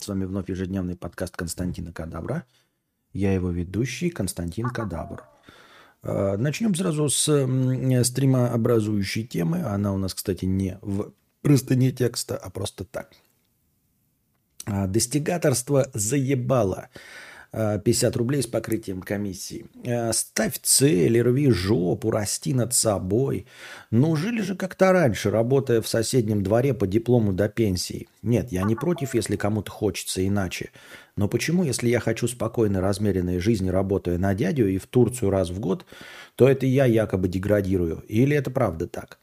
С вами вновь ежедневный подкаст Константина Кадабра. Я его ведущий Константин Кадабр. А, начнем сразу с стримообразующей темы. Она у нас, кстати, не в простыне текста, а просто так. А, достигаторство заебало. 50 рублей с покрытием комиссии. Э, ставь цель, рви жопу, расти над собой. Ну, жили же как-то раньше, работая в соседнем дворе по диплому до пенсии. Нет, я не против, если кому-то хочется иначе. Но почему, если я хочу спокойной, размеренной жизни, работая на дядю и в Турцию раз в год, то это я якобы деградирую? Или это правда так?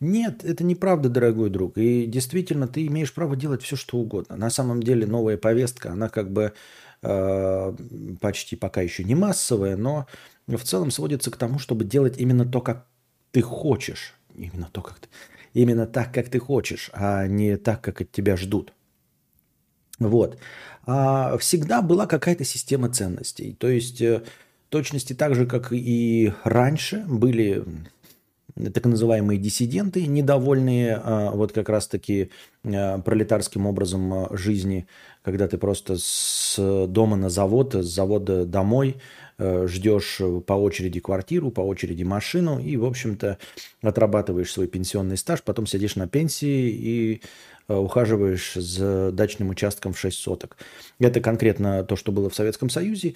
Нет, это неправда, дорогой друг. И действительно, ты имеешь право делать все, что угодно. На самом деле новая повестка, она как бы почти пока еще не массовая, но в целом сводится к тому, чтобы делать именно то, как ты хочешь. Именно то, как ты, именно так, как ты хочешь, а не так, как от тебя ждут. Вот. А всегда была какая-то система ценностей. То есть, э, точности так же, как и раньше, были так называемые диссиденты, недовольные а, вот как раз-таки а, пролетарским образом жизни, когда ты просто с дома на завод, с завода домой ждешь по очереди квартиру, по очереди машину и, в общем-то, отрабатываешь свой пенсионный стаж, потом сидишь на пенсии и ухаживаешь за дачным участком в 6 соток. Это конкретно то, что было в Советском Союзе.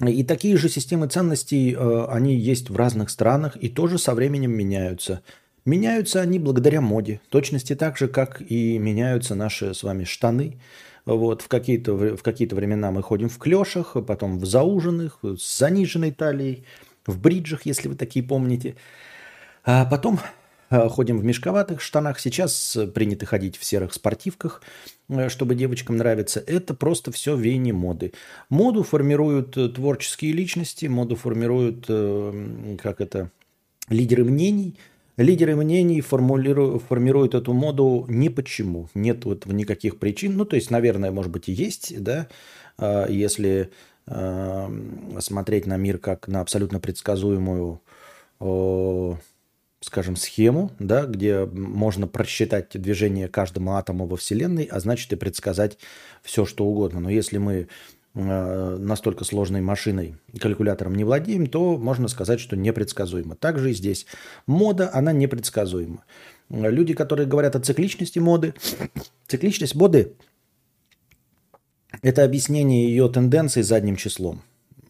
И такие же системы ценностей, э, они есть в разных странах и тоже со временем меняются. Меняются они благодаря моде, точности так же, как и меняются наши с вами штаны. Вот, в какие-то в какие времена мы ходим в клешах, потом в зауженных, с заниженной талией, в бриджах, если вы такие помните. А потом Э, ходим в мешковатых штанах. Сейчас принято ходить в серых спортивках, э, чтобы девочкам нравиться. Это просто все веяние моды. Моду формируют э, творческие личности, моду формируют, как это, лидеры мнений. Лидеры мнений формируют эту моду не почему. Нет этого никаких причин. Ну, то есть, наверное, может быть и есть, да, если смотреть на мир как на абсолютно предсказуемую скажем, схему, да, где можно просчитать движение каждому атому во Вселенной, а значит и предсказать все, что угодно. Но если мы настолько сложной машиной, калькулятором не владеем, то можно сказать, что непредсказуемо. Также и здесь. Мода, она непредсказуема. Люди, которые говорят о цикличности моды, цикличность моды – это объяснение ее тенденций задним числом.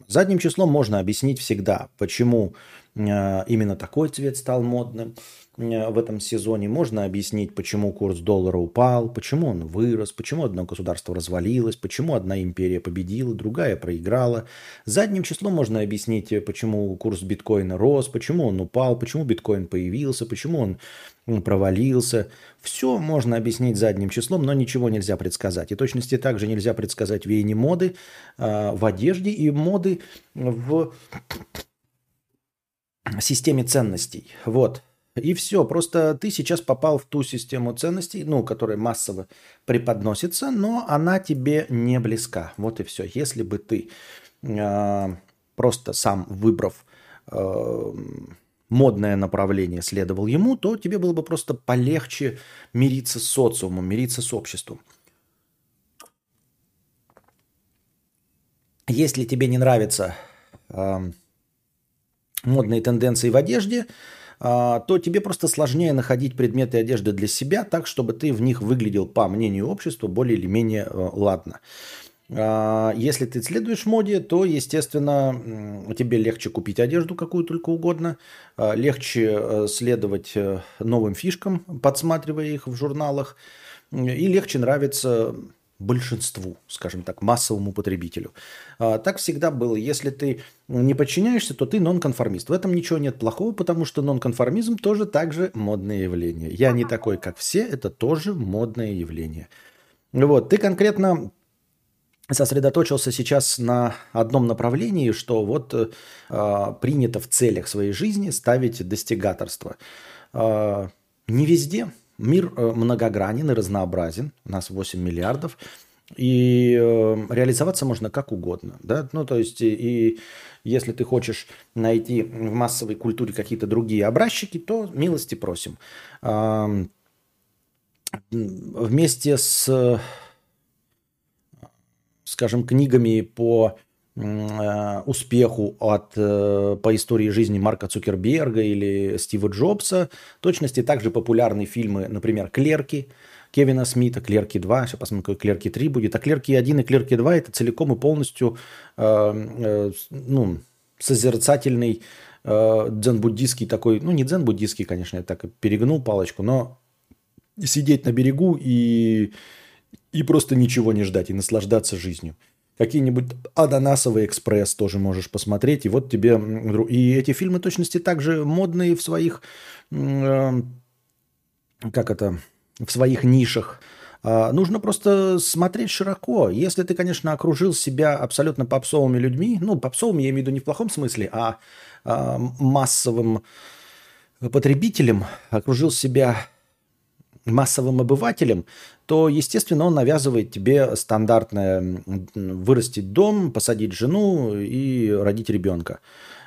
Задним числом можно объяснить всегда, почему Э, именно такой цвет стал модным э, в этом сезоне. Можно объяснить, почему курс доллара упал, почему он вырос, почему одно государство развалилось, почему одна империя победила, другая проиграла. Задним числом можно объяснить, э, почему курс биткоина рос, почему он упал, почему биткоин появился, почему он провалился. Все можно объяснить задним числом, но ничего нельзя предсказать. И точности также нельзя предсказать веяние моды в одежде и моды в системе ценностей. Вот. И все. Просто ты сейчас попал в ту систему ценностей, ну, которая массово преподносится, но она тебе не близка. Вот и все. Если бы ты э, просто сам выбрав э, модное направление следовал ему, то тебе было бы просто полегче мириться с социумом, мириться с обществом. Если тебе не нравится э, модные тенденции в одежде, а, то тебе просто сложнее находить предметы одежды для себя так, чтобы ты в них выглядел, по мнению общества, более или менее э, ладно. А, если ты следуешь моде, то, естественно, тебе легче купить одежду какую только угодно, а, легче э, следовать э, новым фишкам, подсматривая их в журналах, и легче нравится большинству, скажем так, массовому потребителю. А, так всегда было. Если ты не подчиняешься, то ты нонконформист. В этом ничего нет плохого, потому что нонконформизм тоже также модное явление. Я не такой, как все, это тоже модное явление. Вот, ты конкретно сосредоточился сейчас на одном направлении, что вот э, принято в целях своей жизни ставить достигаторство. Э, не везде, Мир э, многогранен и разнообразен. У нас 8 миллиардов. И э, реализоваться можно как угодно. Да? Ну, то есть, и, если ты хочешь найти в массовой культуре какие-то другие образчики, то милости просим. Вместе с скажем, книгами по успеху от, э, по истории жизни Марка Цукерберга или Стива Джобса. Точности также популярны фильмы, например, «Клерки», Кевина Смита, «Клерки 2», сейчас посмотрим, какой «Клерки 3» будет. А «Клерки 1» и «Клерки 2» это целиком и полностью э, ну, созерцательный дзен-буддийский такой, ну не дзен-буддийский, конечно, я так перегнул палочку, но сидеть на берегу и, и просто ничего не ждать, и наслаждаться жизнью. Какие-нибудь «Ананасовый экспресс» тоже можешь посмотреть. И вот тебе... И эти фильмы точности также модные в своих... Э, как это? В своих нишах. А, нужно просто смотреть широко. Если ты, конечно, окружил себя абсолютно попсовыми людьми, ну, попсовыми я имею в виду не в плохом смысле, а, а массовым потребителем, окружил себя массовым обывателем, то, естественно, он навязывает тебе стандартное вырастить дом, посадить жену и родить ребенка.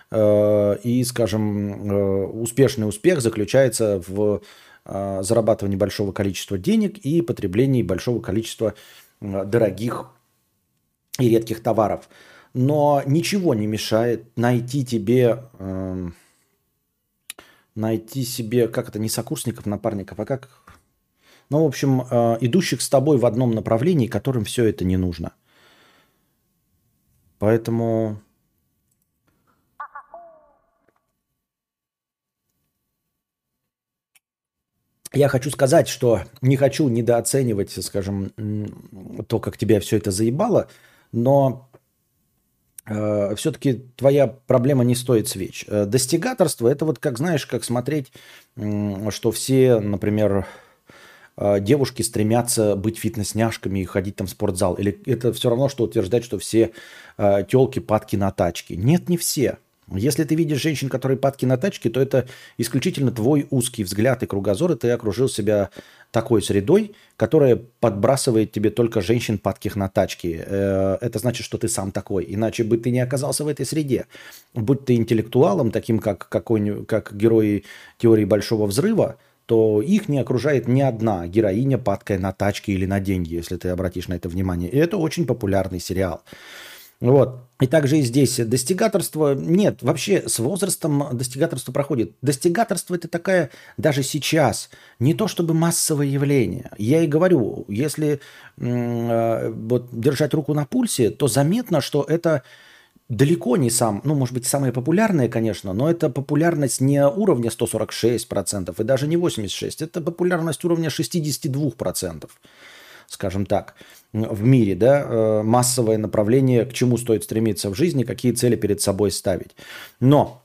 Э, и, скажем, э, успешный успех заключается в э, зарабатывании большого количества денег и потреблении большого количества дорогих и редких товаров. Но ничего не мешает найти тебе эм, найти себе, как это, не сокурсников, напарников, а как ну, в общем, э, идущих с тобой в одном направлении, которым все это не нужно. Поэтому я хочу сказать, что не хочу недооценивать, скажем, то, как тебя все это заебало, но э, все-таки твоя проблема не стоит свеч. Э, достигаторство это вот как знаешь, как смотреть, что все, например, девушки стремятся быть фитнес-няшками и ходить там в спортзал? Или это все равно, что утверждать, что все э, телки падки на тачки? Нет, не все. Если ты видишь женщин, которые падки на тачки, то это исключительно твой узкий взгляд и кругозор, и ты окружил себя такой средой, которая подбрасывает тебе только женщин падких на тачки. Э, это значит, что ты сам такой. Иначе бы ты не оказался в этой среде. Будь ты интеллектуалом, таким как, какой, как герои теории Большого Взрыва, то их не окружает ни одна героиня, падкая на тачки или на деньги, если ты обратишь на это внимание. И это очень популярный сериал. Вот. И также и здесь достигаторство нет. Вообще с возрастом достигаторство проходит. Достигаторство это такая даже сейчас не то чтобы массовое явление. Я и говорю, если э, вот, держать руку на пульсе, то заметно, что это далеко не сам, ну, может быть, самые популярные, конечно, но это популярность не уровня 146% и даже не 86%, это популярность уровня 62%, скажем так, в мире, да, э, массовое направление, к чему стоит стремиться в жизни, какие цели перед собой ставить. Но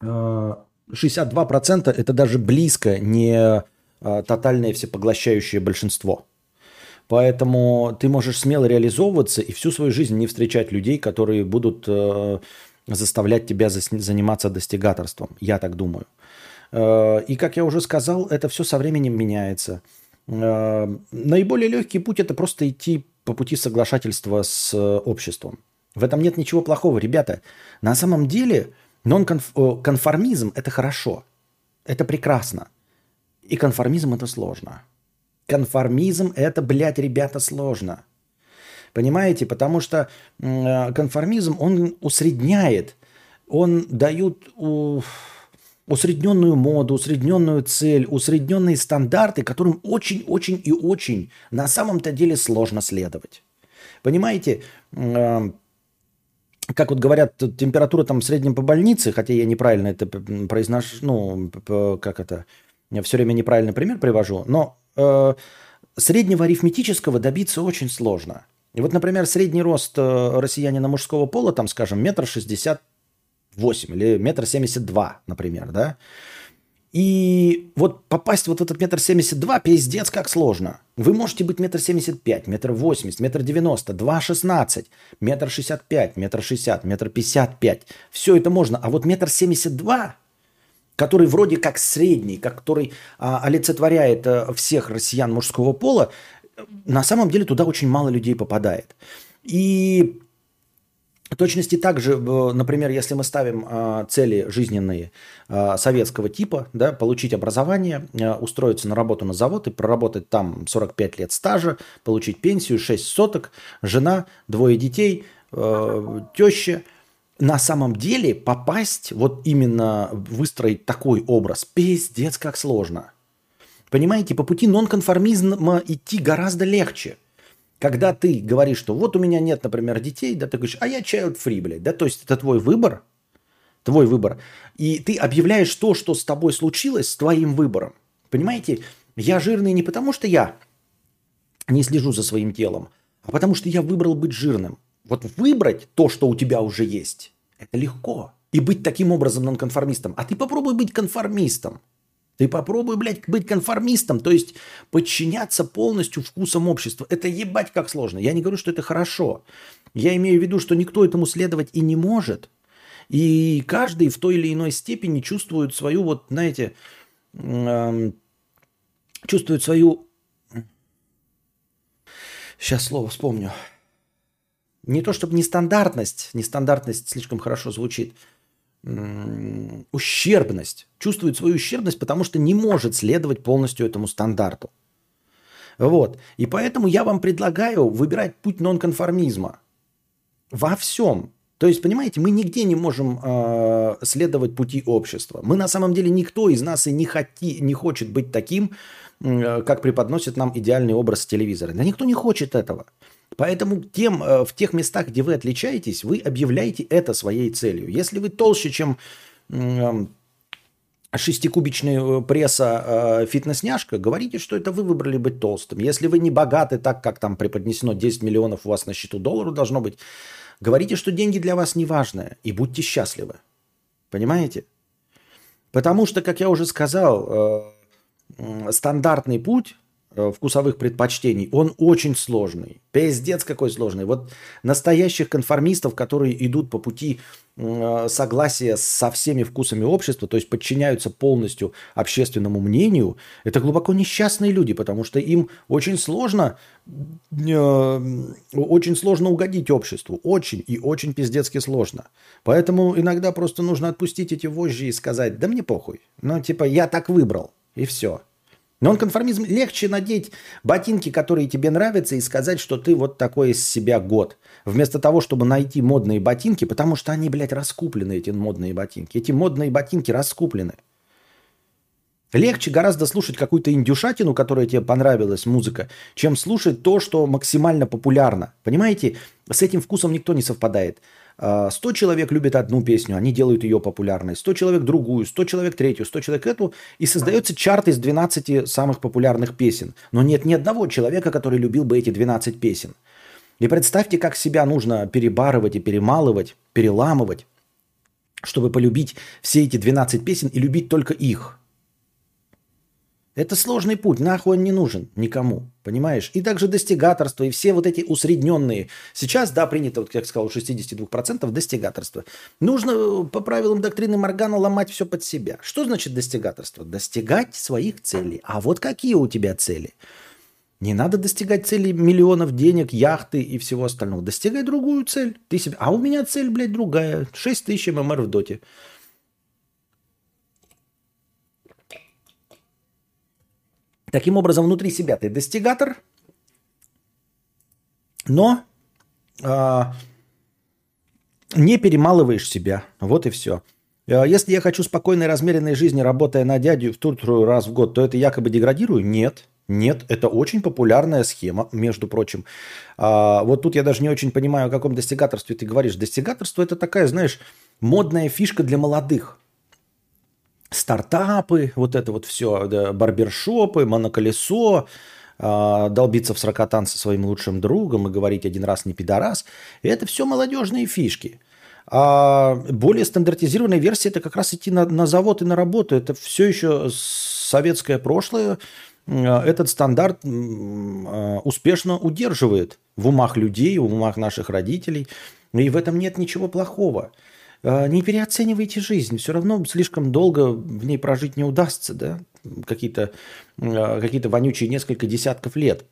62% э, это даже близко не э, тотальное всепоглощающее большинство – Поэтому ты можешь смело реализовываться и всю свою жизнь не встречать людей, которые будут э, заставлять тебя заниматься достигаторством. Я так думаю. Э, и, как я уже сказал, это все со временем меняется. Э, наиболее легкий путь – это просто идти по пути соглашательства с э, обществом. В этом нет ничего плохого. Ребята, на самом деле нон-конформизм – это хорошо. Это прекрасно. И конформизм – это сложно. Конформизм – это, блядь, ребята, сложно. Понимаете? Потому что э, конформизм, он усредняет, он дает усредненную моду, усредненную цель, усредненные стандарты, которым очень-очень и очень на самом-то деле сложно следовать. Понимаете? Э, как вот говорят, температура там в среднем по больнице, хотя я неправильно это произношу, ну, как это, я все время неправильный пример привожу, но э, среднего арифметического добиться очень сложно. И вот, например, средний рост э, россиянина мужского пола, там, скажем, метр шестьдесят восемь или метр семьдесят два, например, да, и вот попасть вот в этот метр семьдесят два, пиздец, как сложно. Вы можете быть метр семьдесят пять, метр восемьдесят, метр девяносто, два шестнадцать, метр шестьдесят пять, метр шестьдесят, метр пятьдесят пять. Все это можно. А вот метр семьдесят два, который вроде как средний, который а, олицетворяет а, всех россиян мужского пола, на самом деле туда очень мало людей попадает. И В точности также, например, если мы ставим э, цели жизненные э, советского типа, да, получить образование, э, устроиться на работу на завод и проработать там 45 лет стажа, получить пенсию, 6 соток, жена, двое детей, э, теща. На самом деле попасть, вот именно выстроить такой образ, пиздец как сложно. Понимаете, по пути нонконформизма идти гораздо легче – когда ты говоришь, что вот у меня нет, например, детей, да, ты говоришь, а я child free, блядь, да, то есть это твой выбор, твой выбор. И ты объявляешь то, что с тобой случилось, с твоим выбором. Понимаете, я жирный не потому, что я не слежу за своим телом, а потому что я выбрал быть жирным. Вот выбрать то, что у тебя уже есть, это легко. И быть таким образом нонконформистом. А ты попробуй быть конформистом. Ты попробуй, блядь, быть конформистом, то есть подчиняться полностью вкусам общества. Это ебать как сложно. Я не говорю, что это хорошо. Я имею в виду, что никто этому следовать и не может. И каждый в той или иной степени чувствует свою, вот, знаете, э, чувствует свою... Сейчас слово вспомню. Не то чтобы нестандартность, нестандартность слишком хорошо звучит – ущербность, чувствует свою ущербность, потому что не может следовать полностью этому стандарту. Вот. И поэтому я вам предлагаю выбирать путь нонконформизма. Во всем. То есть, понимаете, мы нигде не можем э, следовать пути общества. Мы на самом деле никто из нас и не, хоти, не хочет быть таким, э, как преподносит нам идеальный образ телевизора. Да никто не хочет этого. Поэтому тем, э, в тех местах, где вы отличаетесь, вы объявляете это своей целью. Если вы толще, чем шестикубичная э, пресса э, фитнес-няшка, говорите, что это вы выбрали быть толстым. Если вы не богаты так, как там преподнесено 10 миллионов у вас на счету доллару должно быть, говорите, что деньги для вас не важны и будьте счастливы. Понимаете? Потому что, как я уже сказал, стандартный путь Э, вкусовых предпочтений, он очень сложный. Пиздец какой сложный. Вот настоящих конформистов, которые идут по пути э, согласия со всеми вкусами общества, то есть подчиняются полностью общественному мнению, это глубоко несчастные люди, потому что им очень сложно, э, очень сложно угодить обществу. Очень и очень пиздецки сложно. Поэтому иногда просто нужно отпустить эти вожжи и сказать, да мне похуй. Ну, типа, я так выбрал, и все. Нонконформизм легче надеть ботинки, которые тебе нравятся, и сказать, что ты вот такой из себя год. Вместо того, чтобы найти модные ботинки, потому что они, блядь, раскуплены, эти модные ботинки. Эти модные ботинки раскуплены. Легче гораздо слушать какую-то индюшатину, которая тебе понравилась, музыка, чем слушать то, что максимально популярно. Понимаете, с этим вкусом никто не совпадает. 100 а, человек любят одну песню, они делают ее популярной, 100 человек другую, 100 человек третью, 100 человек эту, и создается чарт из 12 самых популярных песен. Но нет ни одного человека, который любил бы эти 12 песен. И представьте, как себя нужно перебарывать и перемалывать, переламывать, чтобы полюбить все эти 12 песен и любить только их – это сложный путь, нахуй он не нужен никому, понимаешь? И также достигаторство, и все вот эти усредненные. Сейчас, да, принято, вот как я сказал, у 62% достигаторство. Нужно э, по правилам доктрины Моргана ломать все под себя. Что значит достигаторство? Достигать своих целей. А вот какие у тебя цели? Не надо достигать цели миллионов денег, яхты и всего остального. Достигай другую цель. Ты себе... А у меня цель, блядь, другая. 6 тысяч ММР в доте. Таким образом, внутри себя ты достигатор, но э, не перемалываешь себя. Вот и все. А, если я хочу спокойной, размеренной жизни, работая на дядю в Турцию раз в год, то это якобы деградирую? Нет. Нет, это очень популярная схема, между прочим. А, вот тут я даже не очень понимаю, о каком достигаторстве ты говоришь. Достигаторство это такая, знаешь, модная фишка для молодых стартапы, вот это вот все, да, барбершопы, моноколесо, э, долбиться в сракотан со своим лучшим другом и говорить один раз не пидорас. Это все молодежные фишки. А более стандартизированная версия – это как раз идти на, на завод и на работу. Это все еще советское прошлое. Этот стандарт а, успешно удерживает в умах людей, в умах наших родителей. И в этом нет ничего плохого. А, не переоценивайте жизнь. Все равно слишком долго в ней прожить не удастся, да? Какие-то какие вонючие несколько десятков лет.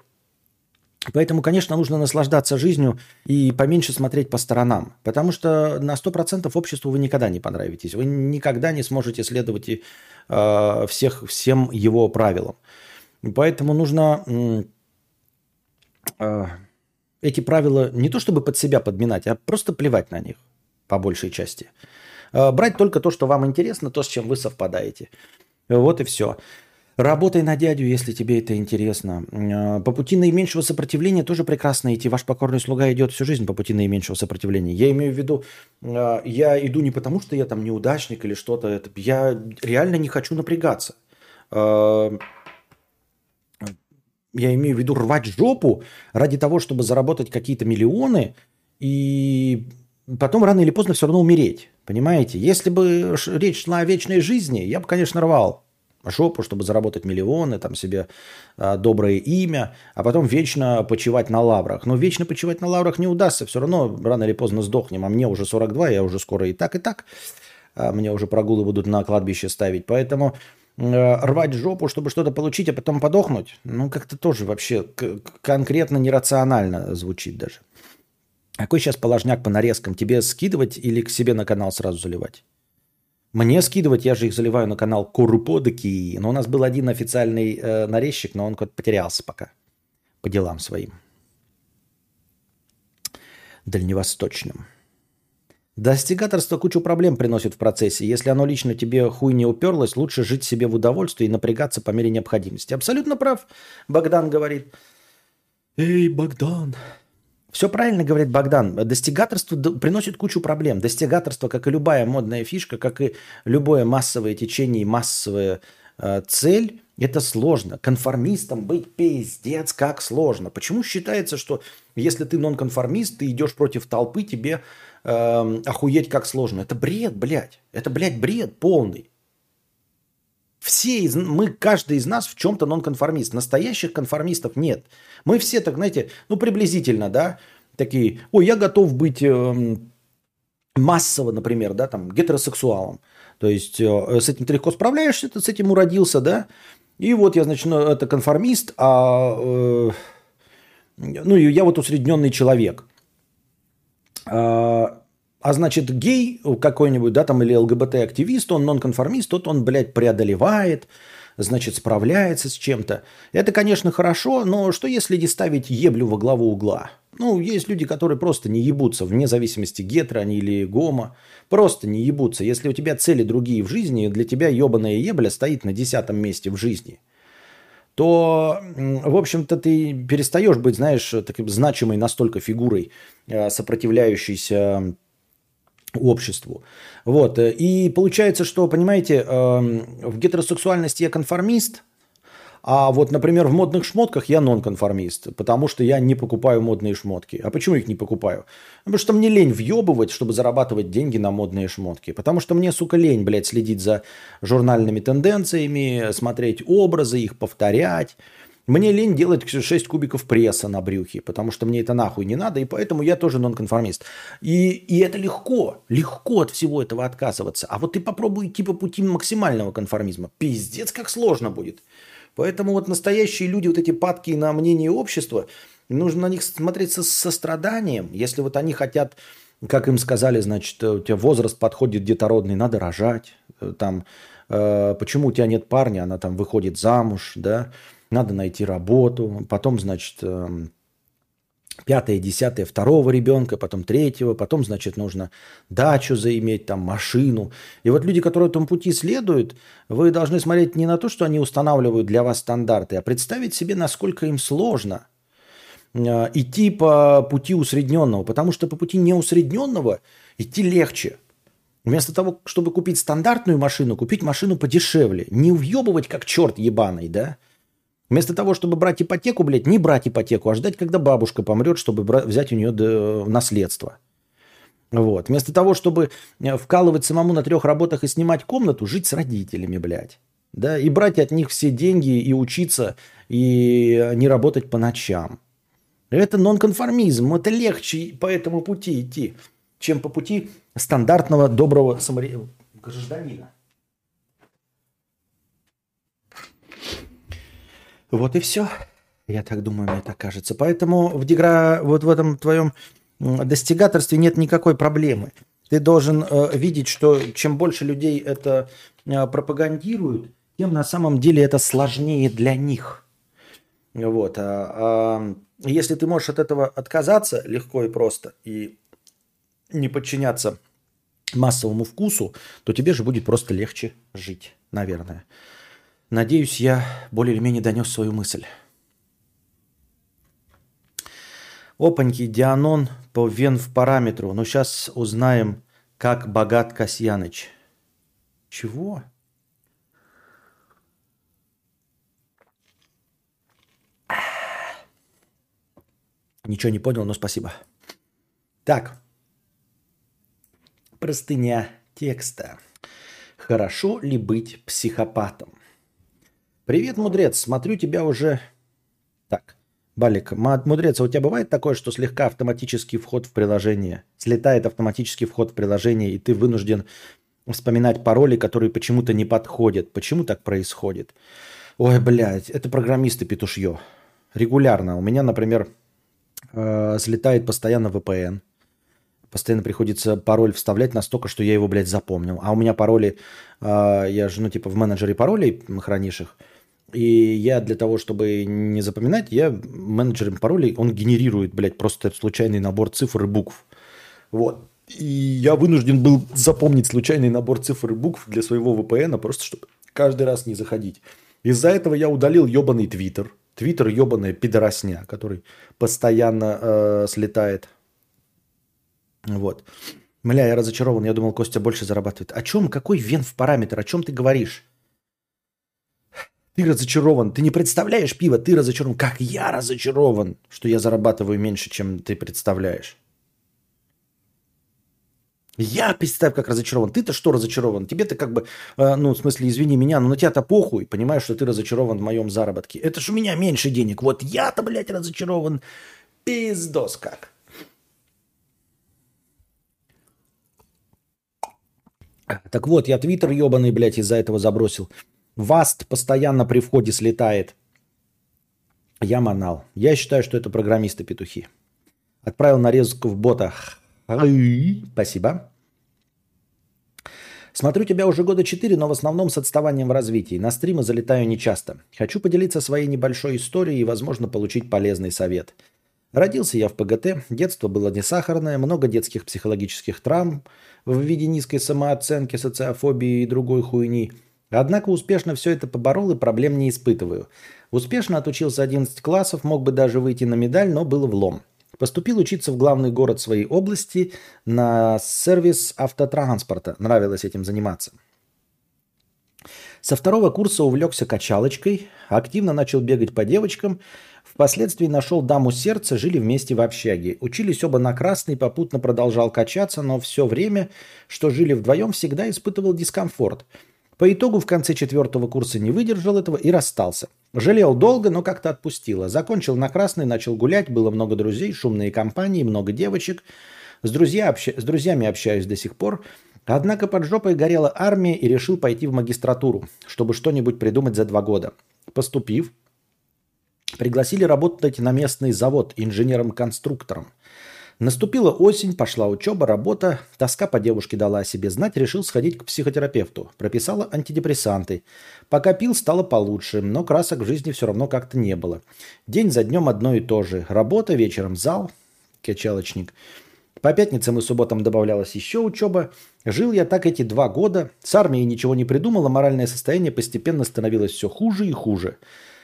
Поэтому, конечно, нужно наслаждаться жизнью и поменьше смотреть по сторонам. Потому что на 100% обществу вы никогда не понравитесь. Вы никогда не сможете следовать и, э, всех, всем его правилам. Поэтому нужно э, эти правила не то чтобы под себя подминать, а просто плевать на них по большей части. Э, брать только то, что вам интересно, то, с чем вы совпадаете. Вот и все. Работай на дядю, если тебе это интересно. Э, по пути наименьшего сопротивления тоже прекрасно идти. Ваш покорный слуга идет всю жизнь по пути наименьшего сопротивления. Я имею в виду, э, я иду не потому, что я там неудачник или что-то. Я реально не хочу напрягаться я имею в виду рвать жопу ради того, чтобы заработать какие-то миллионы и потом рано или поздно все равно умереть. Понимаете? Если бы речь шла о вечной жизни, я бы, конечно, рвал жопу, чтобы заработать миллионы, там себе а, доброе имя, а потом вечно почивать на лаврах. Но вечно почивать на лаврах не удастся, все равно рано или поздно сдохнем, а мне уже 42, я уже скоро и так, и так, а мне уже прогулы будут на кладбище ставить, поэтому Э, рвать жопу, чтобы что-то получить, а потом подохнуть, ну, как-то тоже вообще конкретно нерационально звучит даже. Какой сейчас положняк по нарезкам? Тебе скидывать или к себе на канал сразу заливать? Мне скидывать, я же их заливаю на канал Куруподыки. Но у нас был один официальный э, нарезчик, но он как-то потерялся пока. По делам своим. Дальневосточным. Достигаторство кучу проблем приносит в процессе. Если оно лично тебе хуй не уперлось, лучше жить себе в удовольствии и напрягаться по мере необходимости. Абсолютно прав, Богдан говорит. Эй, Богдан. Все правильно говорит Богдан. Достигаторство приносит кучу проблем. Достигаторство, как и любая модная фишка, как и любое массовое течение и массовая э, цель, это сложно. Конформистом быть пиздец как сложно. Почему считается, что если ты нонконформист, ты идешь против толпы, тебе э, охуеть как сложно. Это бред, блядь. Это, блядь, бред полный. Все из, мы, каждый из нас в чем-то нонконформист. Настоящих конформистов нет. Мы все так, знаете, ну приблизительно, да, такие, ой, я готов быть э, массово, например, да, там, гетеросексуалом. То есть э, с этим ты легко справляешься, ты с этим уродился, да, и вот я, значит, ну, это конформист, а, э, ну, я вот усредненный человек. А, а значит, гей какой-нибудь, да, там, или ЛГБТ-активист, он нонконформист, тот он, блядь, преодолевает, значит, справляется с чем-то. Это, конечно, хорошо, но что если не ставить еблю во главу угла? Ну, есть люди, которые просто не ебутся, вне зависимости, гетеро они или гомо, просто не ебутся. Если у тебя цели другие в жизни, для тебя ебаная ебля стоит на десятом месте в жизни – то, в общем-то, ты перестаешь быть, знаешь, таким значимой настолько фигурой, э, сопротивляющейся обществу. Вот. И получается, что, понимаете, эм, в гетеросексуальности я конформист, а вот, например, в модных шмотках я нонконформист, потому что я не покупаю модные шмотки. А почему их не покупаю? Потому что мне лень въебывать, чтобы зарабатывать деньги на модные шмотки. Потому что мне, сука, лень, блядь, следить за журнальными тенденциями, смотреть образы, их повторять. Мне лень делать 6 кубиков пресса на брюхе, потому что мне это нахуй не надо, и поэтому я тоже нонконформист. И, и это легко, легко от всего этого отказываться. А вот ты попробуй идти по пути максимального конформизма. Пиздец, как сложно будет. Поэтому вот настоящие люди, вот эти падки на мнение общества, нужно на них смотреть со состраданием. Если вот они хотят, как им сказали, значит, у тебя возраст подходит детородный, надо рожать. Там, э, почему у тебя нет парня, она там выходит замуж, да, надо найти работу. Потом, значит, э, пятое, десятое, второго ребенка, потом третьего, потом, значит, нужно дачу заиметь, там, машину. И вот люди, которые этому пути следуют, вы должны смотреть не на то, что они устанавливают для вас стандарты, а представить себе, насколько им сложно э, идти по пути усредненного, потому что по пути неусредненного идти легче. Вместо того, чтобы купить стандартную машину, купить машину подешевле. Не въебывать как черт ебаный, да? Вместо того, чтобы брать ипотеку, блядь, не брать ипотеку, а ждать, когда бабушка помрет, чтобы взять у нее наследство. Вот. Вместо того, чтобы э, вкалывать самому на трех работах и снимать комнату, жить с родителями, блядь. Да, и брать от них все деньги, и учиться, и не работать по ночам. Это нонконформизм. Это легче по этому пути идти, чем по пути стандартного доброго самари... гражданина. Вот и все. Я так думаю, мне так кажется. Поэтому в дегра... вот в этом твоем достигаторстве нет никакой проблемы. Ты должен э, видеть, что чем больше людей это э, пропагандируют, тем на самом деле это сложнее для них. Вот. А, а если ты можешь от этого отказаться легко и просто и не подчиняться массовому вкусу, то тебе же будет просто легче жить, наверное. Надеюсь, я более или менее донес свою мысль. Опаньки, Дианон по вен в параметру. Но сейчас узнаем, как богат Касьяныч. Чего? Ничего не понял, но спасибо. Так. Простыня текста. Хорошо ли быть психопатом? Привет, мудрец. Смотрю тебя уже... Так. Балик, мудрец, а у тебя бывает такое, что слегка автоматический вход в приложение, слетает автоматический вход в приложение, и ты вынужден вспоминать пароли, которые почему-то не подходят. Почему так происходит? Ой, блядь, это программисты петушье. Регулярно. У меня, например, э, слетает постоянно VPN. Постоянно приходится пароль вставлять настолько, что я его, блядь, запомнил. А у меня пароли, э, я же, ну, типа, в менеджере паролей хранишь их. И я для того, чтобы не запоминать, я менеджером паролей, он генерирует, блядь, просто случайный набор цифр и букв. Вот. И я вынужден был запомнить случайный набор цифр и букв для своего VPN, просто чтобы каждый раз не заходить. Из-за этого я удалил ебаный Твиттер. Твиттер ебаная пидоросня, который постоянно э, слетает. Вот. Мля, я разочарован. Я думал, Костя больше зарабатывает. О чем? Какой вен в параметр? О чем ты говоришь? Ты разочарован. Ты не представляешь пиво, ты разочарован. Как я разочарован, что я зарабатываю меньше, чем ты представляешь. Я, представь, как разочарован. Ты-то что разочарован? Тебе-то как бы, э, ну, в смысле, извини меня, но на тебя-то похуй. Понимаешь, что ты разочарован в моем заработке. Это ж у меня меньше денег. Вот я-то, блядь, разочарован. Пиздос как. Так вот, я твиттер ебаный, блядь, из-за этого забросил. Васт постоянно при входе слетает. Я манал. Я считаю, что это программисты-петухи. Отправил нарезку в ботах. Спасибо. Смотрю тебя уже года четыре, но в основном с отставанием в развитии. На стримы залетаю нечасто. Хочу поделиться своей небольшой историей и, возможно, получить полезный совет. Родился я в ПГТ, детство было не сахарное, много детских психологических травм в виде низкой самооценки, социофобии и другой хуйни – Однако успешно все это поборол и проблем не испытываю. Успешно отучился 11 классов, мог бы даже выйти на медаль, но было влом. Поступил учиться в главный город своей области на сервис автотранспорта. Нравилось этим заниматься. Со второго курса увлекся качалочкой, активно начал бегать по девочкам, впоследствии нашел даму сердца, жили вместе в общаге. Учились оба на красный, попутно продолжал качаться, но все время, что жили вдвоем, всегда испытывал дискомфорт – по итогу в конце четвертого курса не выдержал этого и расстался. Жалел долго, но как-то отпустило. Закончил на красный, начал гулять, было много друзей, шумные компании, много девочек. С, друзья, общ... с друзьями общаюсь до сих пор. Однако под жопой горела армия и решил пойти в магистратуру, чтобы что-нибудь придумать за два года. Поступив, пригласили работать на местный завод инженером-конструктором – Наступила осень, пошла учеба, работа. Тоска по девушке дала о себе знать, решил сходить к психотерапевту. Прописала антидепрессанты. Пока пил, стало получше, но красок в жизни все равно как-то не было. День за днем одно и то же. Работа, вечером зал, качалочник. По пятницам и субботам добавлялась еще учеба. Жил я так эти два года. С армией ничего не придумал, а моральное состояние постепенно становилось все хуже и хуже.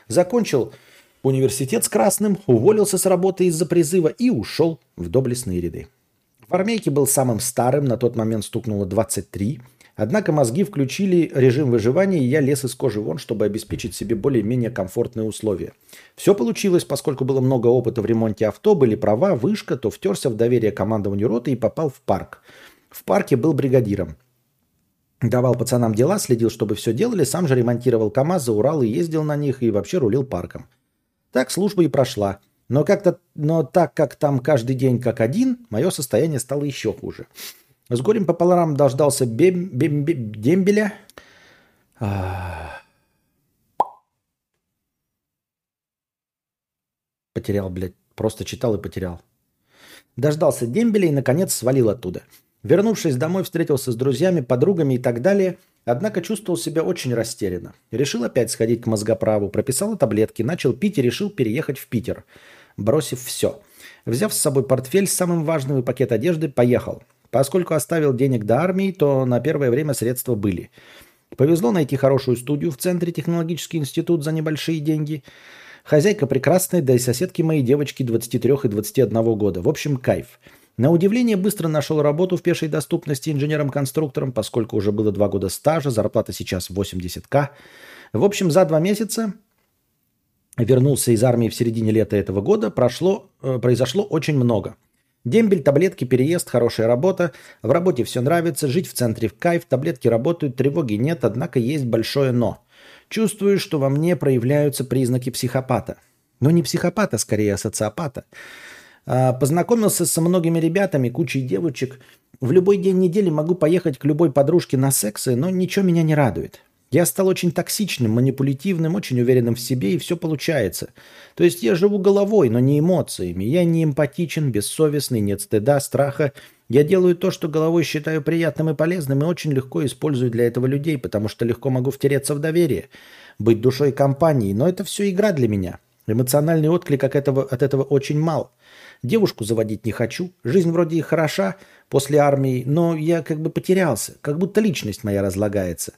Закончил университет с красным, уволился с работы из-за призыва и ушел в доблестные ряды. В армейке был самым старым, на тот момент стукнуло 23, однако мозги включили режим выживания, и я лез из кожи вон, чтобы обеспечить себе более-менее комфортные условия. Все получилось, поскольку было много опыта в ремонте авто, были права, вышка, то втерся в доверие командованию роты и попал в парк. В парке был бригадиром. Давал пацанам дела, следил, чтобы все делали, сам же ремонтировал КАМАЗы, Уралы, ездил на них и вообще рулил парком. Так служба и прошла. Но, как-то, но так как там каждый день как один, мое состояние стало еще хуже. С горем пополам дождался бем, бем, бем, дембеля. потерял, блядь. Просто читал и потерял. Дождался дембеля и, наконец, свалил оттуда. Вернувшись домой, встретился с друзьями, подругами и так далее, однако чувствовал себя очень растерянно. Решил опять сходить к мозгоправу, прописал таблетки, начал пить и решил переехать в Питер, бросив все. Взяв с собой портфель с самым важным и пакет одежды, поехал. Поскольку оставил денег до армии, то на первое время средства были. Повезло найти хорошую студию в центре технологический институт за небольшие деньги. Хозяйка прекрасная, да и соседки моей девочки 23 и 21 года. В общем, кайф. На удивление быстро нашел работу в пешей доступности инженером-конструктором, поскольку уже было два года стажа, зарплата сейчас 80к. В общем, за два месяца вернулся из армии в середине лета этого года, прошло, э, произошло очень много. Дембель, таблетки, переезд, хорошая работа. В работе все нравится, жить в центре в кайф, таблетки работают, тревоги нет, однако есть большое «но». Чувствую, что во мне проявляются признаки психопата. Но не психопата, скорее, а социопата. А, познакомился со многими ребятами, кучей девочек. В любой день недели могу поехать к любой подружке на сексы, но ничего меня не радует. Я стал очень токсичным, манипулятивным, очень уверенным в себе, и все получается. То есть я живу головой, но не эмоциями. Я не эмпатичен, бессовестный, нет стыда, страха. Я делаю то, что головой считаю приятным и полезным, и очень легко использую для этого людей, потому что легко могу втереться в доверие, быть душой компании. Но это все игра для меня. Эмоциональный отклик от этого, от этого очень мал. Девушку заводить не хочу. Жизнь вроде и хороша после армии, но я как бы потерялся, как будто личность моя разлагается.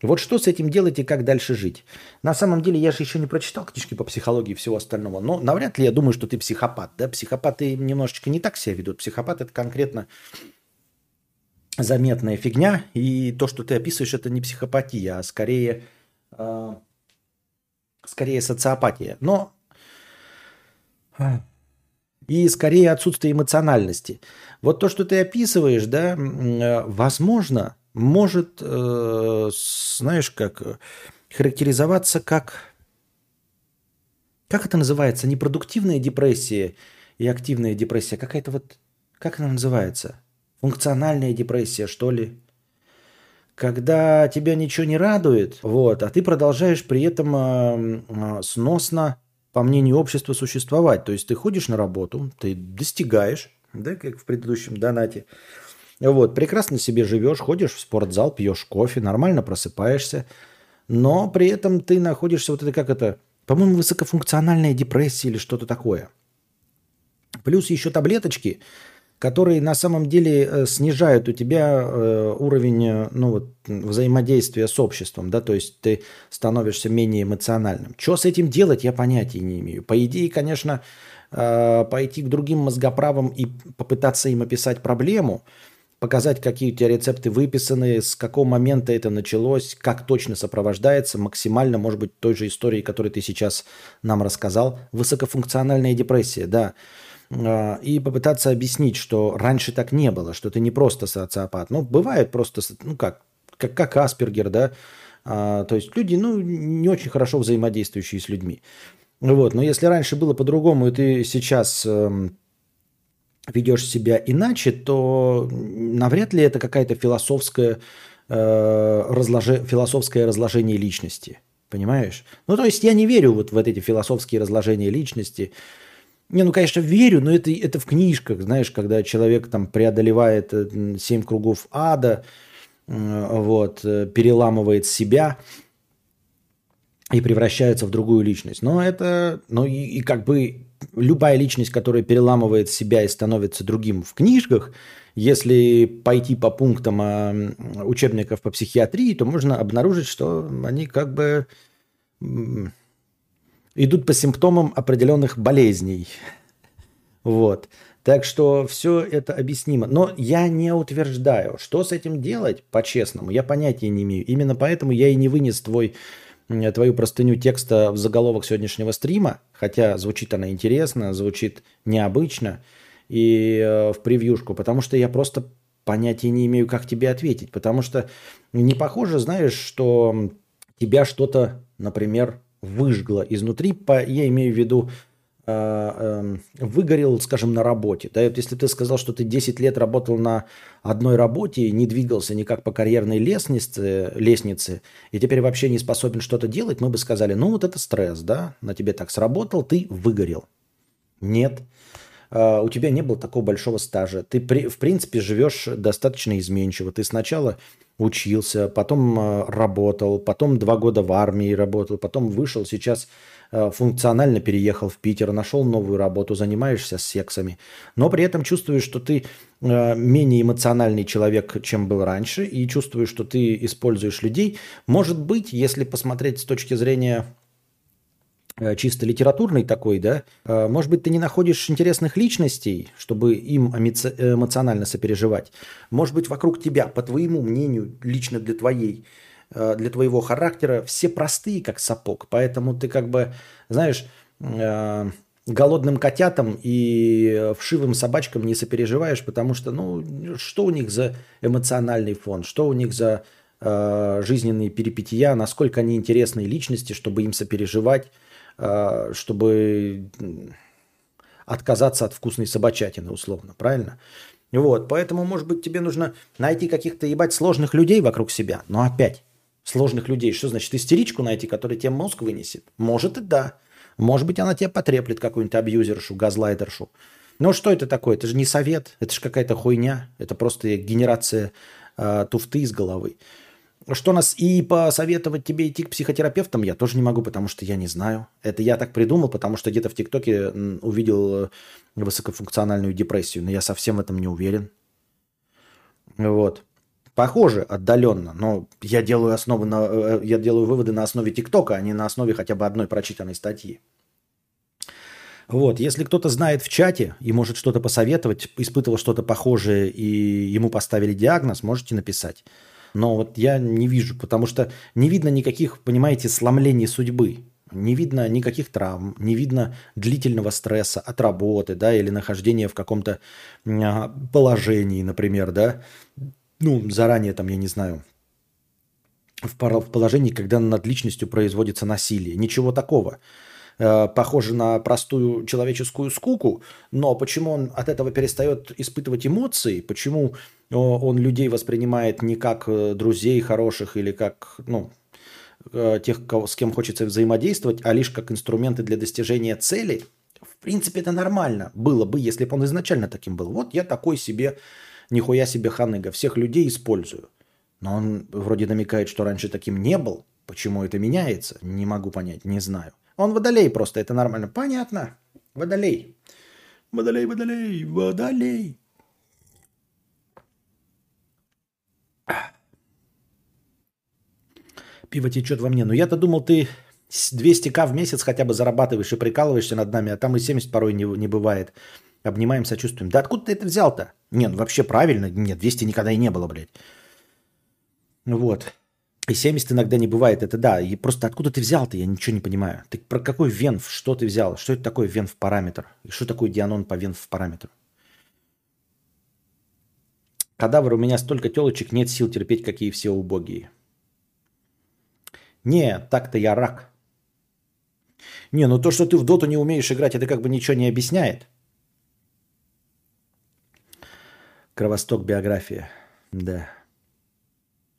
Вот что с этим делать и как дальше жить? На самом деле, я же еще не прочитал книжки по психологии и всего остального, но навряд ли я думаю, что ты психопат. Да? Психопаты немножечко не так себя ведут. Психопат – это конкретно заметная фигня, и то, что ты описываешь, это не психопатия, а скорее, э, скорее социопатия. Но и скорее отсутствие эмоциональности. Вот то, что ты описываешь, да, э, возможно, может, э, знаешь, как характеризоваться как... Как это называется? Непродуктивная депрессия и активная депрессия. Какая-то вот... Как она называется? Функциональная депрессия, что ли? Когда тебя ничего не радует, вот, а ты продолжаешь при этом э, э, сносно, по мнению общества, существовать. То есть ты ходишь на работу, ты достигаешь, да, как в предыдущем донате, вот, прекрасно себе живешь, ходишь в спортзал, пьешь кофе, нормально просыпаешься, но при этом ты находишься, вот это как это, по-моему, высокофункциональная депрессия или что-то такое. Плюс еще таблеточки, которые на самом деле э, снижают у тебя э, уровень э, ну, вот, взаимодействия с обществом, да, то есть ты становишься менее эмоциональным. Что с этим делать, я понятия не имею. По идее, конечно, пойти к другим мозгоправам и попытаться им описать проблему – показать, какие у тебя рецепты выписаны, с какого момента это началось, как точно сопровождается, максимально, может быть, той же истории, которую ты сейчас нам рассказал. Высокофункциональная депрессия, да. А, и попытаться объяснить, что раньше так не было, что ты не просто социопат. Ну, бывает просто, ну как, как, как Аспергер, да. А, то есть люди, ну, не очень хорошо взаимодействующие с людьми. Вот, но если раньше было по-другому, и ты сейчас эм, ведешь себя иначе, то навряд ли это какая-то философская, э, философское разложение личности. Понимаешь? Ну, то есть я не верю вот в эти философские разложения личности. Не, ну, конечно, верю, но это, это в книжках, знаешь, когда человек там преодолевает э, семь кругов ада, вот, э, переламывает себя и превращается в другую личность. Но это, ну и, и как бы любая личность, которая переламывает себя и становится другим в книжках, если пойти по пунктам а, учебников по психиатрии, то можно обнаружить, что они как бы идут по симптомам определенных болезней. Вот. Так что все это объяснимо. Но я не утверждаю, что с этим делать, по-честному, я понятия не имею. Именно поэтому я и не вынес твой твою простыню текста в заголовок сегодняшнего стрима, хотя звучит она интересно, звучит необычно, и э, в превьюшку, потому что я просто понятия не имею, как тебе ответить, потому что не похоже, знаешь, что тебя что-то, например, выжгло изнутри, по, я имею в виду Э, эм, выгорел, скажем, на работе. Да, вот если ты сказал, что ты 10 лет работал на одной работе не двигался никак по карьерной лестнице, лестнице, и теперь вообще не способен что-то делать, мы бы сказали, ну вот это стресс, да, на тебе так сработал, ты выгорел. Нет. Uh, у тебя не было такого большого стажа. Ты, в принципе, живешь достаточно изменчиво. Ты сначала учился, потом uh, работал, потом два года в армии работал, потом вышел, сейчас uh, функционально переехал в Питер, нашел новую работу, занимаешься сексами. Но при этом чувствуешь, что ты менее эмоциональный человек, чем был раньше, и чувствуешь, что ты используешь людей. Может быть, если посмотреть с точки зрения Э, чисто литературный такой, да, э, может быть, ты не находишь интересных личностей, чтобы им эмоционально сопереживать. Может быть, вокруг тебя, по твоему мнению, лично для твоей, э, для твоего характера, все простые, как сапог. Поэтому ты как бы, знаешь, голодным котятам и вшивым собачкам не сопереживаешь, потому что, ну, что у них за эмоциональный фон, что у них за жизненные перипетия, насколько они интересные личности, чтобы им сопереживать, чтобы отказаться от вкусной собачатины, условно, правильно? Вот, поэтому, может быть, тебе нужно найти каких-то, ебать, сложных людей вокруг себя. Но опять, сложных людей, что значит истеричку найти, которая тебе мозг вынесет? Может и да. Может быть, она тебя потреплет, какую-нибудь абьюзершу, газлайтершу. Но что это такое? Это же не совет, это же какая-то хуйня. Это просто генерация э, туфты из головы. Что нас и посоветовать тебе идти к психотерапевтам я тоже не могу, потому что я не знаю. Это я так придумал, потому что где-то в ТикТоке увидел э, высокофункциональную депрессию, но я совсем в этом не уверен. Вот. Похоже отдаленно, но я делаю, основы на, э, я делаю выводы на основе ТикТока, а не на основе хотя бы одной прочитанной статьи. Вот, если кто-то знает в чате и может что-то посоветовать, испытывал что-то похожее и ему поставили диагноз, можете написать. Но вот я не вижу, потому что не видно никаких, понимаете, сломлений судьбы. Не видно никаких травм, не видно длительного стресса от работы, да, или нахождения в каком-то а, положении, например, да. Ну, заранее там, я не знаю, в положении, когда над личностью производится насилие. Ничего такого. Э, похоже на простую человеческую скуку, но почему он от этого перестает испытывать эмоции, почему он людей воспринимает не как э, друзей хороших или как ну, э, тех, с кем хочется взаимодействовать, а лишь как инструменты для достижения цели, в принципе, это нормально было бы, если бы он изначально таким был. Вот я такой себе, нихуя себе ханыга, всех людей использую. Но он вроде намекает, что раньше таким не был. Почему это меняется? Не могу понять, не знаю. Он водолей просто, это нормально. Понятно. Водолей. Водолей, водолей, водолей. Пиво течет во мне. Но я-то думал, ты 200к в месяц хотя бы зарабатываешь и прикалываешься над нами, а там и 70 порой не, не бывает. Обнимаем, сочувствуем. Да откуда ты это взял-то? Нет, ну вообще правильно. Нет, 200 никогда и не было, блядь. Вот. И 70 иногда не бывает, это да. И просто откуда ты взял-то, я ничего не понимаю. Ты про какой венф, что ты взял? Что это такое венф параметр? И что такое дианон по венф параметру? Кадавр, у меня столько телочек, нет сил терпеть, какие все убогие. Не, так-то я рак. Не, ну то, что ты в доту не умеешь играть, это как бы ничего не объясняет. Кровосток биография. Да.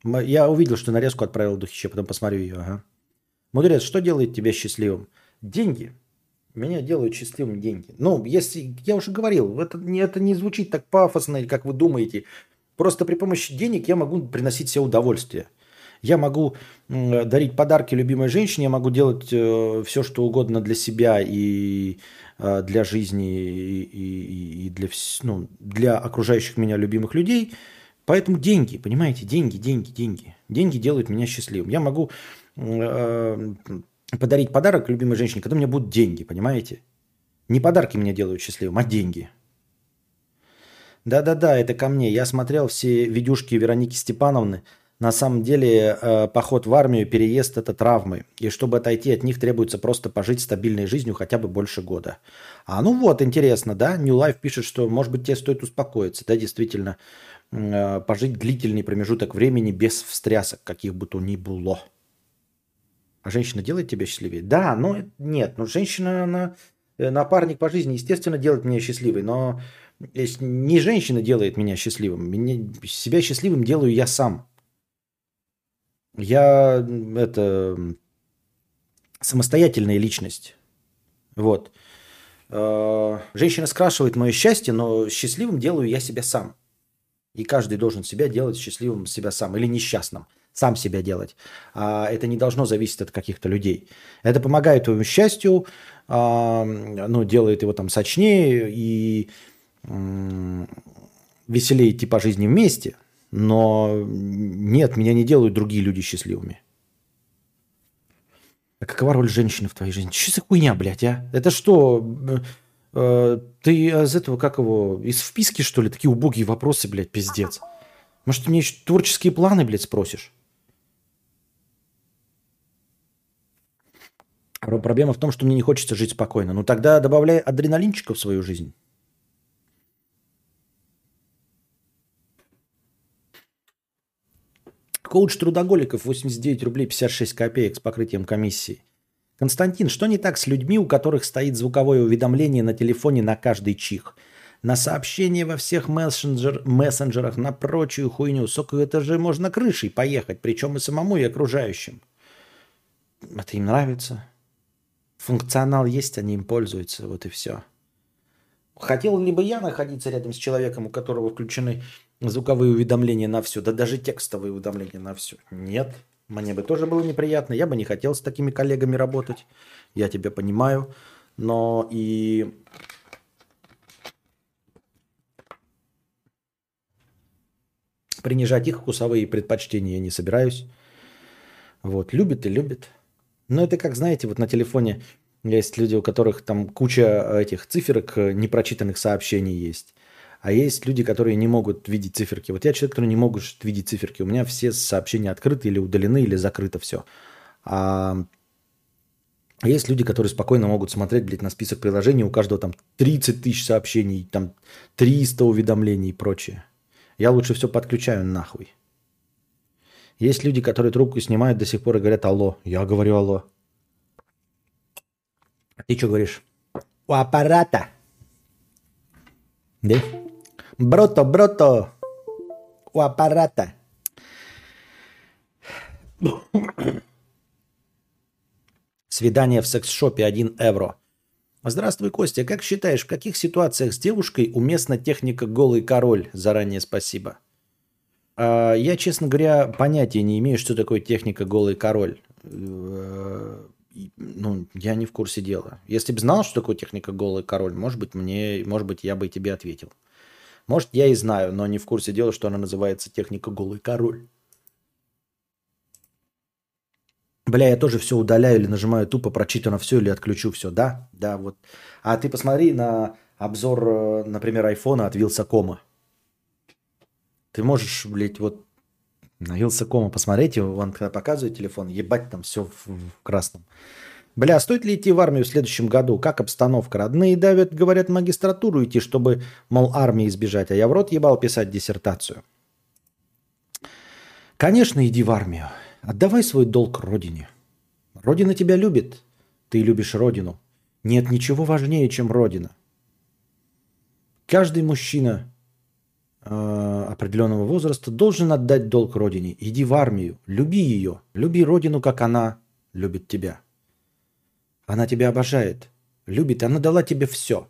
Я увидел, что нарезку отправил Духича, потом посмотрю ее. Ага. Мудрец, что делает тебя счастливым? Деньги. Меня делают счастливым деньги. Ну, если, я уже говорил, это, это не звучит так пафосно, как вы думаете. Просто при помощи денег я могу приносить себе удовольствие. Я могу дарить подарки любимой женщине, я могу делать э, все, что угодно для себя и э, для жизни, и, и, и для, ну, для окружающих меня любимых людей – Поэтому деньги, понимаете, деньги, деньги, деньги. Деньги делают меня счастливым. Я могу э, подарить подарок любимой женщине, когда у меня будут деньги, понимаете? Не подарки меня делают счастливым, а деньги. Да-да-да, это ко мне. Я смотрел все видюшки Вероники Степановны. На самом деле э, поход в армию, переезд – это травмы. И чтобы отойти от них, требуется просто пожить стабильной жизнью хотя бы больше года. А ну вот, интересно, да? New Life пишет, что, может быть, тебе стоит успокоиться. Да, действительно, Э, пожить длительный промежуток времени без встрясок, каких бы то ни было. А женщина делает тебя счастливее? Да, но нет, но женщина, она, э, напарник по жизни, естественно, делает меня счастливой, но не женщина делает меня счастливым, меня, себя счастливым делаю я сам. Я это самостоятельная личность. Вот. Э, женщина скрашивает мое счастье, но счастливым делаю я себя сам. И каждый должен себя делать счастливым себя сам или несчастным. Сам себя делать. А это не должно зависеть от каких-то людей. Это помогает твоему счастью, а, ну, делает его там сочнее и веселее идти по жизни вместе. Но нет, меня не делают другие люди счастливыми. А какова роль женщины в твоей жизни? Что за хуйня, блядь, а? Это что, ты из этого, как его, из вписки, что ли? Такие убогие вопросы, блядь, пиздец. Может, ты мне еще творческие планы, блядь, спросишь? Проблема в том, что мне не хочется жить спокойно. Ну тогда добавляй адреналинчика в свою жизнь. Коуч трудоголиков 89 рублей 56 копеек с покрытием комиссии. Константин, что не так с людьми, у которых стоит звуковое уведомление на телефоне на каждый чих? На сообщения во всех мессенджер, мессенджерах, на прочую хуйню. Сука, это же можно крышей поехать, причем и самому, и окружающим. Это им нравится. Функционал есть, они им пользуются, вот и все. Хотел ли бы я находиться рядом с человеком, у которого включены звуковые уведомления на все, да даже текстовые уведомления на все. Нет, мне бы тоже было неприятно. Я бы не хотел с такими коллегами работать. Я тебя понимаю. Но и принижать их вкусовые предпочтения я не собираюсь. Вот, любит и любит. Но это как, знаете, вот на телефоне есть люди, у которых там куча этих циферок непрочитанных сообщений есть. А есть люди, которые не могут видеть циферки. Вот я человек, который не могут видеть циферки. У меня все сообщения открыты или удалены, или закрыто все. А есть люди, которые спокойно могут смотреть, блядь, на список приложений. У каждого там 30 тысяч сообщений, там 300 уведомлений и прочее. Я лучше все подключаю нахуй. Есть люди, которые трубку снимают до сих пор и говорят «Алло». Я говорю «Алло». Ты что говоришь? У аппарата. Да? Брото, брото. У аппарата. Свидание в секс-шопе 1 евро. Здравствуй, Костя. Как считаешь, в каких ситуациях с девушкой уместна техника «голый король»? Заранее спасибо. А, я, честно говоря, понятия не имею, что такое техника «голый король». Э, ну, я не в курсе дела. Если бы знал, что такое техника «голый король», может быть, мне, может быть, я бы тебе ответил. Может, я и знаю, но не в курсе дела, что она называется техника голый король. Бля, я тоже все удаляю или нажимаю тупо, прочитано все или отключу все. Да, да, вот. А ты посмотри на обзор, э, например, айфона от Вилсакома. Ты можешь, блядь, вот на Вилсакома посмотреть, он когда показывает телефон, ебать там все в, в красном. Бля, стоит ли идти в армию в следующем году? Как обстановка? Родные давят, говорят, магистратуру идти, чтобы, мол, армии избежать. А я в рот ебал писать диссертацию. Конечно, иди в армию. Отдавай свой долг родине. Родина тебя любит. Ты любишь родину. Нет ничего важнее, чем родина. Каждый мужчина э, определенного возраста должен отдать долг родине. Иди в армию, люби ее, люби родину, как она любит тебя. Она тебя обожает, любит, она дала тебе все.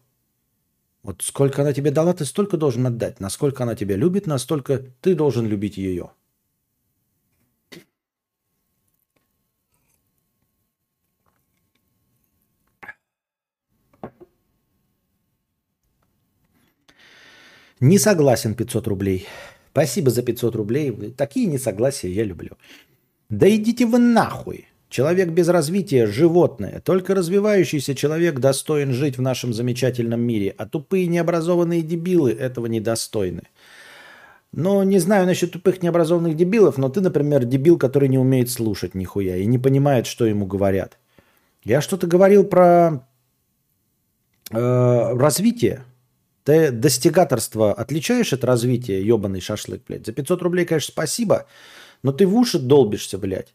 Вот сколько она тебе дала, ты столько должен отдать. Насколько она тебя любит, настолько ты должен любить ее. Не согласен 500 рублей. Спасибо за 500 рублей. Такие несогласия я люблю. Да идите вы нахуй. Человек без развития – животное. Только развивающийся человек достоин жить в нашем замечательном мире, а тупые необразованные дебилы этого недостойны. Ну, не знаю насчет тупых необразованных дебилов, но ты, например, дебил, который не умеет слушать нихуя и не понимает, что ему говорят. Я что-то говорил про э, развитие. Ты достигаторство отличаешь от развития, ебаный шашлык, блядь? За 500 рублей, конечно, спасибо, но ты в уши долбишься, блядь.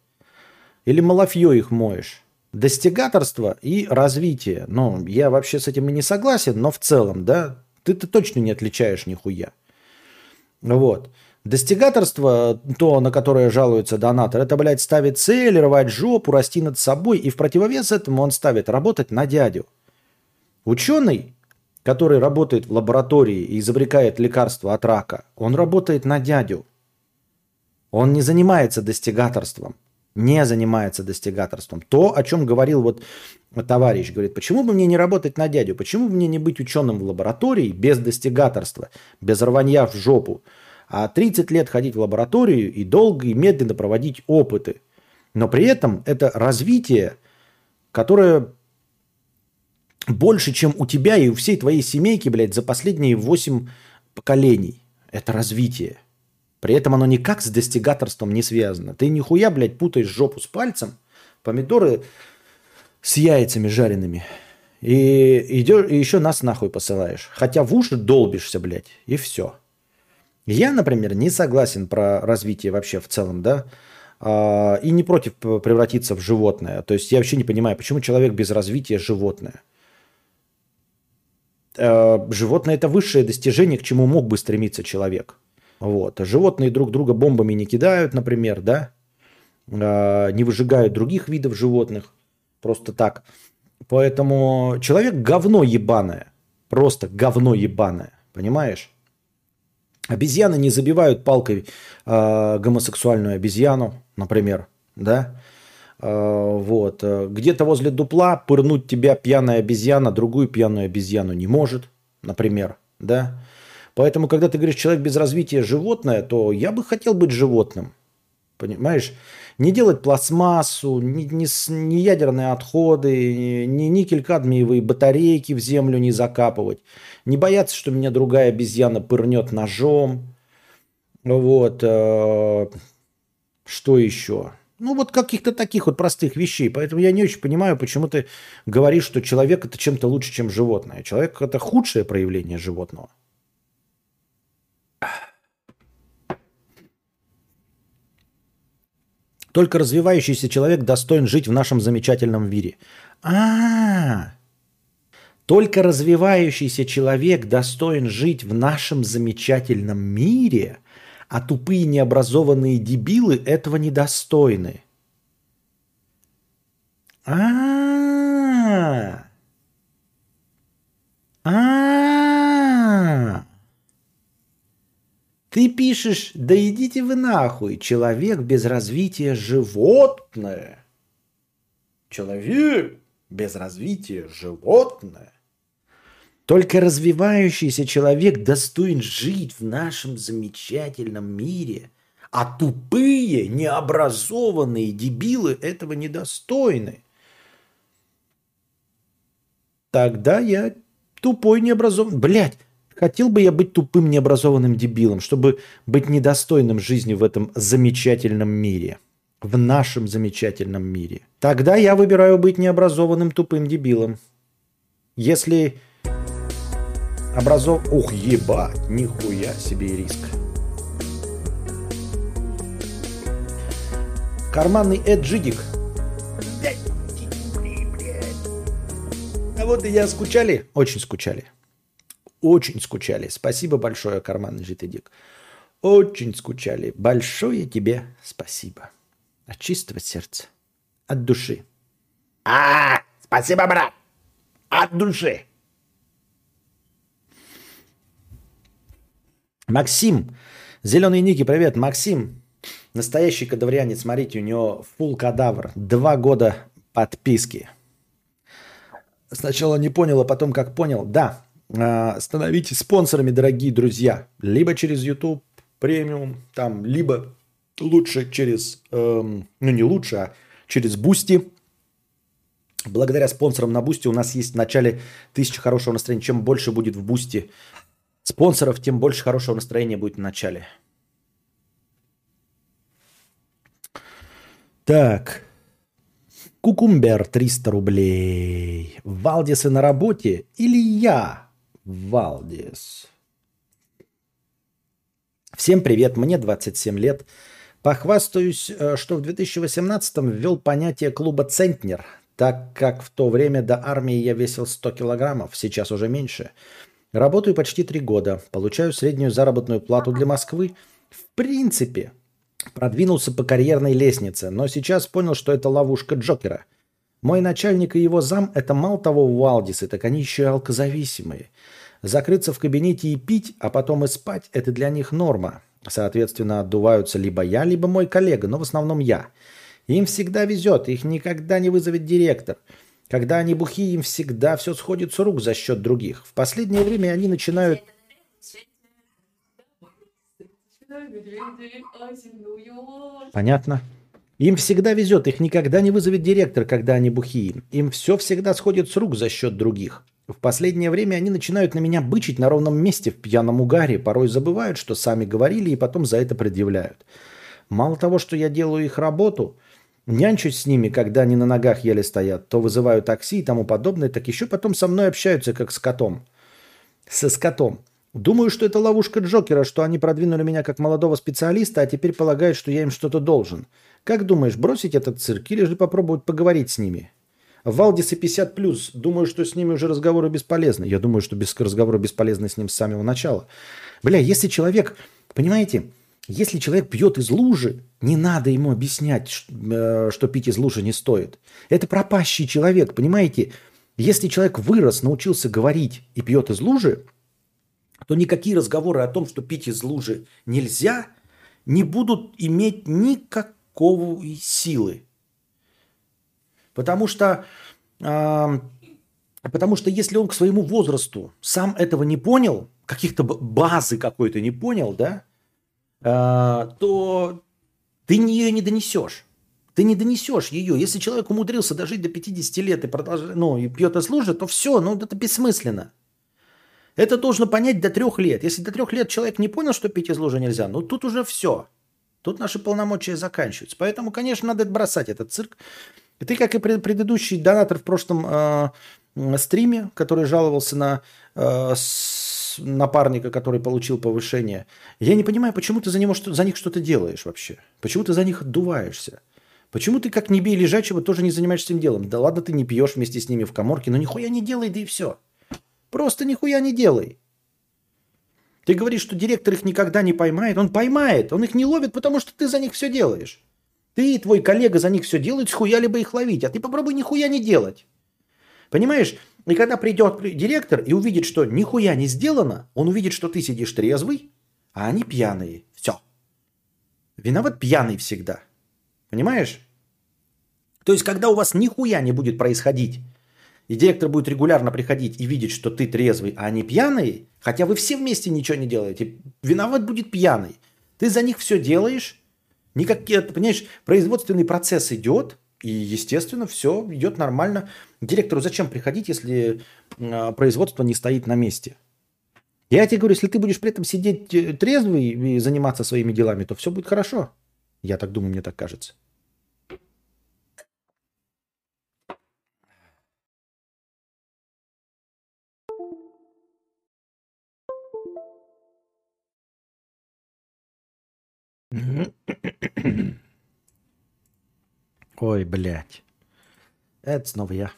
Или малафье их моешь? Достигаторство и развитие. Ну, я вообще с этим и не согласен, но в целом, да, ты-то точно не отличаешь нихуя. Вот. Достигаторство, то, на которое жалуется донатор, это, блядь, ставить цель, рвать жопу, расти над собой. И в противовес этому он ставит работать на дядю. Ученый, который работает в лаборатории и изобретает лекарство от рака, он работает на дядю. Он не занимается достигаторством. Не занимается достигаторством. То, о чем говорил вот товарищ, говорит, почему бы мне не работать на дядю? Почему бы мне не быть ученым в лаборатории без достигаторства, без рванья в жопу? А 30 лет ходить в лабораторию и долго и медленно проводить опыты. Но при этом это развитие, которое больше, чем у тебя и у всей твоей семейки, блядь, за последние 8 поколений. Это развитие. При этом оно никак с достигаторством не связано. Ты нихуя, блядь, путаешь жопу с пальцем, помидоры с яйцами жареными. И, идешь, и еще нас нахуй посылаешь. Хотя в уши долбишься, блядь, и все. Я, например, не согласен про развитие вообще в целом, да, а, и не против превратиться в животное. То есть я вообще не понимаю, почему человек без развития животное. А, животное – это высшее достижение, к чему мог бы стремиться человек. Вот. Животные друг друга бомбами не кидают, например, да, а, не выжигают других видов животных просто так. Поэтому человек говно ебаное, просто говно ебаное, понимаешь? Обезьяны не забивают палкой э, гомосексуальную обезьяну, например, да? Э, вот. Где-то возле дупла пырнуть тебя пьяная обезьяна, другую пьяную обезьяну не может, например, да? Поэтому, когда ты говоришь человек без развития животное, то я бы хотел быть животным, понимаешь? Не делать пластмассу, не, не, не ядерные отходы, не никель-кадмиевые батарейки в землю не закапывать. Не бояться, что меня другая обезьяна пырнет ножом. Вот. Э, что еще? Ну, вот каких-то таких вот простых вещей. Поэтому я не очень понимаю, почему ты говоришь, что человек это чем-то лучше, чем животное. Человек это худшее проявление животного. Только развивающийся человек достоин жить в нашем замечательном мире. А, только развивающийся человек достоин жить в нашем замечательном мире, а тупые необразованные дебилы этого недостойны. -а. а, Ты пишешь, да идите вы нахуй, человек без развития животное. Человек без развития животное. Только развивающийся человек достоин жить в нашем замечательном мире, а тупые, необразованные дебилы этого недостойны. Тогда я тупой, необразованный. Блять, Хотел бы я быть тупым, необразованным дебилом, чтобы быть недостойным жизни в этом замечательном мире. В нашем замечательном мире. Тогда я выбираю быть необразованным, тупым дебилом. Если образов... Ух, ебать, нихуя себе риск. Карманный Эджидик. А вот и я скучали? Очень скучали. Очень скучали. Спасибо большое, карманный житый дик. Очень скучали. Большое тебе спасибо. От чистого сердца. От души. А, спасибо, брат. От души. Максим. Зеленый Ники, привет. Максим. Настоящий кадаврианец. Смотрите, у него фул кадавр. Два года подписки. Сначала не понял, а потом как понял. Да, становитесь спонсорами, дорогие друзья. Либо через YouTube Premium, там, либо лучше через, эм, ну не лучше, а через Boosty. Благодаря спонсорам на Boosty у нас есть в начале тысячи хорошего настроения. Чем больше будет в Boosty спонсоров, тем больше хорошего настроения будет в начале. Так. Cucumber 300 рублей. Валдисы на работе или я? Валдис. Всем привет, мне 27 лет. Похвастаюсь, э, что в 2018 ввел понятие клуба «Центнер», так как в то время до армии я весил 100 килограммов, сейчас уже меньше. Работаю почти три года, получаю среднюю заработную плату для Москвы. В принципе, продвинулся по карьерной лестнице, но сейчас понял, что это ловушка Джокера. Мой начальник и его зам – это мало того Валдисы, так они еще и алкозависимые. Закрыться в кабинете и пить, а потом и спать – это для них норма. Соответственно, отдуваются либо я, либо мой коллега, но в основном я. Им всегда везет, их никогда не вызовет директор. Когда они бухие, им всегда все сходит с рук за счет других. В последнее время они начинают Понятно. Им всегда везет, их никогда не вызовет директор, когда они бухие. Им все всегда сходит с рук за счет других. В последнее время они начинают на меня бычить на ровном месте в пьяном угаре, порой забывают, что сами говорили, и потом за это предъявляют. Мало того, что я делаю их работу, нянчусь с ними, когда они на ногах еле стоят, то вызываю такси и тому подобное, так еще потом со мной общаются, как с котом. Со скотом. Думаю, что это ловушка Джокера, что они продвинули меня как молодого специалиста, а теперь полагают, что я им что-то должен. Как думаешь, бросить этот цирк или же попробовать поговорить с ними? Валдисы 50 плюс. Думаю, что с ними уже разговоры бесполезны. Я думаю, что без разговора бесполезны с ним с самого начала. Бля, если человек, понимаете, если человек пьет из лужи, не надо ему объяснять, э, что пить из лужи не стоит. Это пропащий человек, понимаете? Если человек вырос, научился говорить и пьет из лужи, то никакие разговоры о том, что пить из лужи нельзя, не будут иметь никакой силы. Потому что, э, потому что если он к своему возрасту сам этого не понял, каких-то базы какой-то не понял, да, э, то ты ее не донесешь. Ты не донесешь ее. Если человек умудрился дожить до 50 лет и, продолжает, ну, и пьет из лужи, то все, ну это бессмысленно. Это должно понять до трех лет. Если до трех лет человек не понял, что пить из лужи нельзя, ну тут уже все. Тут наши полномочия заканчиваются. Поэтому, конечно, надо бросать этот цирк. И ты, как и предыдущий донатор в прошлом э, стриме, который жаловался на э, напарника, который получил повышение, я не понимаю, почему ты за, него, за них что-то делаешь вообще? Почему ты за них отдуваешься? Почему ты, как не бей лежачего, тоже не занимаешься этим делом? Да ладно, ты не пьешь вместе с ними в коморке, но нихуя не делай, да и все. Просто нихуя не делай. Ты говоришь, что директор их никогда не поймает. Он поймает. Он их не ловит, потому что ты за них все делаешь. Ты и твой коллега за них все делают, схуяли бы их ловить. А ты попробуй нихуя не делать. Понимаешь? И когда придет директор и увидит, что нихуя не сделано, он увидит, что ты сидишь трезвый, а они пьяные. Все. Виноват пьяный всегда. Понимаешь? То есть, когда у вас нихуя не будет происходить, и директор будет регулярно приходить и видеть, что ты трезвый, а они пьяные, хотя вы все вместе ничего не делаете, виноват будет пьяный. Ты за них все делаешь, никак, понимаешь, производственный процесс идет, и, естественно, все идет нормально. Директору зачем приходить, если э, производство не стоит на месте? Я тебе говорю, если ты будешь при этом сидеть э, трезвый и заниматься своими делами, то все будет хорошо. Я так думаю, мне так кажется. Ой, блядь. Это снова я.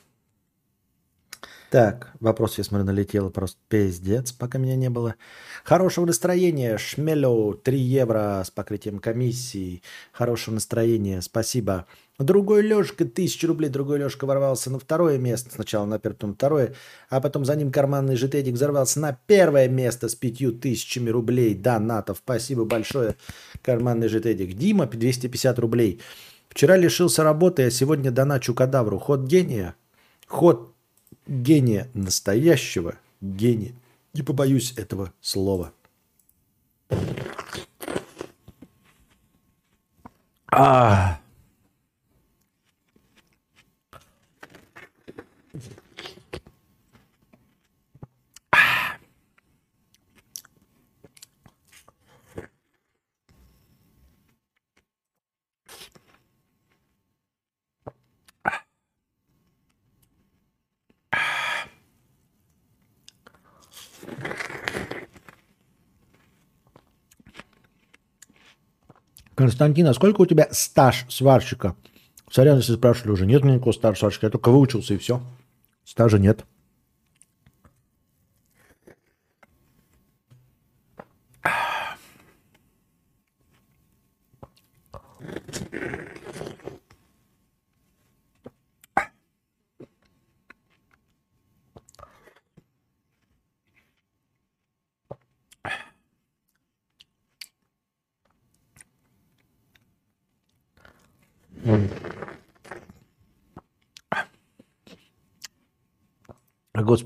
Так, вопрос, я смотрю, налетел просто пиздец, пока меня не было. Хорошего настроения, Шмелю, 3 евро с покрытием комиссии. Хорошего настроения, спасибо. Другой Лешка, тысяча рублей, другой Лешка ворвался на второе место. Сначала на первое, потом второе. А потом за ним карманный житедик взорвался на первое место с пятью тысячами рублей донатов. Спасибо большое, карманный житедик. Дима, 250 рублей. Вчера лишился работы, а сегодня доначу кадавру. Ход гения. Ход гения настоящего гения. Не побоюсь этого слова. А. Константин, а сколько у тебя стаж сварщика? Сорян, если спрашивали уже. Нет никакого стажа сварщика. Я только выучился и все. Стажа нет.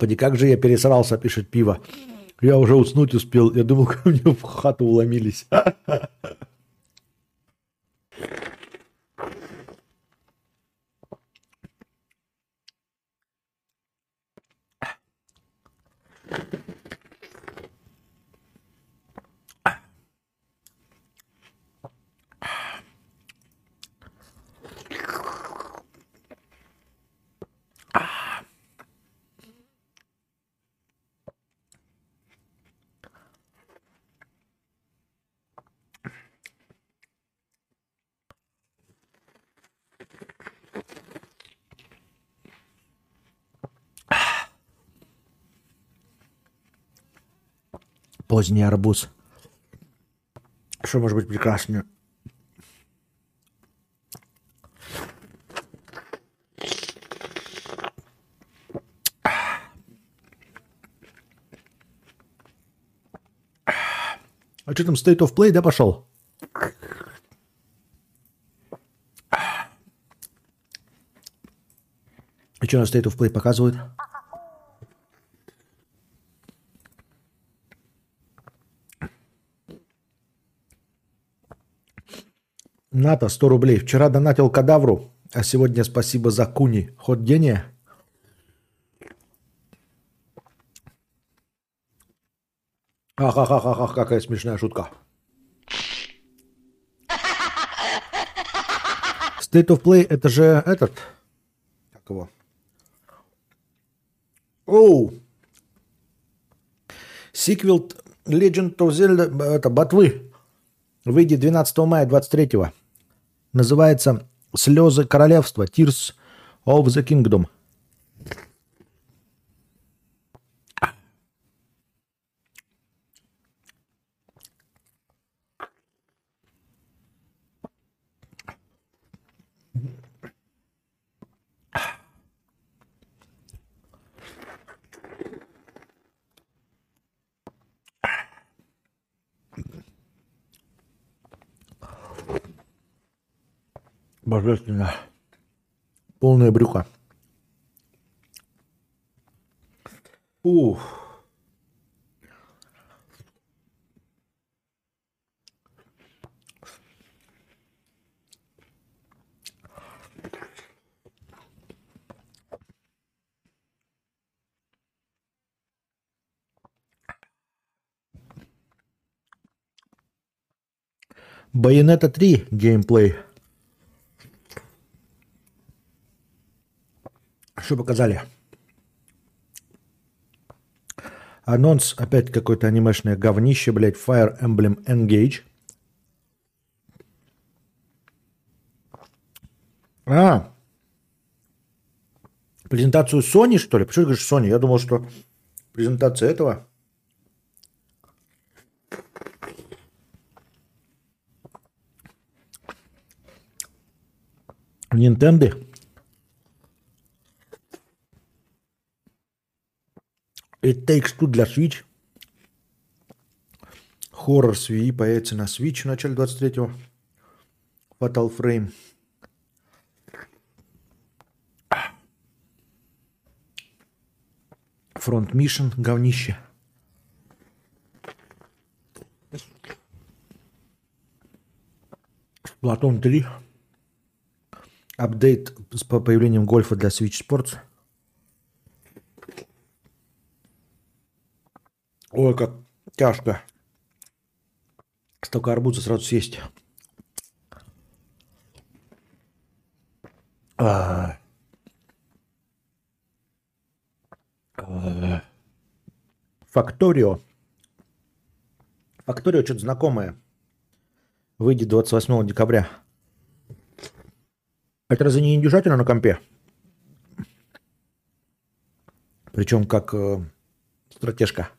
Господи, как же я пересрался, пишет пиво. Я уже уснуть успел. Я думал, ко мне в хату уломились. Поздний арбуз. Что может быть прекраснее? А что там State of Play, да, пошел? И что на State of Play показывают? НАТО 100 рублей. Вчера донатил кадавру, а сегодня спасибо за куни. Ход дения? Ах-ах-ах-ах, какая смешная шутка. State of Play это же этот... Как его? Оу! Сиквел Legend of Zelda, это, Ботвы, выйдет 12 мая 23 Называется «Слезы королевства» Tears of the Kingdom. Божественно. Полное брюхо. Ух. Байонета 3 геймплей. Что показали? Анонс, опять какое-то анимешное говнище, блядь, Fire Emblem Engage. А, презентацию Sony, что ли? Почему ты говоришь Sony? Я думал, что презентация этого. Nintendo. It Takes Two для Switch. Хоррор с Wii появится на Switch в начале 23-го. Fatal Frame. Front Mission, говнище. Платон 3. Апдейт с появлением гольфа для Switch Sports. Ой, как тяжко. Столько арбуза сразу съесть. А. А. Факторио. Факторио что-то знакомое. Выйдет 28 декабря. Это разве не индюшатина на компе? Причем как э, стратежка.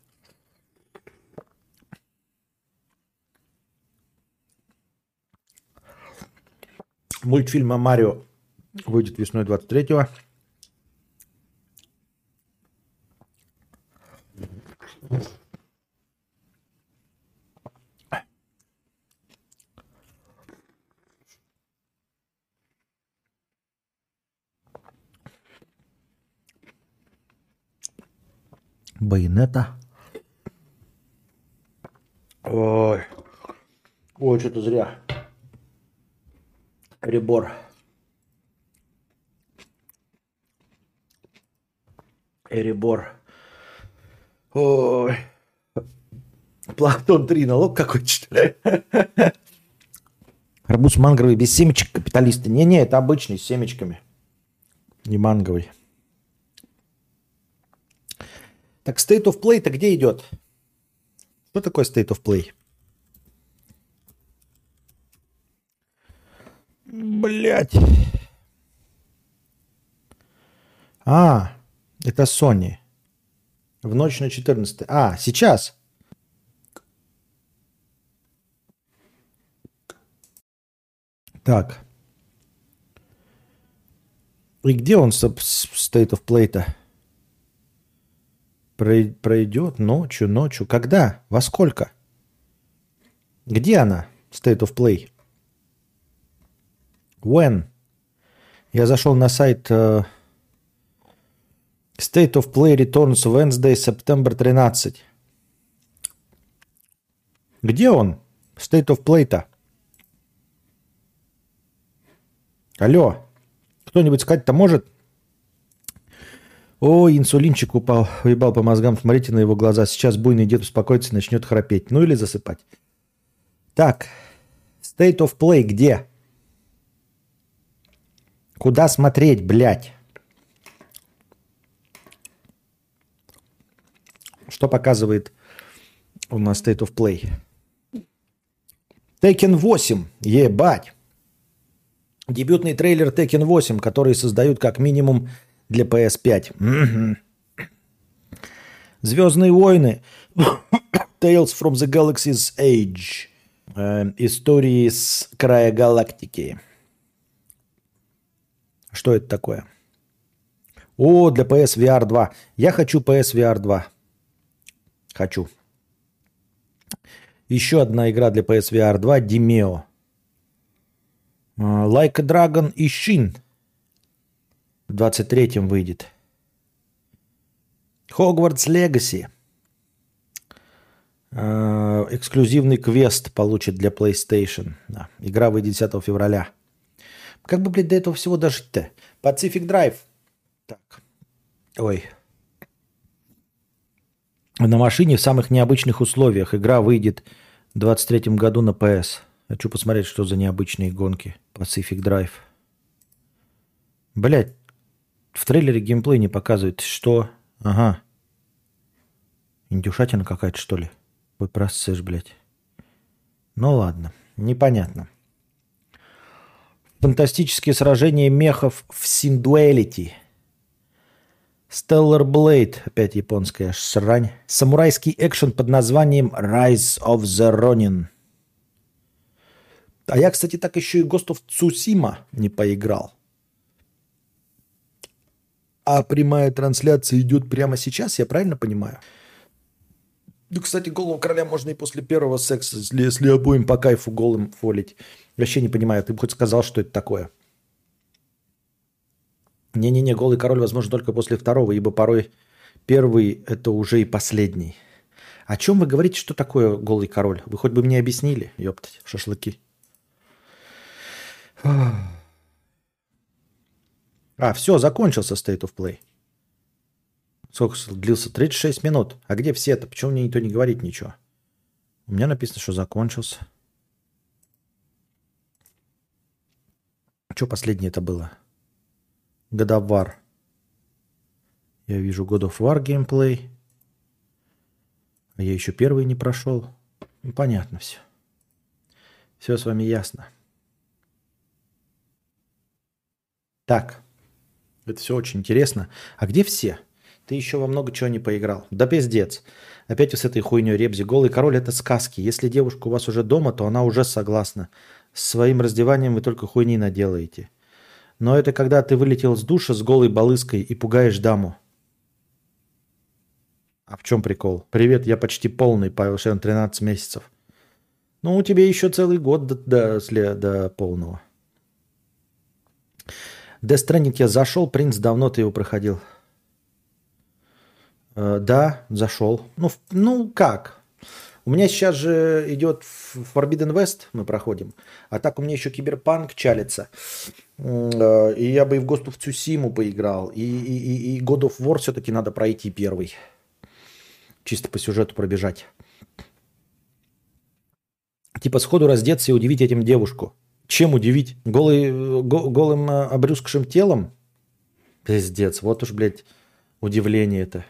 Мультфильм о Марио выйдет весной 23-го. Байонета. Ой. Ой, что-то зря. Ребор. Эребор. Ой. Платон 3, налог какой-то, что ли? Арбуз мангровый без семечек капиталисты. Не-не, это обычный с семечками. Не манговый. Так State of Play-то где идет? Что такое State of Play? Блять. А, это Sony. В ночь на 14. А, сейчас. Так. И где он, State of Play-то? Пройдет ночью, ночью. Когда? Во сколько? Где она? State of Play. When? Я зашел на сайт uh, State of Play Returns Wednesday, September 13. Где он? State of Play-то? Алло, кто-нибудь сказать-то может? О, инсулинчик упал, уебал по мозгам. Смотрите на его глаза. Сейчас буйный дед успокоится и начнет храпеть. Ну или засыпать. Так, State of Play где? Куда смотреть, блядь? Что показывает у нас State of Play? Tekken 8. Ебать. Дебютный трейлер Tekken 8, который создают как минимум для PS5. Угу. Звездные войны. Tales from the Galaxy's Age. Э, истории с края галактики. Что это такое? О, для PS VR 2. Я хочу PS VR 2. Хочу. Еще одна игра для PS VR 2 Dimeo. Like a Dragon и Shin. В 23-м выйдет. Хогвартс Легаси. Эксклюзивный квест получит для PlayStation. Да. Игра выйдет 10 февраля. Как бы, блядь, до этого всего дожить-то? Pacific Drive. Так. Ой. На машине в самых необычных условиях. Игра выйдет в 23 году на PS. Хочу посмотреть, что за необычные гонки. Pacific Drive. Блять, в трейлере геймплей не показывает. Что? Ага. Индюшатина какая-то, что ли? Вы просышь, блядь. Ну ладно, непонятно. Фантастические сражения мехов в Синдуэлити. Stellar Blade, опять японская срань. Самурайский экшен под названием Rise of the Ronin – а я, кстати, так еще и of Tsushima не поиграл. А прямая трансляция идет прямо сейчас, я правильно понимаю? Ну, кстати, голову короля можно и после первого секса, если, если обоим по кайфу голым фолить. Вообще не понимаю, ты бы хоть сказал, что это такое. Не-не-не, голый король возможно только после второго, ибо порой первый – это уже и последний. О чем вы говорите, что такое голый король? Вы хоть бы мне объяснили, ёптать, шашлыки. А, все, закончился State of Play. Сколько длился? 36 минут. А где все это? Почему мне никто не говорит ничего? У меня написано, что закончился. Что последнее это было? War. Я вижу God of War геймплей. А я еще первый не прошел. Ну, понятно все. Все с вами ясно. Так, это все очень интересно. А где все? Ты еще во много чего не поиграл. Да пиздец. Опять с этой хуйней Ребзи. Голый король это сказки. Если девушка у вас уже дома, то она уже согласна. С своим раздеванием вы только хуйни наделаете. Но это когда ты вылетел с душа с голой балыской и пугаешь даму. А в чем прикол? Привет, я почти полный, Павел Шен, 13 месяцев. Ну, у тебя еще целый год до, до, до полного. Death я зашел, принц, давно ты его проходил. Э, да, зашел. Ну, в- ну как? У меня сейчас же идет в Forbidden West, мы проходим. А так у меня еще Киберпанк чалится. Э, И я бы и в Ghost of Tsushima поиграл. И, и, и- God of War все-таки надо пройти первый. Чисто по сюжету пробежать. Типа сходу раздеться и удивить этим девушку. Чем удивить? Голый, э, го- голым обрюзгшим телом? Пиздец, вот уж, блядь, удивление это.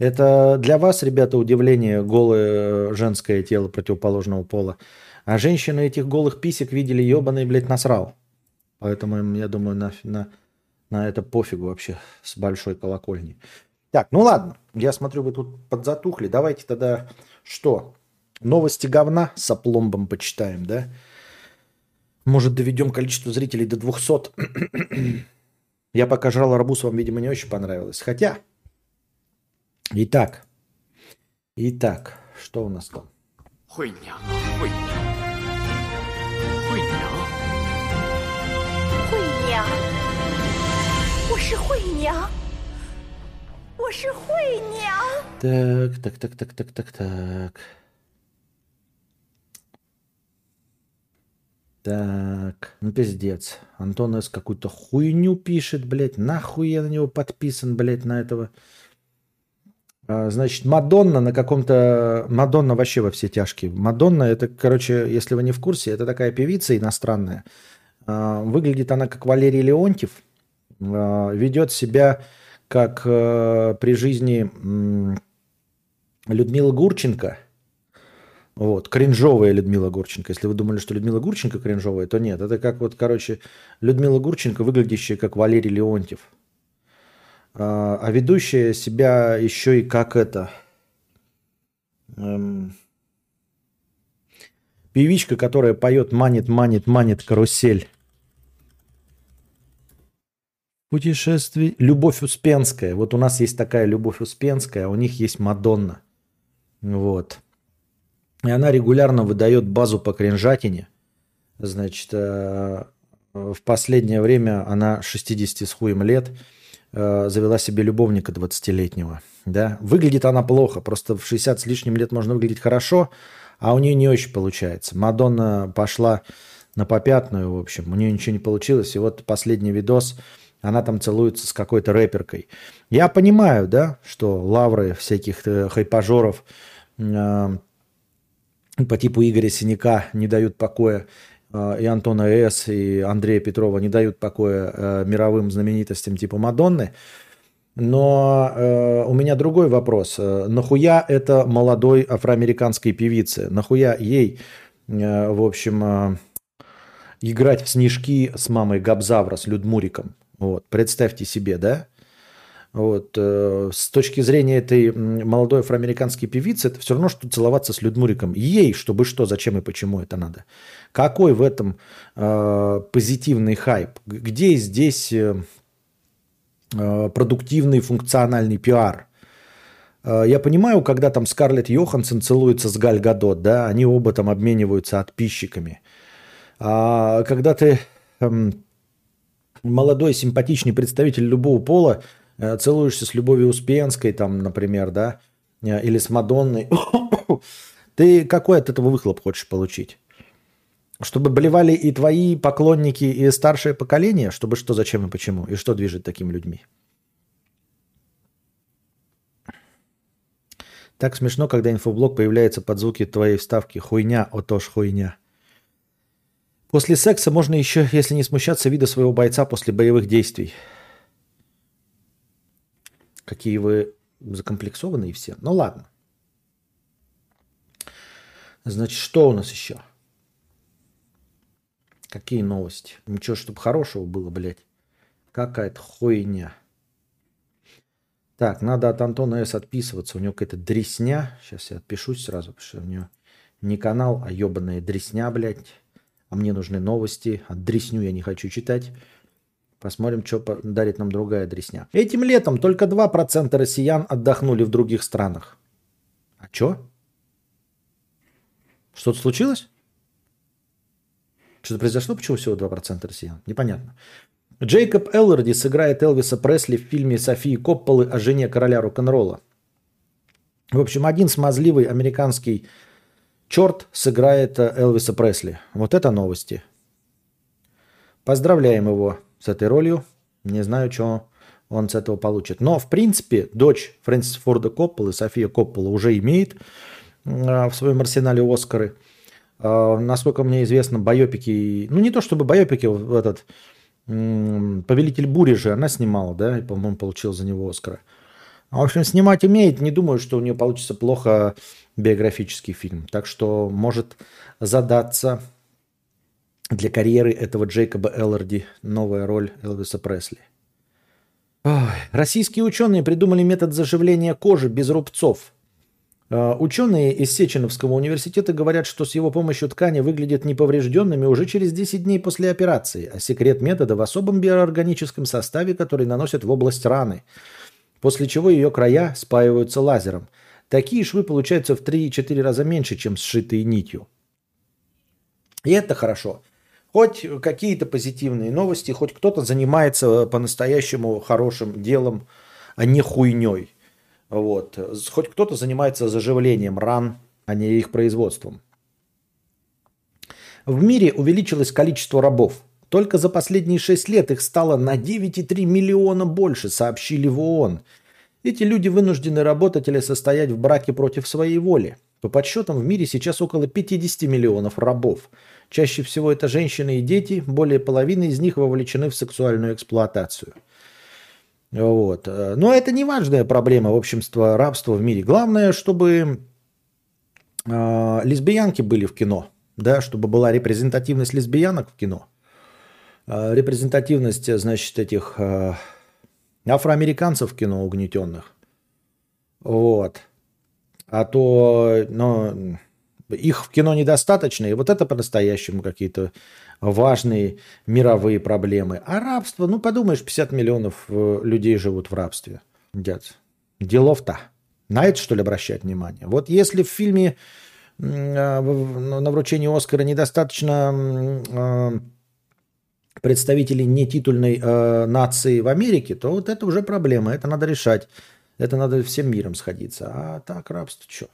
Это для вас, ребята, удивление голое э, женское тело противоположного пола. А женщины этих голых писек видели ебаный, блядь, насрал. Поэтому я думаю, на, на, на это пофигу вообще с большой колокольни. Так, ну ладно, я смотрю, вы тут подзатухли. Давайте тогда что? Новости говна с опломбом почитаем, да? Может, доведем количество зрителей до 200. Я пока жрал арбуз, вам, видимо, не очень понравилось. Хотя, итак, итак, что у нас там? 惠娘啊，惠娘，惠娘，惠娘，我是惠娘，我是惠娘。 Так, так, так, так, так, так, так. Так, ну пиздец. Антон С. какую-то хуйню пишет, блядь. Нахуй я на него подписан, блядь, на этого. а, Значит, Мадонна на каком-то... Мадонна вообще во все тяжкие. Мадонна, это, короче, если вы не в курсе, это такая певица иностранная. А, Выглядит она как Валерий Леонтьев. А, Ведет себя как э, при жизни Людмила Гурченко. Вот, кринжовая Людмила Гурченко. Если вы думали, что Людмила Гурченко кринжовая, то нет. Это как вот, короче, Людмила Гурченко, выглядящая как Валерий Леонтьев. А, а ведущая себя еще и как это... эм, певичка, которая поет «Манит, манит, манит карусель». Путешествие. Любовь Успенская. Вот у нас есть такая Любовь Успенская, а у них есть Мадонна. Вот. И она регулярно выдает базу по кринжатине. Значит, э, в последнее время она 60 с хуем лет э, завела себе любовника 20-летнего. Да? Выглядит она плохо, просто в 60 с лишним лет можно выглядеть хорошо, а у нее не очень получается. Мадонна пошла на попятную, в общем, у нее ничего не получилось. И вот последний видос, она там целуется с какой-то рэперкой. Я понимаю, да, что лавры всяких э, хайпажоров э, по типу Игоря Синяка не дают покоя, и Антона С., и Андрея Петрова не дают покоя э, мировым знаменитостям типа Мадонны. Но э, у меня другой вопрос. Э, Нахуя это молодой афроамериканской певице? Нахуя ей, э, в общем, э, играть в снежки с мамой Габзавра, с Людмуриком? Вот, представьте себе, да? Вот, э, с точки зрения этой молодой афроамериканской певицы, это все равно, что целоваться с Людмуриком. Ей, чтобы что, зачем и почему это надо. Какой в этом э, позитивный хайп? Где здесь э, э, продуктивный функциональный пиар? Э, Я понимаю, когда там Скарлетт Йоханссон целуется с Галь Гадот, да, они оба там обмениваются подписчиками. А когда ты эм, молодой симпатичный представитель любого пола, э, целуешься с Любовью Успенской, там, например, да, э, или с Мадонной, ты какой от этого выхлоп хочешь получить? Чтобы болевали и твои поклонники, и старшее поколение? Чтобы что, зачем и почему? И что движет такими людьми? Так смешно, когда инфоблог появляется под звуки твоей вставки. Хуйня, отож хуйня. После секса можно еще, если не смущаться, вида своего бойца после боевых действий. Какие вы закомплексованные все. Ну ладно. Значит, что у нас еще? Какие новости? Ничего, чтобы хорошего было, блядь. Какая-то хуйня. Так, надо от Антона С. отписываться. У него какая-то дресня. Сейчас я отпишусь сразу, потому что у него не канал, а ебаная дресня, блядь. А мне нужны новости. А дресню я не хочу читать. Посмотрим, что по- дарит нам другая дресня. Этим летом только 2% россиян отдохнули в других странах. А чё? Что-то случилось? Что-то произошло? Почему всего 2% россиян? Непонятно. Джейкоб Элларди сыграет Элвиса Пресли в фильме Софии Копполы о жене короля рок-н-ролла. В общем, один смазливый американский черт сыграет э, Элвиса Пресли. Вот это новости. Поздравляем его с этой ролью. Не знаю, что он с этого получит. Но, в принципе, дочь Фрэнсис Форда Копполы, София Коппола, уже имеет э, в своем арсенале Оскары. Э, насколько мне известно, байопики... Ну, не то чтобы байопики, вот этот «Повелитель бури» же она снимала, да, и, по-моему, получил за него Оскара. В общем, снимать умеет. Не думаю, что у нее получится плохо биографический фильм. Так что может задаться для карьеры этого Джейкоба Элларди новая роль Элвиса Пресли. Российские ученые придумали метод заживления кожи без рубцов. Э, ученые из Сеченовского университета говорят, что с его помощью ткани выглядят неповрежденными уже через 10 дней после операции, а секрет метода в особом биоорганическом составе, который наносят в область раны, после чего ее края спаиваются лазером. Такие швы получаются в 3-4 раза меньше, чем сшитые нитью. И это хорошо. Хоть какие-то позитивные новости, хоть кто-то занимается по-настоящему хорошим делом, а не хуйней. Вот. Хоть кто-то занимается заживлением ран, а не их производством. В мире увеличилось количество рабов. Только за последние 6 лет их стало на 9,3 миллиона больше, сообщили в ООН. Эти люди вынуждены работать или состоять в браке против своей воли. По подсчетам в мире сейчас около 50 миллионов рабов – Чаще всего это женщины и дети, более половины из них вовлечены в сексуальную эксплуатацию. Вот. Но это не важная проблема общества рабства в мире. Главное, чтобы э, лесбиянки были в кино, да, чтобы была репрезентативность лесбиянок в кино. Э, репрезентативность, значит, этих э, афроамериканцев в кино угнетенных. Вот. А то, ну, их в кино недостаточно, и вот это по-настоящему какие-то важные мировые проблемы. А рабство, ну подумаешь, 50 миллионов э, людей живут в рабстве. Дядь, делов-то. На это, что ли, обращать внимание? Вот если в фильме э, на вручении Оскара недостаточно э, представителей нетитульной нации в Америке, то вот это уже проблема, это надо решать. Это надо всем миром сходиться. А так рабство что?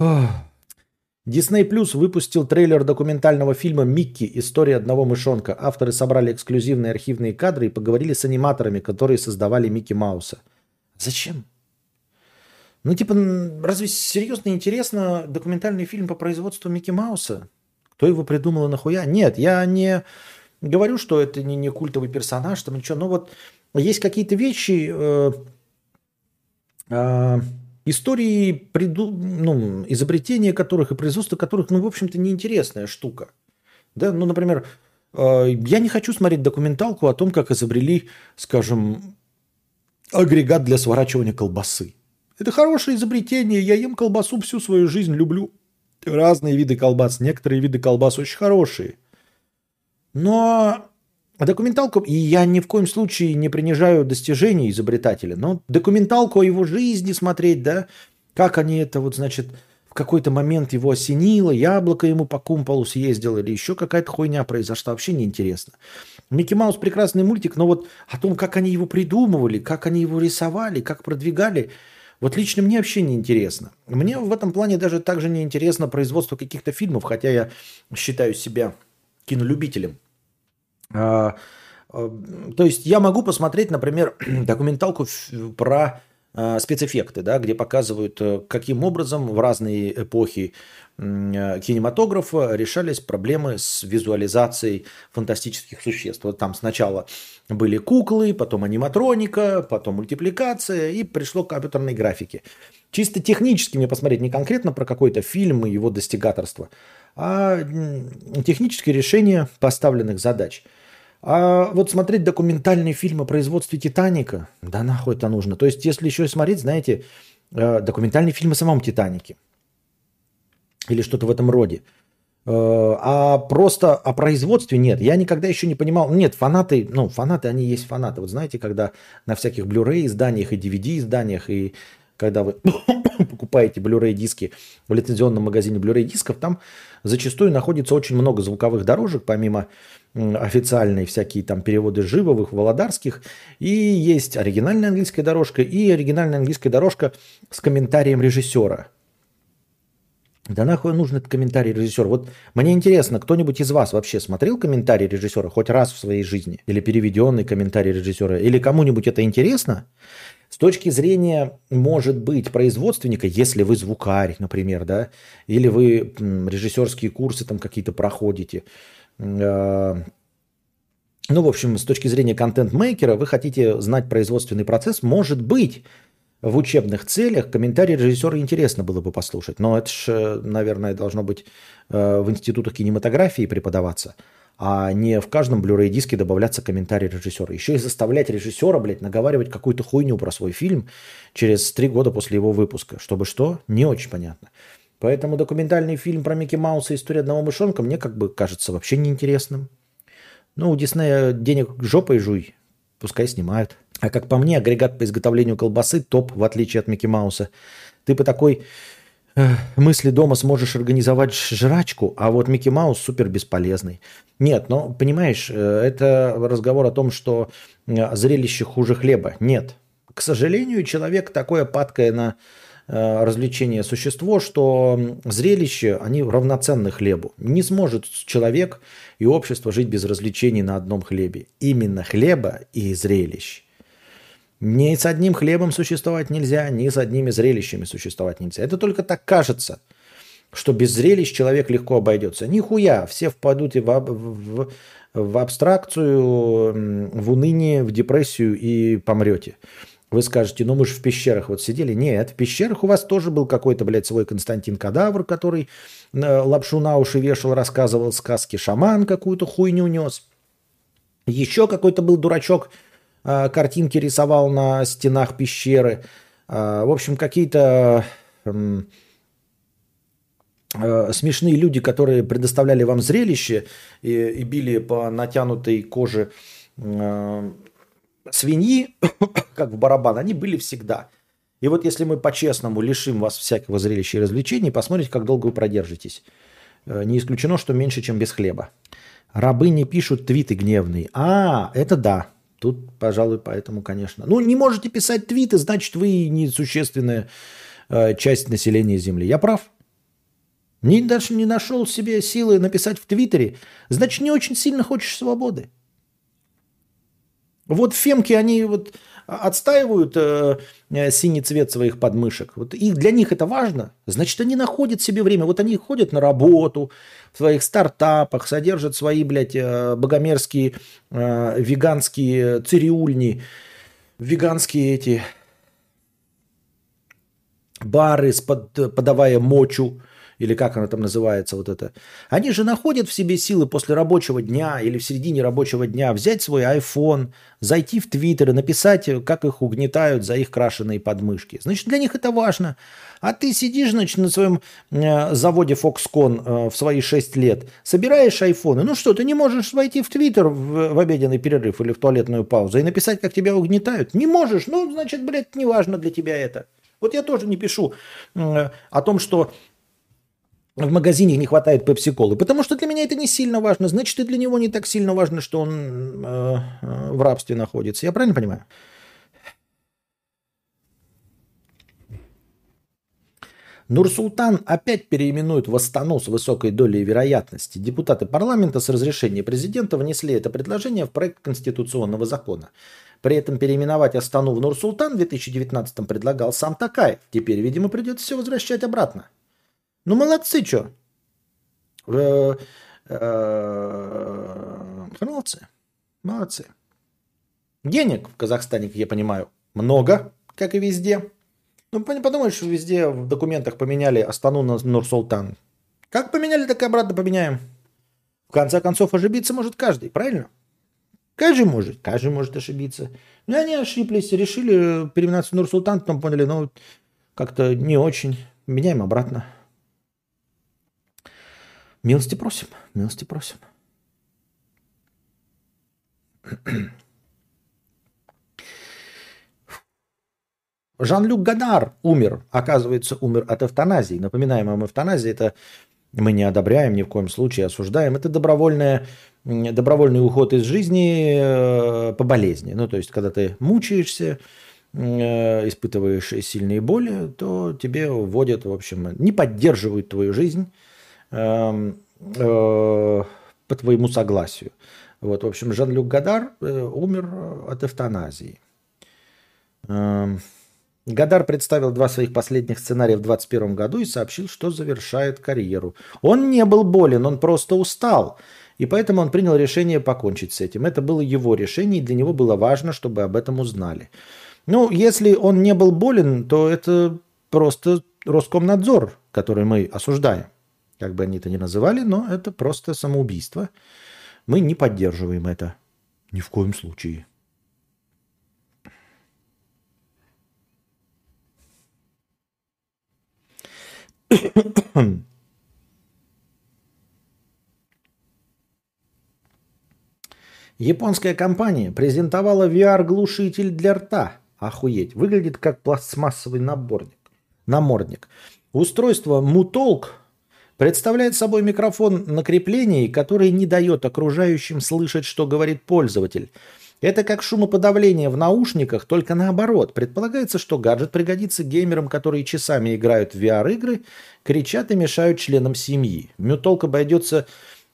Disney Plus выпустил трейлер документального фильма «Микки. История одного мышонка». Авторы собрали эксклюзивные архивные кадры и поговорили с аниматорами, которые создавали Микки Мауса. Зачем? Ну, типа, разве серьезно интересно документальный фильм по производству Микки Мауса? Кто его придумал и нахуя? Нет, я не говорю, что это не, не культовый персонаж, там ничего. Но вот есть какие-то вещи, э, э, Истории, приду, ну, изобретения которых и производство которых, ну, в общем-то, неинтересная штука. Да, ну, например, э, я не хочу смотреть документалку о том, как изобрели, скажем, агрегат для сворачивания колбасы. Это хорошее изобретение. Я ем колбасу всю свою жизнь, люблю разные виды колбас. Некоторые виды колбас очень хорошие. Но документалку, и я ни в коем случае не принижаю достижений изобретателя, но документалку о его жизни смотреть, да, как они это вот, значит, в какой-то момент его осенило, яблоко ему по кумполу съездил или еще какая-то хуйня произошла, вообще неинтересно. Микки Маус прекрасный мультик, но вот о том, как они его придумывали, как они его рисовали, как продвигали, вот лично мне вообще не интересно. Мне в этом плане даже также не интересно производство каких-то фильмов, хотя я считаю себя кинолюбителем. А, а, то есть я могу посмотреть, например, документалку про а, спецэффекты, да, где показывают, э, каким образом в разные эпохи кинематографа решались проблемы с визуализацией фантастических существ. Вот там сначала были куклы, потом аниматроника, потом мультипликация, и пришло к компьютерной графике. Чисто технически мне посмотреть не конкретно про какой-то фильм и его достигаторство, а технические решения поставленных задач – а вот смотреть документальный фильм о производстве «Титаника», да нахуй это нужно. То есть, если еще смотреть, знаете, э, документальный фильм о самом «Титанике» или что-то в этом роде. Э, а просто о производстве нет. Я никогда еще не понимал. Нет, фанаты, ну, фанаты, они есть фанаты. Вот знаете, когда на всяких Blu-ray изданиях и DVD изданиях, и когда вы покупаете Blu-ray диски в лицензионном магазине Blu-ray дисков, там зачастую находится очень много звуковых дорожек, помимо официальные всякие там переводы Живовых, Володарских, и есть оригинальная английская дорожка и оригинальная английская дорожка с комментарием режиссера. Да нахуй нужен этот комментарий режиссера? Вот мне интересно, кто-нибудь из вас вообще смотрел комментарий режиссера хоть раз в своей жизни? Или переведенный комментарий режиссера? Или кому-нибудь это интересно? С точки зрения, может быть, производственника, если вы звукарь, например, да, или вы режиссерские курсы там какие-то проходите, ну, в общем, с точки зрения контент-мейкера, вы хотите знать производственный процесс, может быть, в учебных целях комментарий режиссера интересно было бы послушать. Но это же, наверное, должно быть э, в институтах кинематографии преподаваться, а не в каждом Blu-ray диске добавляться комментарий режиссера. Еще и заставлять режиссера, блядь, наговаривать какую-то хуйню про свой фильм через три года после его выпуска. Чтобы что? Не очень понятно. Поэтому документальный фильм про Микки Мауса и историю одного мышонка мне как бы кажется вообще неинтересным. Ну, у Диснея денег жопой жуй, пускай снимают. А как по мне, агрегат по изготовлению колбасы топ, в отличие от Микки Мауса. Ты по такой э, мысли дома сможешь организовать жрачку, а вот Микки Маус супер бесполезный. Нет, но понимаешь, э, это разговор о том, что э, зрелище хуже хлеба. Нет. К сожалению, человек такое падкое на развлечение существо, что зрелище, они равноценны хлебу. Не сможет человек и общество жить без развлечений на одном хлебе. Именно хлеба и зрелищ. Ни с одним хлебом существовать нельзя, ни с одними зрелищами существовать нельзя. Это только так кажется, что без зрелищ человек легко обойдется. Нихуя, все впадут и в, аб- в- в абстракцию, в уныние, в депрессию и помрете. Вы скажете, ну мы же в пещерах вот сидели. Нет, в пещерах у вас тоже был какой-то, блядь, свой Константин Кадавр, который э, лапшу на уши вешал, рассказывал сказки, шаман какую-то хуйню нес. Еще какой-то был дурачок, а, картинки рисовал на стенах пещеры. А, В общем, какие-то м, э, смешные люди, которые предоставляли вам зрелище и, и били по натянутой коже э, свиньи, как в барабан, они были всегда. И вот если мы по-честному лишим вас всякого зрелища и развлечений, посмотрите, как долго вы продержитесь. Э, Не исключено, что меньше, чем без хлеба. Рабы не пишут твиты гневные. А, это да. Тут, пожалуй, поэтому, конечно. Ну, не можете писать твиты, значит, вы несущественная э, часть населения Земли. Я прав? Не, даже не нашел себе силы написать в Твиттере, значит, не очень сильно хочешь свободы. Вот фемки, они вот отстаивают э, э, синий цвет своих подмышек. Вот их, для них это важно. Значит, они находят себе время. Вот они ходят на работу, в своих стартапах, содержат свои, блядь, э, богомерзкие э, веганские цирюльни, веганские эти бары, с под- подавая мочу, или как она там называется, вот это. Они же находят в себе силы после рабочего дня или в середине рабочего дня взять свой iPhone, зайти в Твиттер и написать, как их угнетают за их крашеные подмышки. Значит, для них это важно. А ты сидишь, значит, на своем э, заводе Foxconn э, в свои 6 лет, собираешь айфоны. Ну что, ты не можешь войти в Твиттер в, в обеденный перерыв или в туалетную паузу и написать, как тебя угнетают? Не можешь. Ну, значит, блядь, не важно для тебя это. Вот я тоже не пишу э, о том, что в магазине не хватает пепси-колы, потому что для меня это не сильно важно. Значит, и для него не так сильно важно, что он э, э, в рабстве находится. Я правильно понимаю? Нурсултан опять переименуют в Астану с высокой долей вероятности. Депутаты парламента с разрешения президента внесли это предложение в проект конституционного закона. При этом переименовать Астану в Нурсултан в 2019 предлагал сам Такаев. Теперь, видимо, придется все возвращать обратно. Ну, молодцы, что? Молодцы. Молодцы. Денег в Казахстане, как я понимаю, много, как и везде. Ну, подумаешь, везде в документах поменяли Астану на Нур-Султан. Как поменяли, так и обратно поменяем. В конце концов, ошибиться может каждый, правильно? Каждый может, каждый может ошибиться. Ну, и они ошиблись, решили переименоваться в Нур-Султан, потом поняли, ну, как-то не очень. Меняем обратно. Милости просим, милости просим. Жан-Люк Гадар умер, оказывается, умер от эвтаназии. Напоминаем вам, эвтаназия – это мы не одобряем ни в коем случае, осуждаем. Это добровольное добровольный уход из жизни э, по болезни. Ну, то есть, когда ты мучаешься, э, испытываешь сильные боли, то тебе вводят, в общем, не поддерживают твою жизнь по твоему согласию. Вот, в общем, Жан-Люк Гадар э, умер от эвтаназии. Эм, Гадар представил два своих последних сценария в 2021 году и сообщил, что завершает карьеру. Он не был болен, он просто устал. И поэтому он принял решение покончить с этим. Это было его решение, и для него было важно, чтобы об этом узнали. Ну, если он не был болен, то это просто Роскомнадзор, который мы осуждаем. Как бы они это ни называли, но это просто самоубийство. Мы не поддерживаем это. Ни в коем случае. Японская компания презентовала VR-глушитель для рта. Охуеть. Выглядит как пластмассовый наборник. намордник. Устройство Mutalk представляет собой микрофон на креплении, который не дает окружающим слышать, что говорит пользователь. Это как шумоподавление в наушниках, только наоборот. Предполагается, что гаджет пригодится геймерам, которые часами играют в VR-игры, кричат и мешают членам семьи. Мютолк обойдется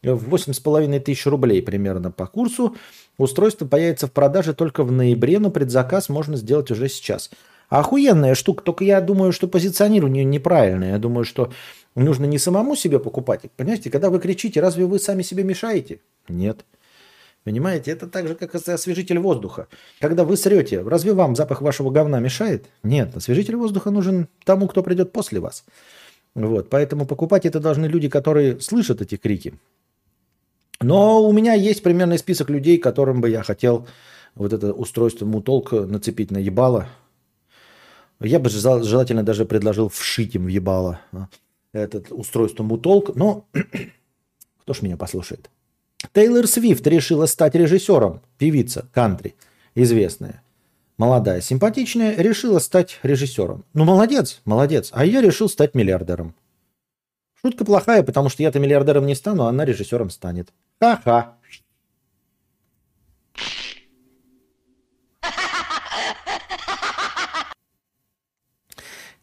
в 8,5 тысяч рублей примерно по курсу. Устройство появится в продаже только в ноябре, но предзаказ можно сделать уже сейчас. Охуенная штука, только я думаю, что позиционирование неправильное. Я думаю, что нужно не самому себе покупать. Понимаете, когда вы кричите, разве вы сами себе мешаете? Нет. Понимаете, это так же, как освежитель воздуха. Когда вы срете, разве вам запах вашего говна мешает? Нет, освежитель воздуха нужен тому, кто придет после вас. Вот, поэтому покупать это должны люди, которые слышат эти крики. Но у меня есть примерный список людей, которым бы я хотел вот это устройство мутолк нацепить на ебало. Я бы жел- желательно даже предложил вшить им в ебало а, это устройство мутолк, но кто ж меня послушает? Тейлор Свифт решила стать режиссером. Певица, кантри, известная. Молодая, симпатичная, решила стать режиссером. Ну, молодец, молодец. А я решил стать миллиардером. Шутка плохая, потому что я-то миллиардером не стану, а она режиссером станет. Ха-ха.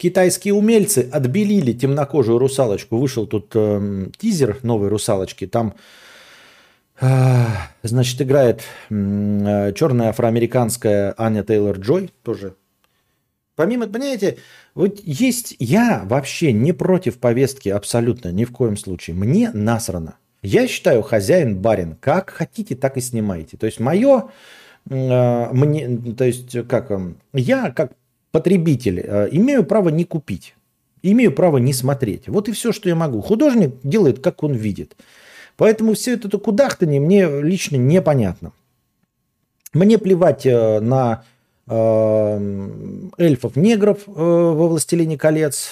Китайские умельцы отбелили темнокожую русалочку. Вышел тут эм, тизер новой русалочки. Там, э, значит, играет э, черная афроамериканская Аня Тейлор Джой тоже. Помимо, понимаете, вот есть я вообще не против повестки абсолютно, ни в коем случае. Мне насрано. Я считаю хозяин барин. Как хотите, так и снимайте. То есть мое, э, мне, то есть как, эм, я как потребитель э, имею право не купить, имею право не смотреть. Вот и все, что я могу. Художник делает, как он видит. Поэтому все это кудахтание мне лично непонятно. Мне плевать э, на э, эльфов-негров во «Властелине колец»,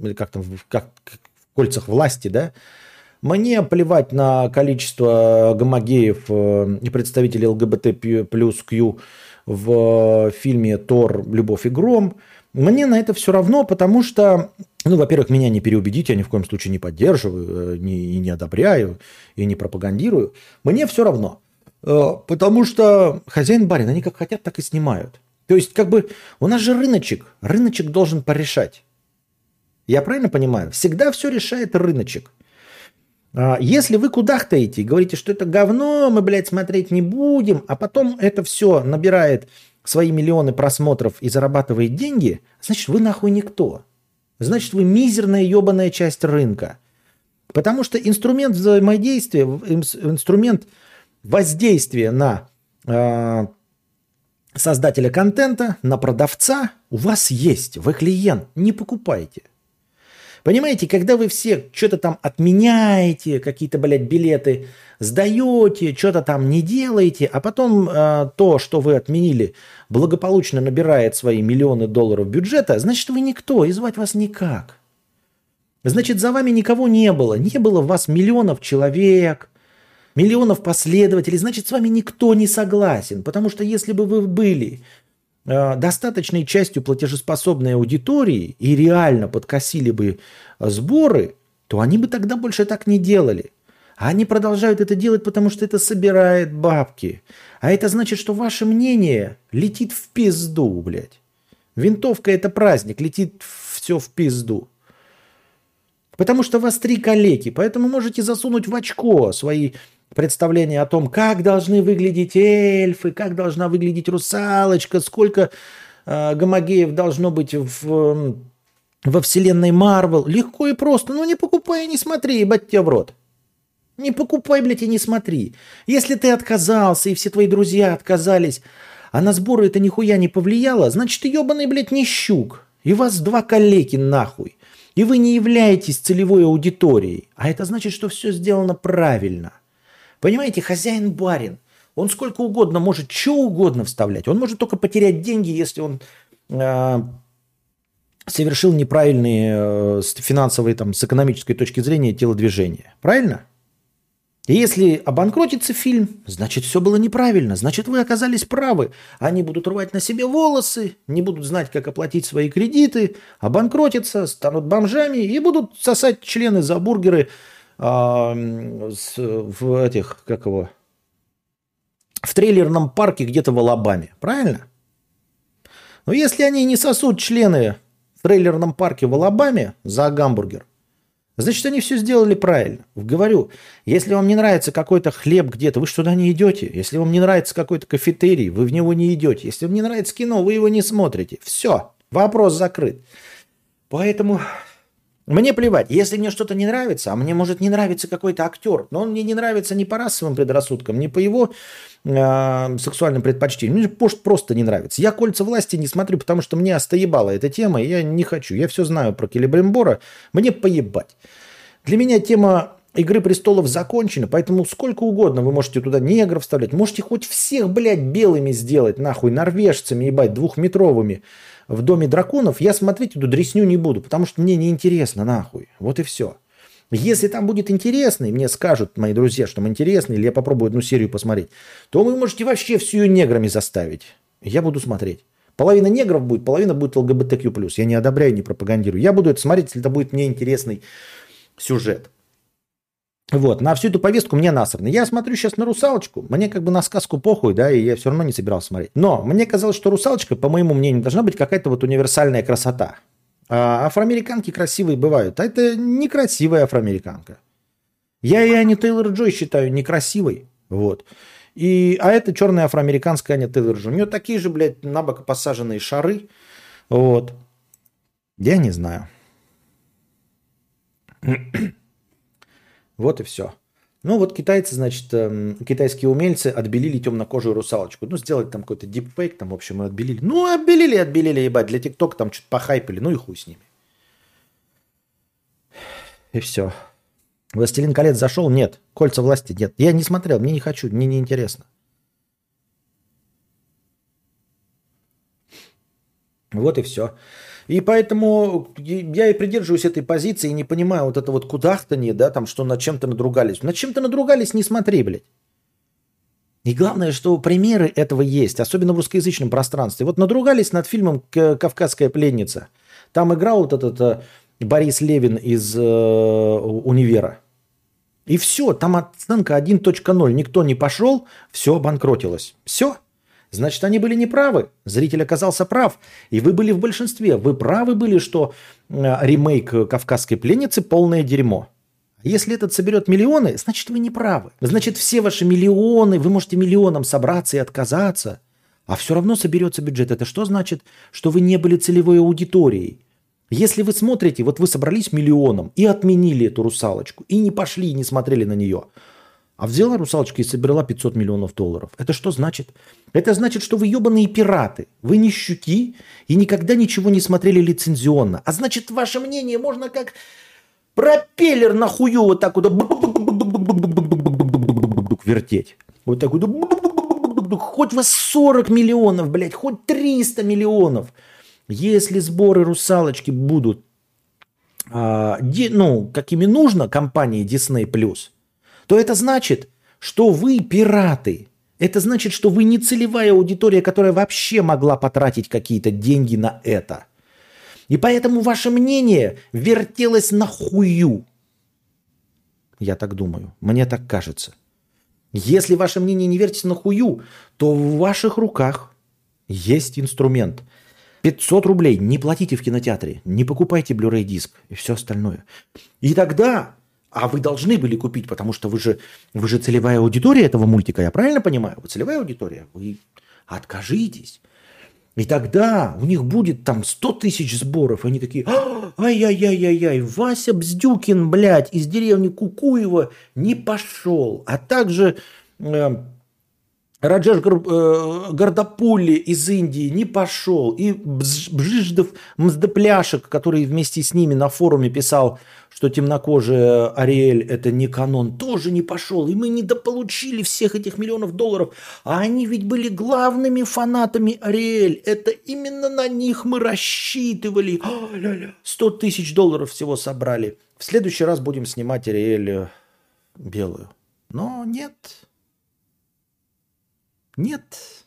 или как там, как, в «Кольцах власти», да, мне плевать на количество гомогеев и представителей ЛГБТ плюс Q в фильме «Тор. Любовь и гром». Мне на это все равно, потому что, ну, во-первых, меня не переубедить, я ни в коем случае не поддерживаю, э, не, и не одобряю, и не пропагандирую. Мне все равно. Э, Потому что хозяин барин, они как хотят, так и снимают. То есть, как бы, у нас же рыночек. Рыночек должен порешать. Я правильно понимаю? Всегда все решает рыночек. А, Если вы кудахтаете и говорите, что это говно, мы, блядь, смотреть не будем, а потом это все набирает свои миллионы просмотров и зарабатывает деньги, значит, вы нахуй никто. Значит, вы мизерная ебаная часть рынка. Потому что инструмент взаимодействия, инс- инструмент воздействия на э, создателя контента, на продавца у вас есть. Вы клиент, не покупайте. Понимаете, когда вы все что-то там отменяете, какие-то, блядь, билеты сдаете, что-то там не делаете, а потом э, то, что вы отменили, благополучно набирает свои миллионы долларов бюджета, значит, вы никто, и звать вас никак. Значит, за вами никого не было. Не было в вас миллионов человек, миллионов последователей. Значит, с вами никто не согласен. Потому что если бы вы были достаточной частью платежеспособной аудитории и реально подкосили бы э, сборы, то они бы тогда больше так не делали. А они продолжают это делать, потому что это собирает бабки. А это значит, что ваше мнение летит в пизду, блядь. Винтовка это праздник, летит все в пизду. Потому что вас три калеки, поэтому можете засунуть в очко свои представления о том, как должны выглядеть эльфы, как должна выглядеть русалочка, сколько э, гомогеев должно быть в, во вселенной Марвел. Легко и просто. Ну не покупай и не смотри, ебать тебя в рот. Не покупай, блядь, и не смотри. Если ты отказался, и все твои друзья отказались, а на сборы это нихуя не повлияло, значит, ты ебаный, блядь, не щук. И вас два калеки нахуй. И вы не являетесь целевой аудиторией. А это значит, что все сделано правильно. Понимаете, хозяин-барин, он сколько угодно может что угодно вставлять. Он может только потерять деньги, если он э, совершил неправильные э, с финансовой, там, с экономической точки зрения телодвижения. Правильно? И если обанкротится фильм, значит, все было неправильно, значит, вы оказались правы. Они будут рвать на себе волосы, не будут знать, как оплатить свои кредиты, обанкротятся, станут бомжами и будут сосать члены за бургеры с, в этих, как его, в трейлерном парке где-то в Алабаме. Правильно? Но если они не сосут члены в трейлерном парке в Алабаме за гамбургер, Значит, они все сделали правильно. Говорю, если вам не нравится какой-то хлеб где-то, вы что туда не идете. Если вам не нравится какой-то кафетерий, вы в него не идете. Если вам не нравится кино, вы его не смотрите. Все, вопрос закрыт. Поэтому мне плевать, если мне что-то не нравится, а мне может не нравиться какой-то актер, но он мне не нравится не по расовым предрассудкам, не по его э, сексуальным предпочтениям, мне может просто не нравится. Я «Кольца власти» не смотрю, потому что мне остоебала эта тема, и я не хочу. Я все знаю про Келебрембора, мне поебать. Для меня тема «Игры престолов» закончена, поэтому сколько угодно вы можете туда негров вставлять, можете хоть всех, блядь, белыми сделать, нахуй, норвежцами, ебать, двухметровыми в Доме драконов, я смотреть эту дресню не буду, потому что мне неинтересно, нахуй. Вот и все. Если там будет интересно, и мне скажут мои друзья, что им интересно, или я попробую одну серию посмотреть, то вы можете вообще всю ее неграми заставить. Я буду смотреть. Половина негров будет, половина будет ЛГБТQ+. Я не одобряю, не пропагандирую. Я буду это смотреть, если это будет мне интересный сюжет. Вот, на всю эту повестку мне насрано. Я смотрю сейчас на «Русалочку», мне как бы на сказку похуй, да, и я все равно не собирался смотреть. Но мне казалось, что «Русалочка», по моему мнению, должна быть какая-то вот универсальная красота. А афроамериканки красивые бывают, а это некрасивая афроамериканка. Я и Ани Тейлор-Джой считаю некрасивой, вот. И, а это черная афроамериканская Аня Тейлор-Джой. У нее такие же, блядь, набок посаженные шары, вот. Я не знаю. Вот и все. Ну вот китайцы, значит, эм, китайские умельцы отбелили темнокожую русалочку. Ну, сделали там какой-то дипфейк, там, в общем, и отбелили. Ну, отбелили, отбелили, ебать. Для ТикТока там что-то похайпили, ну и хуй с ними. И все. Властелин колец зашел? Нет. Кольца власти? Нет. Я не смотрел, мне не хочу, мне не интересно. Вот и все. И поэтому я и придерживаюсь этой позиции и не понимаю вот это вот кудахтанье, да, там, что над чем-то надругались. Над чем-то надругались, не смотри, блядь. И главное, что примеры этого есть, особенно в русскоязычном пространстве. Вот надругались над фильмом «Кавказская пленница». Там играл вот этот э, Борис Левин из э, «Универа». И все, там оценка 1.0. Никто не пошел, все обанкротилось. Все. Значит, они были неправы. Зритель оказался прав. И вы были в большинстве. Вы правы были, что э, ремейк «Кавказской пленницы» полное дерьмо. Если этот соберет миллионы, значит, вы не правы. Значит, все ваши миллионы, вы можете миллионам собраться и отказаться, а все равно соберется бюджет. Это что значит? Что вы не были целевой аудиторией. Если вы смотрите, вот вы собрались миллионом и отменили эту русалочку, и не пошли, и не смотрели на нее – а взяла русалочка и собрала 500 миллионов долларов. Это что значит? Это значит, что вы ебаные пираты. Вы не щуки и никогда ничего не смотрели лицензионно. А значит, ваше мнение можно как пропеллер на хую вот так вот вертеть. Вот так вот. Хоть вас 40 миллионов, блядь, хоть 300 миллионов. Если сборы русалочки будут, а, ну, какими нужно компании Disney+, то это значит, что вы пираты. Это значит, что вы не целевая аудитория, которая вообще могла потратить какие-то деньги на это. И поэтому ваше мнение вертелось на хую. Я так думаю. Мне так кажется. Если ваше мнение не вертится на хую, то в ваших руках есть инструмент. 500 рублей не платите в кинотеатре, не покупайте Blu-ray диск и все остальное. И тогда, а вы должны были купить, потому что вы же, вы же целевая аудитория этого мультика, я правильно понимаю? Вы целевая аудитория, вы откажитесь. И тогда у них будет там 100 тысяч сборов. Они такие, «А, ай-яй-яй-яй-яй, Вася Бздюкин, блядь, из деревни Кукуева не пошел. А также э, Раджеш Гар, э, Гардапули из Индии не пошел. И Бжиждов Мздепляшек, который вместе с ними на форуме писал, что темнокожая Ариэль это не канон, тоже не пошел. И мы недополучили всех этих миллионов долларов. А они ведь были главными фанатами Ариэль. Это именно на них мы рассчитывали. А, ля-ля. 100 тысяч долларов всего собрали. В следующий раз будем снимать Ариэль э, белую. Но нет. Нет.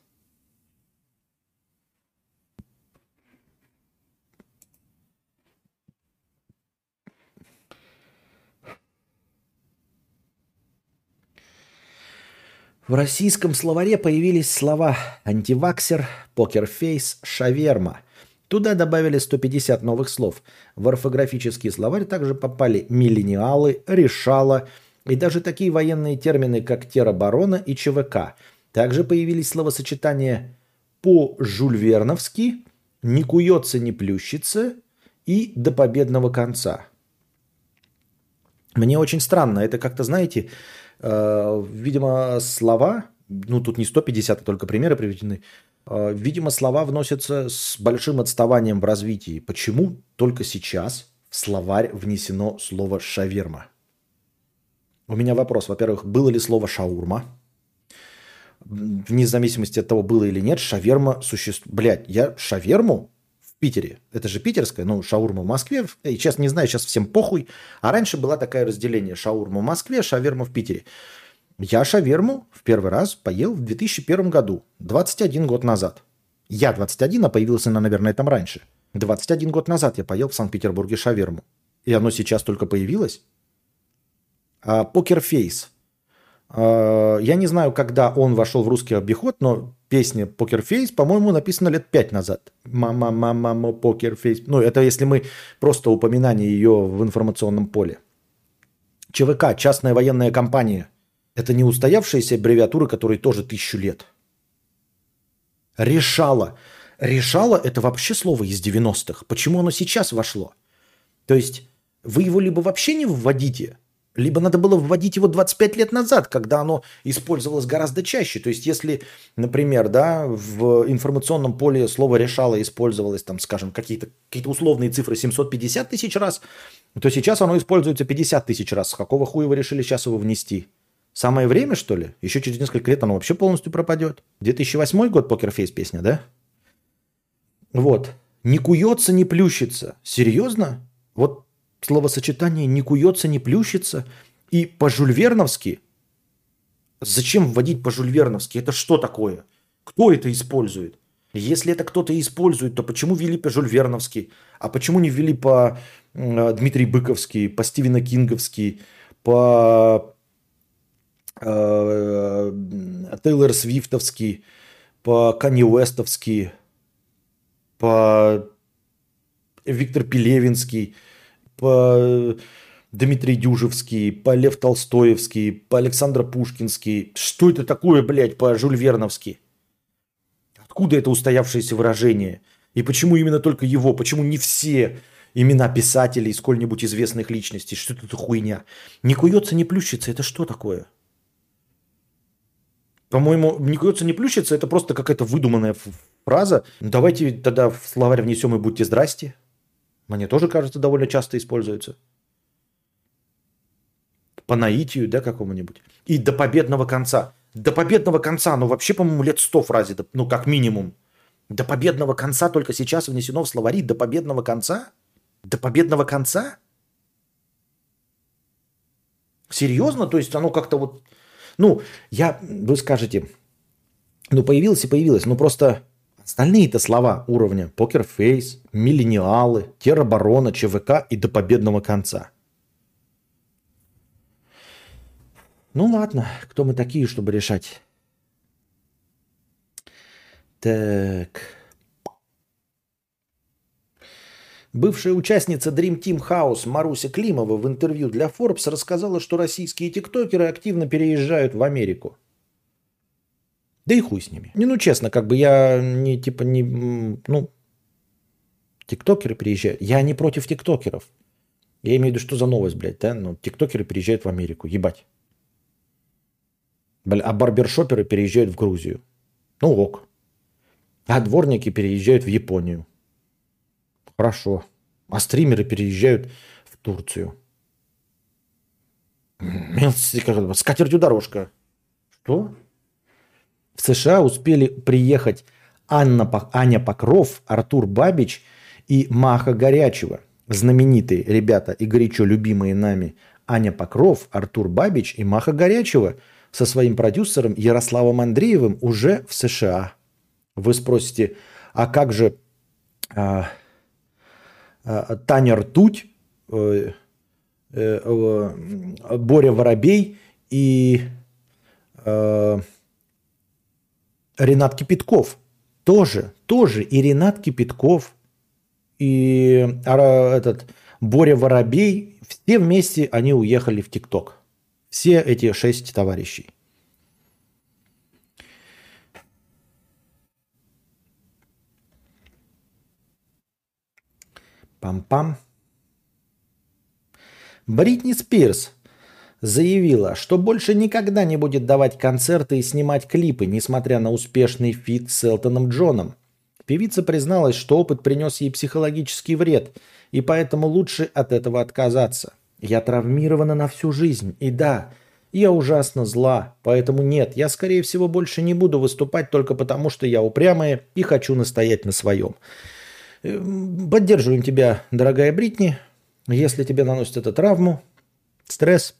В российском словаре появились слова антиваксер, покерфейс, шаверма. Туда добавили 150 новых слов. В орфографический словарь также попали миллениалы, решала и даже такие военные термины, как тероборона и ЧВК. Также появились словосочетания по-жульверновски, не куется, не плющится и до победного конца. Мне очень странно, это как-то, знаете, видимо, слова, ну тут не 150, а только примеры приведены, э, видимо, слова вносятся с большим отставанием в развитии. Почему только сейчас в словарь внесено слово «шаверма»? У меня вопрос. Во-первых, было ли слово «шаурма»? Вне зависимости от того, было или нет, шаверма существует. Блядь, я шаверму Питере, это же питерская, ну, шаурма в Москве, и сейчас не знаю, сейчас всем похуй, а раньше была такая разделение, шаурма в Москве, шаверма в Питере. Я шаверму в первый раз поел в 2001 году, 21 год назад. Я 21, а появился она, наверное, там раньше. 21 год назад я поел в Санкт-Петербурге шаверму. И оно сейчас только появилось. А, Покерфейс. А, Я не знаю, когда он вошел в русский обиход, но песня Poker Face, по-моему, написана лет пять назад. Мама, мама, мама, Poker Face. Ну, это если мы просто упоминание ее в информационном поле. ЧВК, частная военная компания. Это не устоявшиеся аббревиатуры, которые тоже тысячу лет. Решала. Решала – это вообще слово из 90-х. Почему оно сейчас вошло? То есть вы его либо вообще не вводите, либо надо было вводить его 25 лет назад, когда оно использовалось гораздо чаще. То есть если, например, да, в информационном поле слово «решало» использовалось, там, скажем, какие-то какие условные цифры 750 тысяч раз, то сейчас оно используется 50 тысяч раз. С какого хуя вы решили сейчас его внести? Самое время, что ли? Еще через несколько лет оно вообще полностью пропадет. 2008 год покерфейс песня, да? Вот. Не куется, не плющится. Серьезно? Вот словосочетание «не куется, не плющится» и по-жульверновски. Зачем вводить по-жульверновски? Это что такое? Кто это использует? Если это кто-то использует, то почему ввели по-жульверновски? А почему не ввели по э, Дмитрий Быковский, по Стивена Кинговски, по э, Тейлор Свифтовский, по Канье Уэстовский, по Виктор Пелевинский, по Дмитрий Дюжевский, по Лев Толстоевский, по Александр Пушкинский. Что это такое, блядь, по Жюль Верновски? Откуда это устоявшееся выражение? И почему именно только его? Почему не все имена писателей, сколь-нибудь известных личностей? Что это за хуйня? Не куется, не плющится. Это что такое? По-моему, не куется, не плющится, это просто какая-то выдуманная фраза. Давайте тогда в словарь внесем и будьте здрасте. Мне тоже кажется, довольно часто используется. По наитию, да, какому-нибудь. И до победного конца. До победного конца, ну вообще, по-моему, лет сто фразе, ну как минимум. До победного конца только сейчас внесено в словари. До победного конца? До победного конца? Серьезно? То есть оно как-то вот... Ну, я... Вы скажете, ну появилось и появилось, но просто остальные-то слова уровня покерфейс, миллениалы, тероборона, ЧВК и до победного конца. Ну ладно, кто мы такие, чтобы решать? Так. Бывшая участница Dream Team House Маруся Климова в интервью для Forbes рассказала, что российские тиктокеры активно переезжают в Америку. Да и хуй с ними. Не, ну честно, как бы я не типа не... Ну, тиктокеры приезжают. Я не против тиктокеров. Я имею в виду, что за новость, блядь, да? Ну, тиктокеры переезжают в Америку. Ебать. Бля, а барбершоперы переезжают в Грузию. Ну ок. А дворники переезжают в Японию. Хорошо. А стримеры переезжают в Турцию. С катертью дорожка. Что? В США успели приехать Анна, Аня Покров, Артур Бабич и Маха Горячева. Знаменитые ребята и горячо любимые нами Аня Покров, Артур Бабич и Маха Горячева со своим продюсером Ярославом Андреевым уже в США. Вы спросите, а как же а, а, Таня Ртуть, э, э, э, Боря Воробей и э, Ренат Кипятков. Тоже, тоже и Ренат Кипятков, и а, этот Боря Воробей, все вместе они уехали в TikTok. Все эти шесть товарищей. Пам-пам. Бритни Спирс заявила, что больше никогда не будет давать концерты и снимать клипы, несмотря на успешный фит с Элтоном Джоном. Певица призналась, что опыт принес ей психологический вред, и поэтому лучше от этого отказаться. «Я травмирована на всю жизнь, и да, я ужасно зла, поэтому нет, я, скорее всего, больше не буду выступать только потому, что я упрямая и хочу настоять на своем». Эм, Поддерживаем тебя, дорогая Бритни. Если тебе наносят эту травму, стресс,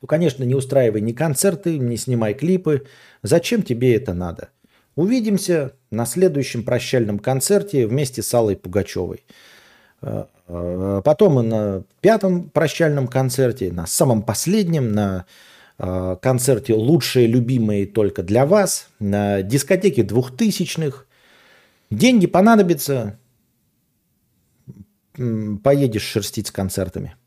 то, конечно, не устраивай ни концерты, не снимай клипы. Зачем тебе это надо? Увидимся на следующем прощальном концерте вместе с Аллой Пугачевой. Э, э, Потом и на пятом прощальном концерте, на самом последнем, на э, концерте «Лучшие любимые только для вас», на дискотеке двухтысячных. Деньги понадобятся, поедешь шерстить с концертами.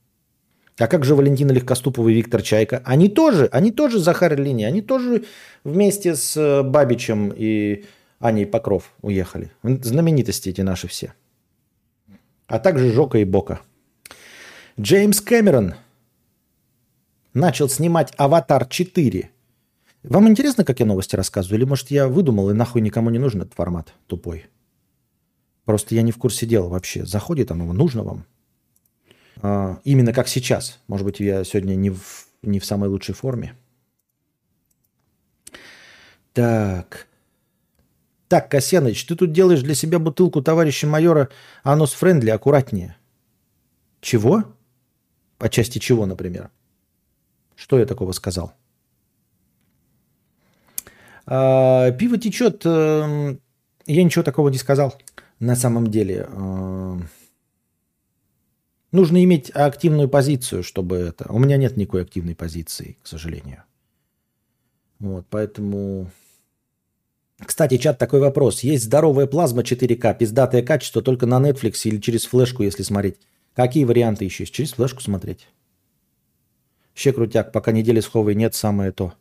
А как же Валентина Легкоступова и Виктор Чайка? Они тоже, они тоже Захар Лини, они тоже вместе с э, Бабичем и Аней Покров уехали. Знаменитости эти наши все. А также Жока и Бока. Джеймс Кэмерон начал снимать «Аватар 4». Вам интересно, как я новости рассказываю? Или, может, я выдумал, и нахуй никому не нужен этот формат тупой? Просто я не в курсе дела вообще. Заходит оно, нужно вам? А, именно как сейчас. Может быть, я сегодня не в, не в самой лучшей форме. Так. Так, Касьяныч, ты тут делаешь для себя бутылку товарища майора Анус Френдли аккуратнее. Чего? По части чего, например? Что я такого сказал? А, пиво течет. эм, Я ничего такого не сказал. На самом деле. Нужно иметь активную позицию, чтобы это... У меня нет никакой активной позиции, к сожалению. Вот, поэтому... Кстати, чат, такой вопрос. Есть здоровая плазма 4К, пиздатое качество только на Netflix или через флешку, если смотреть. Какие варианты еще есть? Через флешку смотреть. Ще крутяк, пока недели сховой нет, самое то.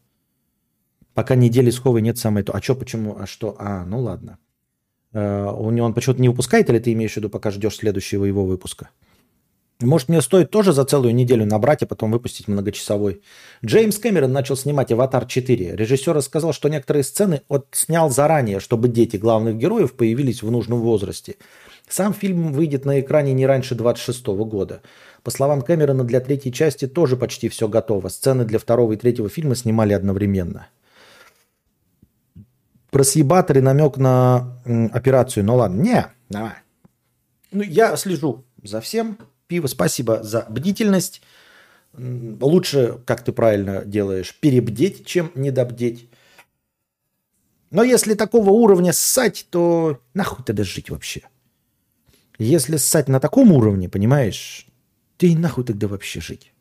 Пока недели сховой нет, самое то. А что, почему, а что? А, ну ладно. Э, у него он почему-то не выпускает, или ты имеешь в виду, пока ждешь следующего его выпуска? Может, мне стоит тоже за целую неделю набрать, а потом выпустить многочасовой. Джеймс Кэмерон начал снимать «Аватар 4». Режиссер рассказал, что некоторые сцены отснял заранее, чтобы дети главных героев появились в нужном возрасте. Сам фильм выйдет на экране не раньше 26 года. По словам Кэмерона, для третьей части тоже почти все готово. Сцены для второго и третьего фильма снимали одновременно. Про съебаторы намек на операцию. Ну ладно, не, давай. Ну, я слежу за всем. Пиво, спасибо за бдительность. Лучше, как ты правильно делаешь, перебдеть, чем недобдеть. Но если такого уровня ссать, то нахуй тогда жить вообще? Если ссать на таком уровне, понимаешь, ты нахуй тогда вообще жить?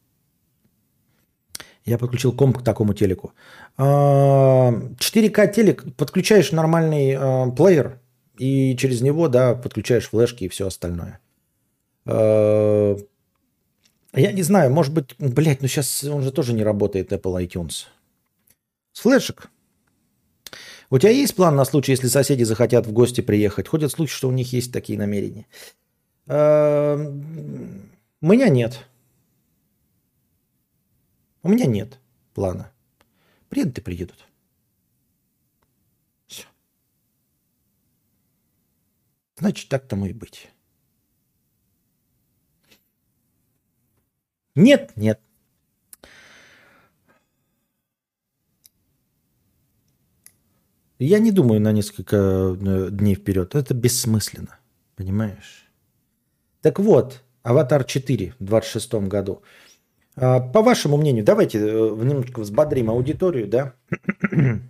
Я подключил комп к такому телеку. А, 4К телек, подключаешь нормальный а, плеер, и через него, да, подключаешь флешки и все остальное. А, Я не знаю, может быть, блядь, ну сейчас он же тоже не работает, Apple iTunes. С флешек. У тебя есть план на случай, если соседи захотят в гости приехать? Ходят слухи, что у них есть такие намерения. А, У меня нет. У меня нет плана. Приедут и приедут. Все. Значит, так тому и быть. Нет, нет. Я не думаю на несколько э, дней вперед. Это бессмысленно. Понимаешь? Так вот, Аватар 4 в 26 году. А, По вашему мнению, давайте э, немножко взбодрим аудиторию, да?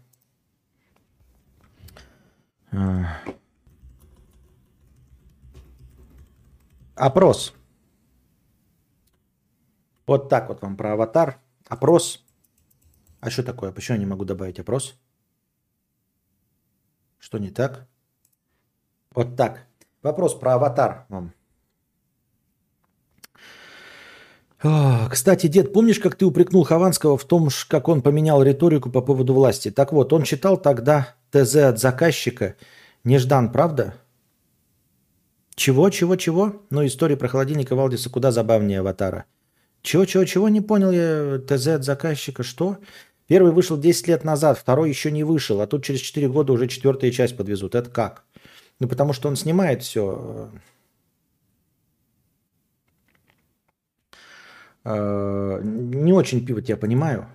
А. Опрос. Вот так вот вам про аватар. Опрос. А что такое? Почему я не могу добавить опрос? Что не так? Вот так. Вопрос про аватар вам. А, Кстати, дед, помнишь, как ты упрекнул Хованского в том, как он поменял риторику по поводу власти? Так вот, он читал тогда ТЗ от заказчика. Неждан, правда? Чего, чего, чего? Ну, история про холодильника Валдиса куда забавнее аватара. Чего, чего, чего? Не понял я. ТЗ от заказчика. Что? Первый вышел 10 лет назад, второй еще не вышел, а тут через 4 года уже четвертая часть подвезут. Это как? Ну, потому что он снимает все. Э, Не очень пиво тебя понимаю.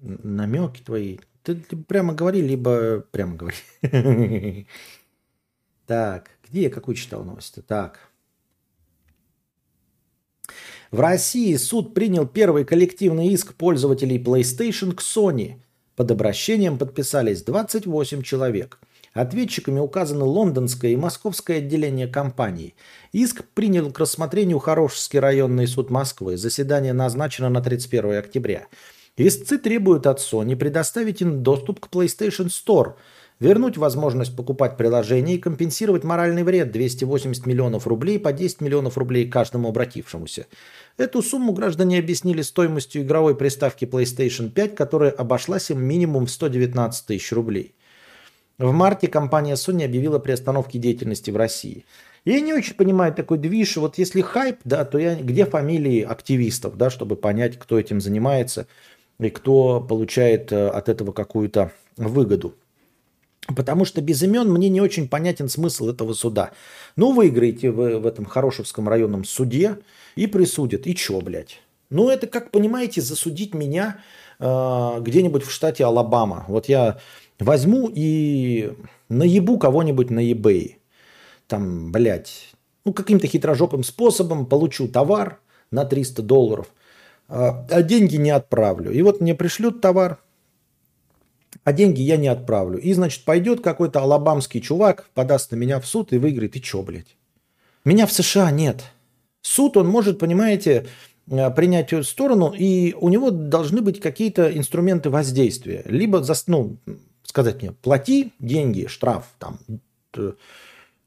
Намеки твои. Ты прямо говори, либо прямо говори. Так, где я какую читал новость? Так. В России суд принял первый коллективный иск пользователей PlayStation к Sony. Под обращением подписались 28 человек. Ответчиками указаны лондонское и московское отделение компании. Иск принял к рассмотрению Хорошевский районный суд Москвы. Заседание назначено на 31 октября. Истцы требуют от Sony предоставить им доступ к PlayStation Store, вернуть возможность покупать приложения и компенсировать моральный вред 280 миллионов рублей по 10 миллионов рублей каждому обратившемуся. Эту сумму граждане объяснили стоимостью игровой приставки PlayStation 5, которая обошлась им минимум в 119 тысяч рублей. В марте компания Sony объявила приостановке деятельности в России. Я не очень понимаю такой движ. Вот если хайп, да, то я где фамилии активистов, да, чтобы понять, кто этим занимается и кто получает э, от этого какую-то выгоду. Потому что без имен мне не очень понятен смысл этого суда. Ну, выиграете вы в этом Хорошевском районном суде и присудят. И чё, блядь? Ну, это, как понимаете, засудить меня э, где-нибудь в штате Алабама. Вот я возьму и наебу кого-нибудь на eBay. Там, блядь, ну, каким-то хитрожопым способом получу товар на 300 долларов, а а деньги не отправлю. И вот мне пришлют товар, а деньги я не отправлю. И, значит, пойдет какой-то алабамский чувак, подаст на меня в суд и выиграет. И чё, блядь? Меня в США нет. Суд, он может, понимаете, э, принять эту сторону, и у него должны быть какие-то инструменты воздействия. Либо, за, ну, сказать мне, плати деньги, штраф, там, э,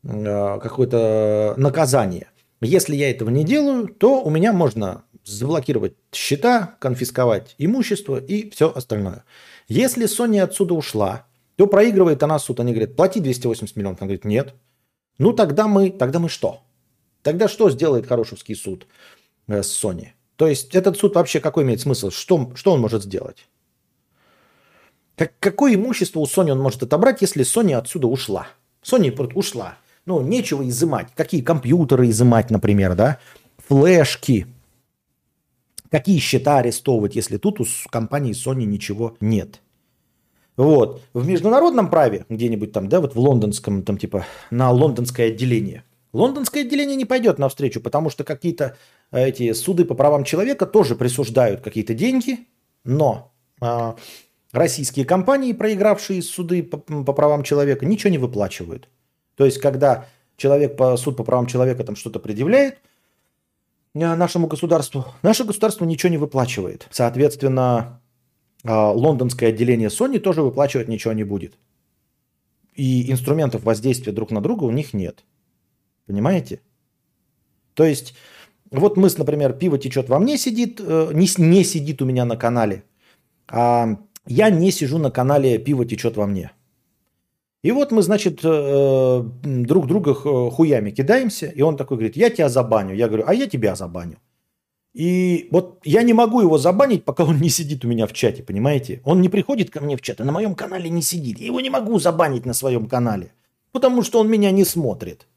какое-то наказание. Если я этого не делаю, то у меня можно заблокировать счета, конфисковать имущество и все остальное. Если Sony отсюда ушла, то проигрывает она суд. Они говорят, плати 280 миллионов. Она говорит, нет. Ну тогда мы, тогда мы что? Тогда что сделает Хорошевский суд э, с Sony? То есть этот суд вообще какой имеет смысл? Что, что он может сделать? Как, какое имущество у Sony он может отобрать, если Sony отсюда ушла? Sony ушла. Ну, нечего изымать. Какие компьютеры изымать, например, да? Флешки. Какие счета арестовывать, если тут у компании Sony ничего нет? Вот. В международном праве, где-нибудь там, да, вот в лондонском, там типа на лондонское отделение. Лондонское отделение не пойдет навстречу, потому что какие-то э, эти суды по правам человека тоже присуждают какие-то деньги, но а, российские компании, проигравшие суды по, по правам человека, ничего не выплачивают. То есть, когда человек по суд по правам человека там что-то предъявляет э, нашему государству, наше государство ничего не выплачивает. Соответственно, а, лондонское отделение Sony тоже выплачивать ничего не будет. И инструментов воздействия друг на друга у них нет. Понимаете? То есть, вот мы, например, пиво течет во мне сидит, э, не, не сидит у меня на канале, а я не сижу на канале пиво течет во мне. И вот мы, значит, э, друг друга хуями кидаемся, и он такой говорит, я тебя забаню. Я говорю, а я тебя забаню. И вот я не могу его забанить, пока он не сидит у меня в чате, понимаете? Он не приходит ко мне в чат, а на моем канале не сидит. Я его не могу забанить на своем канале, потому что он меня не смотрит.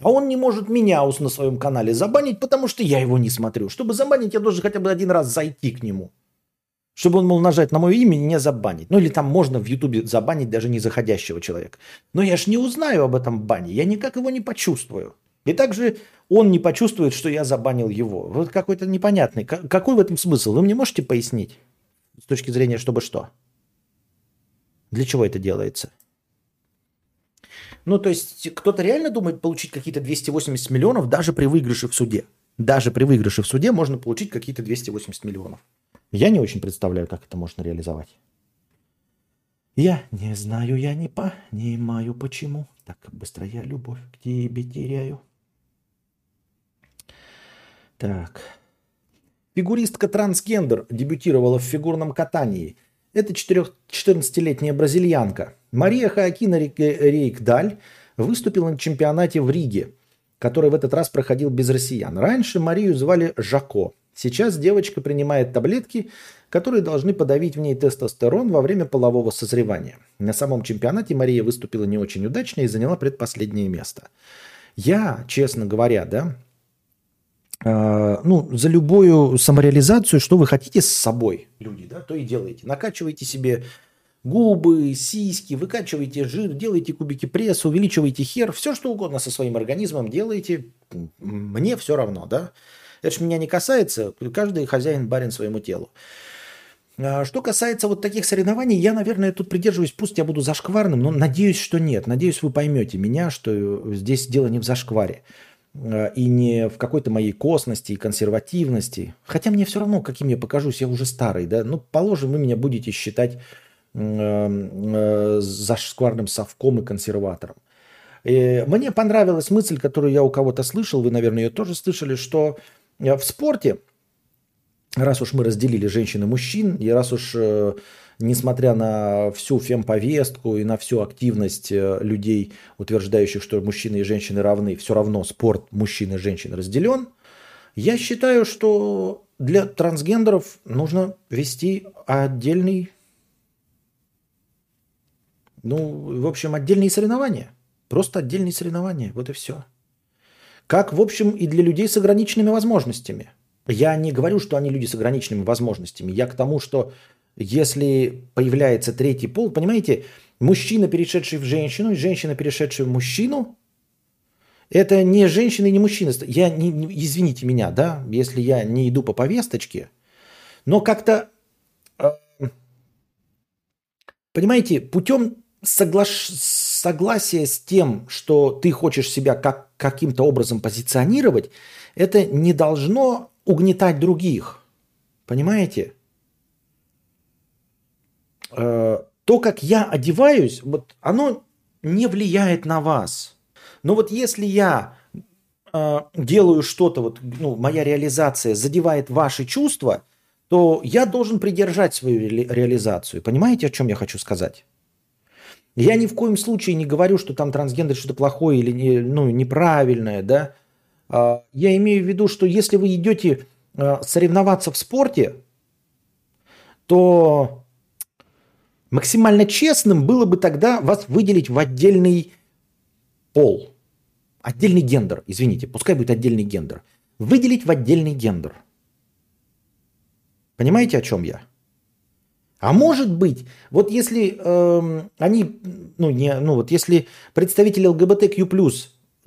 А он не может меня на своем канале забанить, потому что я его не смотрю. Чтобы забанить, я должен хотя бы один раз зайти к нему. Чтобы он мол нажать на мое имя и не забанить. Ну или там можно в Ютубе забанить даже не заходящего человека. Но я ж не узнаю об этом бане. Я никак его не почувствую. И также он не почувствует, что я забанил его. Вот какой-то непонятный. Какой в этом смысл? Вы мне можете пояснить? С точки зрения, чтобы что? Для чего это делается? Ну, то есть кто-то реально думает получить какие-то 280 миллионов даже при выигрыше в суде. Даже при выигрыше в суде можно получить какие-то 280 миллионов. Я не очень представляю, как это можно реализовать. Я не знаю, я не понимаю, почему так быстро я любовь к тебе теряю. Так. Фигуристка трансгендер дебютировала в фигурном катании. Это 14-летняя бразильянка. Мария Хаакина Рейкдаль выступила на чемпионате в Риге, который в этот раз проходил без россиян. Раньше Марию звали Жако. Сейчас девочка принимает таблетки, которые должны подавить в ней тестостерон во время полового созревания. На самом чемпионате Мария выступила не очень удачно и заняла предпоследнее место. Я, честно говоря, да, а, ну, за любую самореализацию, что вы хотите с собой, люди, да, то и делаете. Накачивайте себе губы, сиськи, выкачивайте жир, делайте кубики пресса, увеличивайте хер, все что угодно со своим организмом делайте. Мне все равно, да. Это же меня не касается, каждый хозяин барин своему телу. А, что касается вот таких соревнований, я, наверное, тут придерживаюсь, пусть я буду зашкварным, но надеюсь, что нет. Надеюсь, вы поймете меня, что здесь дело не в зашкваре. Э, и не в какой-то моей косности и консервативности. Хотя мне все равно, каким я покажусь, я уже старый, да. Ну, положим, вы меня будете считать э, э, зашкварным совком и консерватором. И мне понравилась мысль, которую я у кого-то слышал, вы, наверное, ее тоже слышали, что в спорте, раз уж мы разделили женщин и мужчин, и раз уж несмотря на всю фемповестку и на всю активность э, людей, утверждающих, что мужчины и женщины равны, все равно спорт мужчин и женщин разделен, я считаю, что для трансгендеров нужно вести отдельный, ну, в общем, отдельные соревнования. Просто отдельные соревнования, вот и все. Как, в общем, и для людей с ограниченными возможностями. Я не говорю, что они люди с ограниченными возможностями. Я к тому, что если появляется третий пол, понимаете, мужчина, перешедший в женщину, и женщина, перешедшая в мужчину, это не женщина и не мужчина. Я не, не, извините меня, да, если я не иду по повесточке, но как-то, э, понимаете, путем соглаш... согласия с тем, что ты хочешь себя как, каким-то образом позиционировать, это не должно угнетать других. Понимаете? Э, то, как я одеваюсь, вот оно не влияет на вас. Но вот если я э, делаю что-то, вот, ну, моя реализация задевает ваши чувства, то я должен придержать свою ре- реализацию. Понимаете, о чем я хочу сказать? Я ни в коем случае не говорю, что там трансгендер что-то плохое или ну, неправильное, да. Э, я имею в виду, что если вы идете э, соревноваться в спорте, то Максимально честным было бы тогда вас выделить в отдельный пол. Отдельный гендер, извините, пускай будет отдельный гендер. Выделить в отдельный гендер. Понимаете, о чем я? А может быть, вот если э, они, ну, не, ну вот если представители ЛГБТQ+,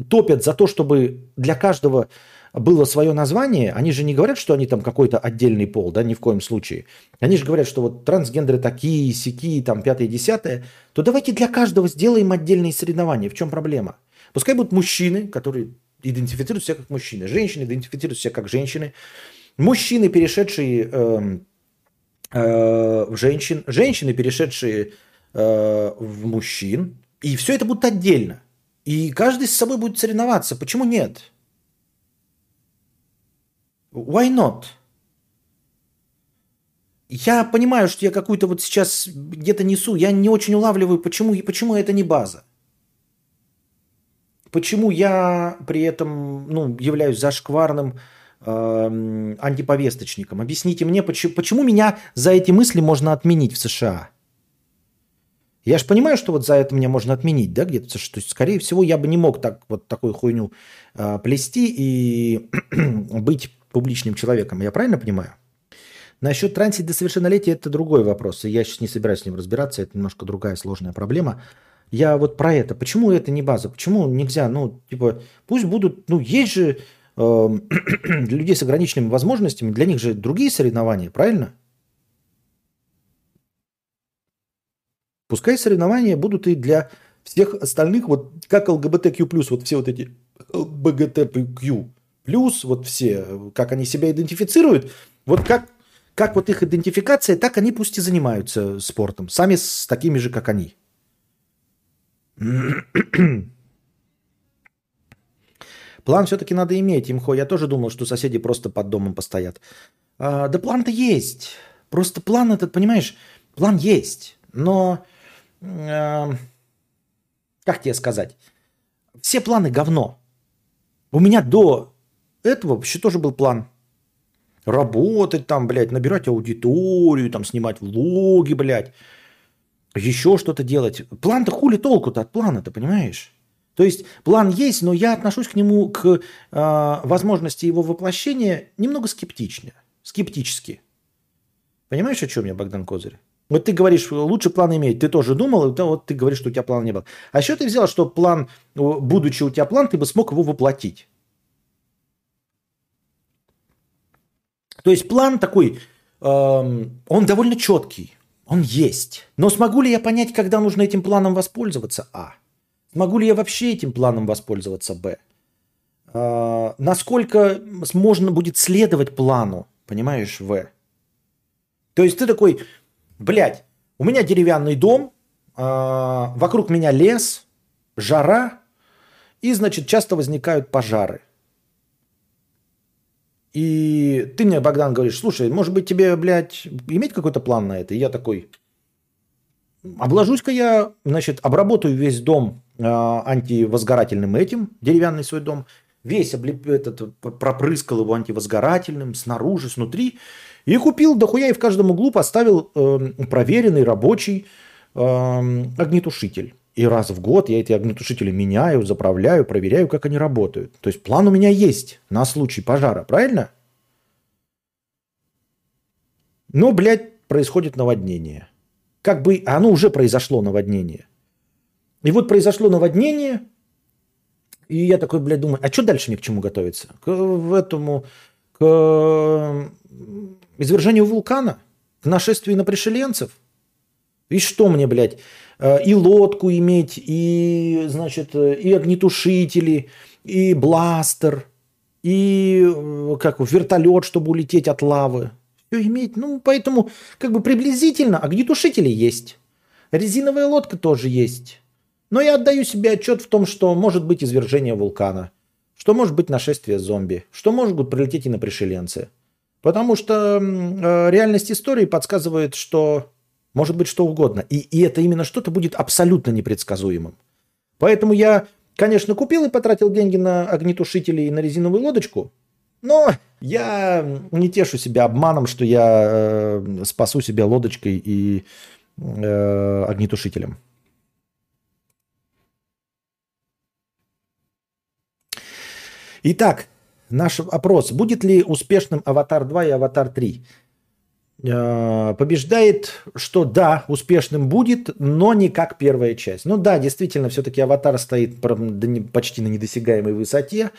топят за то, чтобы для каждого было свое название, они же не говорят, что они там какой-то отдельный пол, да, ни в коем случае. Они же говорят, что вот трансгендеры такие, сякие, там, пятые, десятые, то давайте для каждого сделаем отдельные соревнования. В чем проблема? Пускай будут мужчины, которые идентифицируют себя как мужчины, женщины идентифицируют себя как женщины, мужчины, перешедшие э, женщин, женщины, перешедшие э, в мужчин, и все это будет отдельно. И каждый с собой будет соревноваться. Почему нет? Why not? Я понимаю, что я какую-то вот сейчас где-то несу, я не очень улавливаю, почему, почему это не база. Почему я при этом ну, являюсь зашкварным э, антиповесточником? Объясните мне, почему, почему меня за эти мысли можно отменить в США? Я же понимаю, что вот за это меня можно отменить, да, где-то. То есть, скорее всего, я бы не мог так вот такую хуйню э, плести и быть публичным человеком. Я правильно понимаю? Насчет трансит до совершеннолетия это другой вопрос. И я сейчас не собираюсь с ним разбираться, это немножко другая сложная проблема. Я вот про это. Почему это не база? Почему нельзя? Ну, типа, пусть будут, ну, есть же для людей с ограниченными возможностями, для них же другие соревнования, правильно? Пускай соревнования будут и для всех остальных, вот как ЛГБТQ+, вот все вот эти ЛГБТQ+, вот все, как они себя идентифицируют, вот как как вот их идентификация, так они пусть и занимаются спортом. Сами с такими же, как они. План все-таки надо иметь, Имхо. Я тоже думал, что соседи просто под домом постоят. А, да план-то есть. Просто план этот, понимаешь, план есть. Но, э, как тебе сказать, все планы говно. У меня до этого вообще тоже был план работать там, блядь, набирать аудиторию, там, снимать влоги, блядь, еще что-то делать. План-то хули толку-то от плана-то, понимаешь? То есть план есть, но я отношусь к нему, к э, возможности его воплощения немного скептично, скептически. Понимаешь, о чем я, Богдан Козырь? Вот ты говоришь, лучше план иметь. Ты тоже думал, и вот ты говоришь, что у тебя плана не было. А еще ты взял, что план, будучи у тебя план, ты бы смог его воплотить. То есть план такой, эм, он довольно четкий, он есть. Но смогу ли я понять, когда нужно этим планом воспользоваться? А. Смогу ли я вообще этим планом воспользоваться? Б. Э, насколько можно будет следовать плану? Понимаешь? В. То есть ты такой, блядь, у меня деревянный дом, э, вокруг меня лес, жара, и, значит, часто возникают пожары – и ты мне, Богдан, говоришь, слушай, может быть тебе, блядь, иметь какой-то план на это? И я такой, обложусь-ка я, значит, обработаю весь дом антивозгорательным этим, деревянный свой дом, весь облеп, этот, пропрыскал его антивозгорательным снаружи, снутри, и купил дохуя и в каждом углу поставил э, проверенный рабочий э, огнетушитель. И раз в год я эти огнетушители меняю, заправляю, проверяю, как они работают. То есть план у меня есть на случай пожара, правильно? Но, блядь, происходит наводнение. Как бы оно уже произошло наводнение. И вот произошло наводнение, и я такой, блядь, думаю, а что дальше ни к чему готовиться? К этому, к извержению вулкана, к нашествию на пришеленцев? И что мне, блядь, э, и лодку иметь, и, значит, э, и огнетушители, и бластер, и э, как вертолет, чтобы улететь от лавы. Все иметь. Ну, поэтому, как бы приблизительно, огнетушители есть. Резиновая лодка тоже есть. Но я отдаю себе отчет в том, что может быть извержение вулкана, что может быть нашествие зомби, что могут прилететь и на пришеленцы. Потому что э, реальность истории подсказывает, что может быть что угодно. И, и это именно что-то будет абсолютно непредсказуемым. Поэтому я, конечно, купил и потратил деньги на огнетушители и на резиновую лодочку, но я не тешу себя обманом, что я э, спасу себя лодочкой и э, огнетушителем. Итак, наш опрос. Будет ли успешным «Аватар 2» и «Аватар 3»? Э, побеждает, что да, успешным будет, но не как первая часть. Ну да, действительно, все-таки аватар стоит почти на недосягаемой высоте.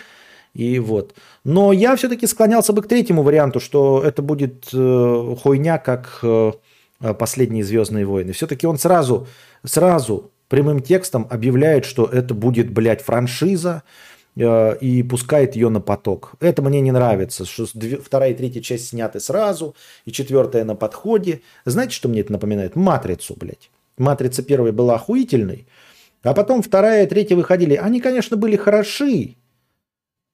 И вот. Но я все-таки склонялся бы к третьему варианту, что это будет э, хуйня, как э, последние Звездные войны. Все-таки он сразу, сразу прямым текстом объявляет, что это будет, блядь, франшиза, и пускает ее на поток. Это мне не нравится, что вторая и третья часть сняты сразу, и четвертая на подходе. Знаете, что мне это напоминает? Матрицу, блядь. Матрица первая была охуительной, а потом вторая и третья выходили. Они, конечно, были хороши.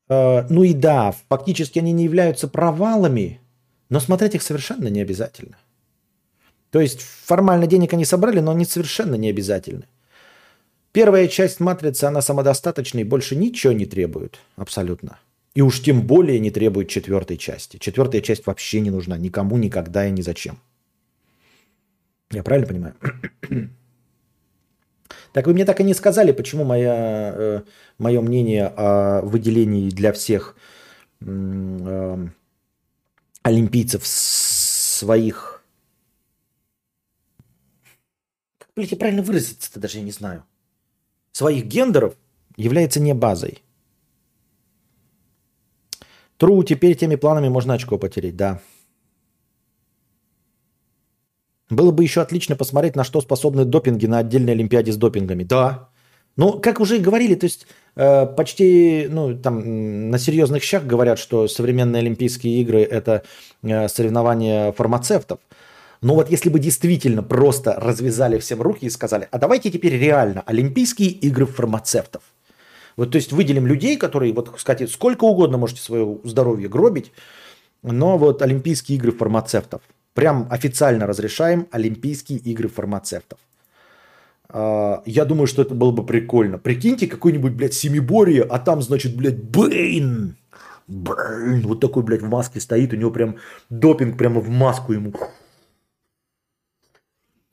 Э, ну и да, фактически они не являются провалами, но смотреть их совершенно не обязательно. То есть формально денег они собрали, но они совершенно не обязательны. Первая часть матрицы, она самодостаточна и больше ничего не требует. Абсолютно. И уж тем более не требует четвертой части. Четвертая часть вообще не нужна никому, никогда и ни зачем. Я правильно понимаю? Так вы мне так и не сказали, почему моя, э, мое мнение о выделении для всех э, олимпийцев своих... Как, блядь, я правильно выразиться-то даже я не знаю. Своих гендеров является не базой. Тру, теперь теми планами можно очко потерять, да. Было бы еще отлично посмотреть, на что способны допинги на отдельной Олимпиаде с допингами. Да. Ну, как уже и говорили, то есть э, почти, ну, там на серьезных щах говорят, что современные Олимпийские игры – это э, соревнования фармацевтов. Но вот если бы действительно просто развязали всем руки и сказали, а давайте теперь реально Олимпийские игры фармацевтов. Вот, то есть выделим людей, которые, вот, сказать, сколько угодно можете свое здоровье гробить, но вот Олимпийские игры фармацевтов. Прям официально разрешаем Олимпийские игры фармацевтов. А, Я думаю, что это было бы прикольно. Прикиньте, какой-нибудь, блядь, семиборье, а там, значит, блядь, Бэйн. Бэйн. Вот такой, блядь, в маске стоит, у него прям допинг прямо в маску ему.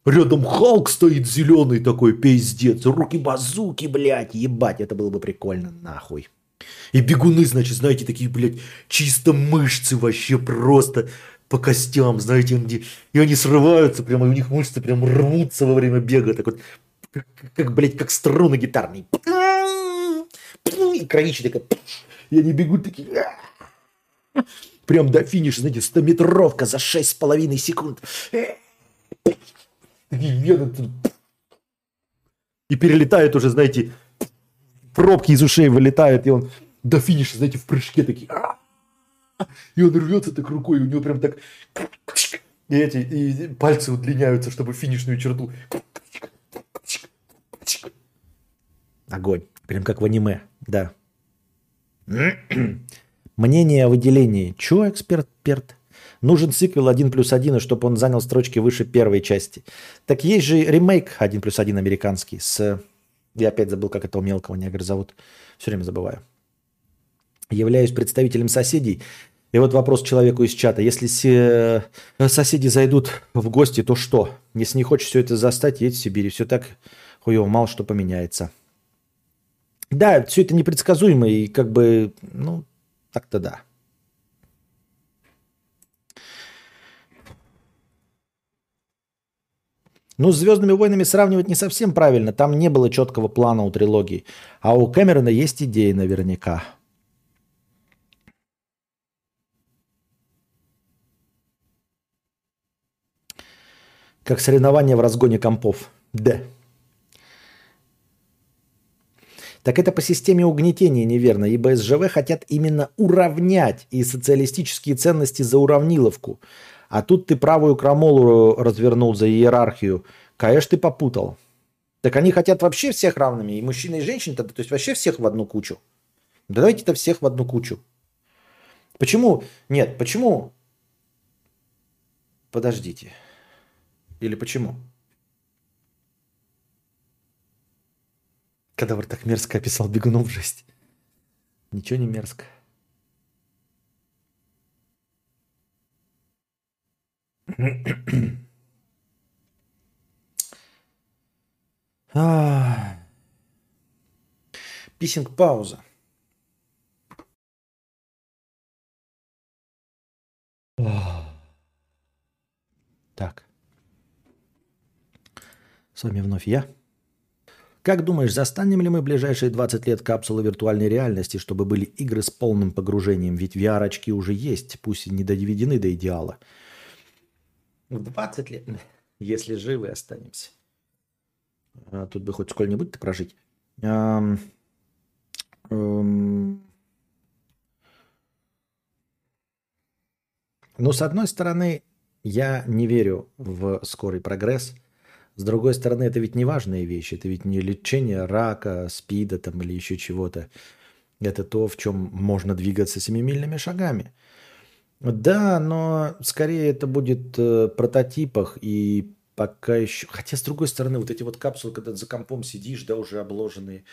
Рядом Халк стоит зеленый такой, пиздец. Руки базуки, блядь, ебать, это было бы прикольно, нахуй. И бегуны, значит, знаете, такие, блядь, чисто мышцы вообще просто по костям, знаете, где... И они срываются, прямо, и у них мышцы прям рвутся во время бега, так вот, как, как, блядь, как струны гитарные. И кровища такая, и они бегут такие, прям до финиша, знаете, 100-метровка за 6,5 секунд. Такие тут. И перелетают уже, знаете, пробки из ушей вылетают, и он до финиша, знаете, в прыжке такие. «А!» И он рвется так рукой, и у него прям так... И эти и пальцы удлиняются, чтобы финишную черту. Огонь. Прям как в аниме, да. Мнение о выделении. Чё, эксперт Перт? Нужен сиквел 1 плюс 1, чтобы он занял строчки выше первой части. Так есть же ремейк 1 плюс 1 американский с... Я опять забыл, как этого мелкого негра зовут. Все время забываю. Являюсь представителем соседей. И вот вопрос человеку из чата. Если се- соседи зайдут в гости, то что? Если не хочешь все это застать, едь в Сибирь. Все так хуево, мало что поменяется. Да, все это непредсказуемо и как бы, ну, так-то да. Ну, с Звездными войнами сравнивать не совсем правильно. Там не было четкого плана у трилогии. А у Кэмерона есть идеи наверняка. Как соревнование в разгоне компов. Да. Так это по системе угнетения неверно, ибо СЖВ хотят именно уравнять и социалистические ценности за уравниловку. А тут ты правую крамолу развернул за иерархию. Конечно, ты попутал. Так они хотят вообще всех равными, и мужчин, и женщин, то есть вообще всех в одну кучу. Да давайте-то всех в одну кучу. Почему? Нет, почему? Подождите. Или почему? Кадавр так мерзко описал бегунов жесть. Ничего не мерзко. Писинг пауза. Так. С вами вновь я. Как думаешь, застанем ли мы ближайшие 20 лет капсулы виртуальной реальности, чтобы были игры с полным погружением? Ведь VR-очки уже есть, пусть и не доведены до идеала. В 20 лет, если живы останемся. А тут бы хоть сколь-нибудь-то прожить. Ну, с одной стороны, я не верю в скорый прогресс. С другой стороны, это ведь не важные вещи. Это ведь не лечение рака, спида там или еще чего-то. Это то, в чем можно двигаться семимильными шагами. Да, но скорее это будет э, прототипах и пока еще... Хотя, с другой стороны, вот эти вот капсулы, когда за компом сидишь, да, уже обложенные,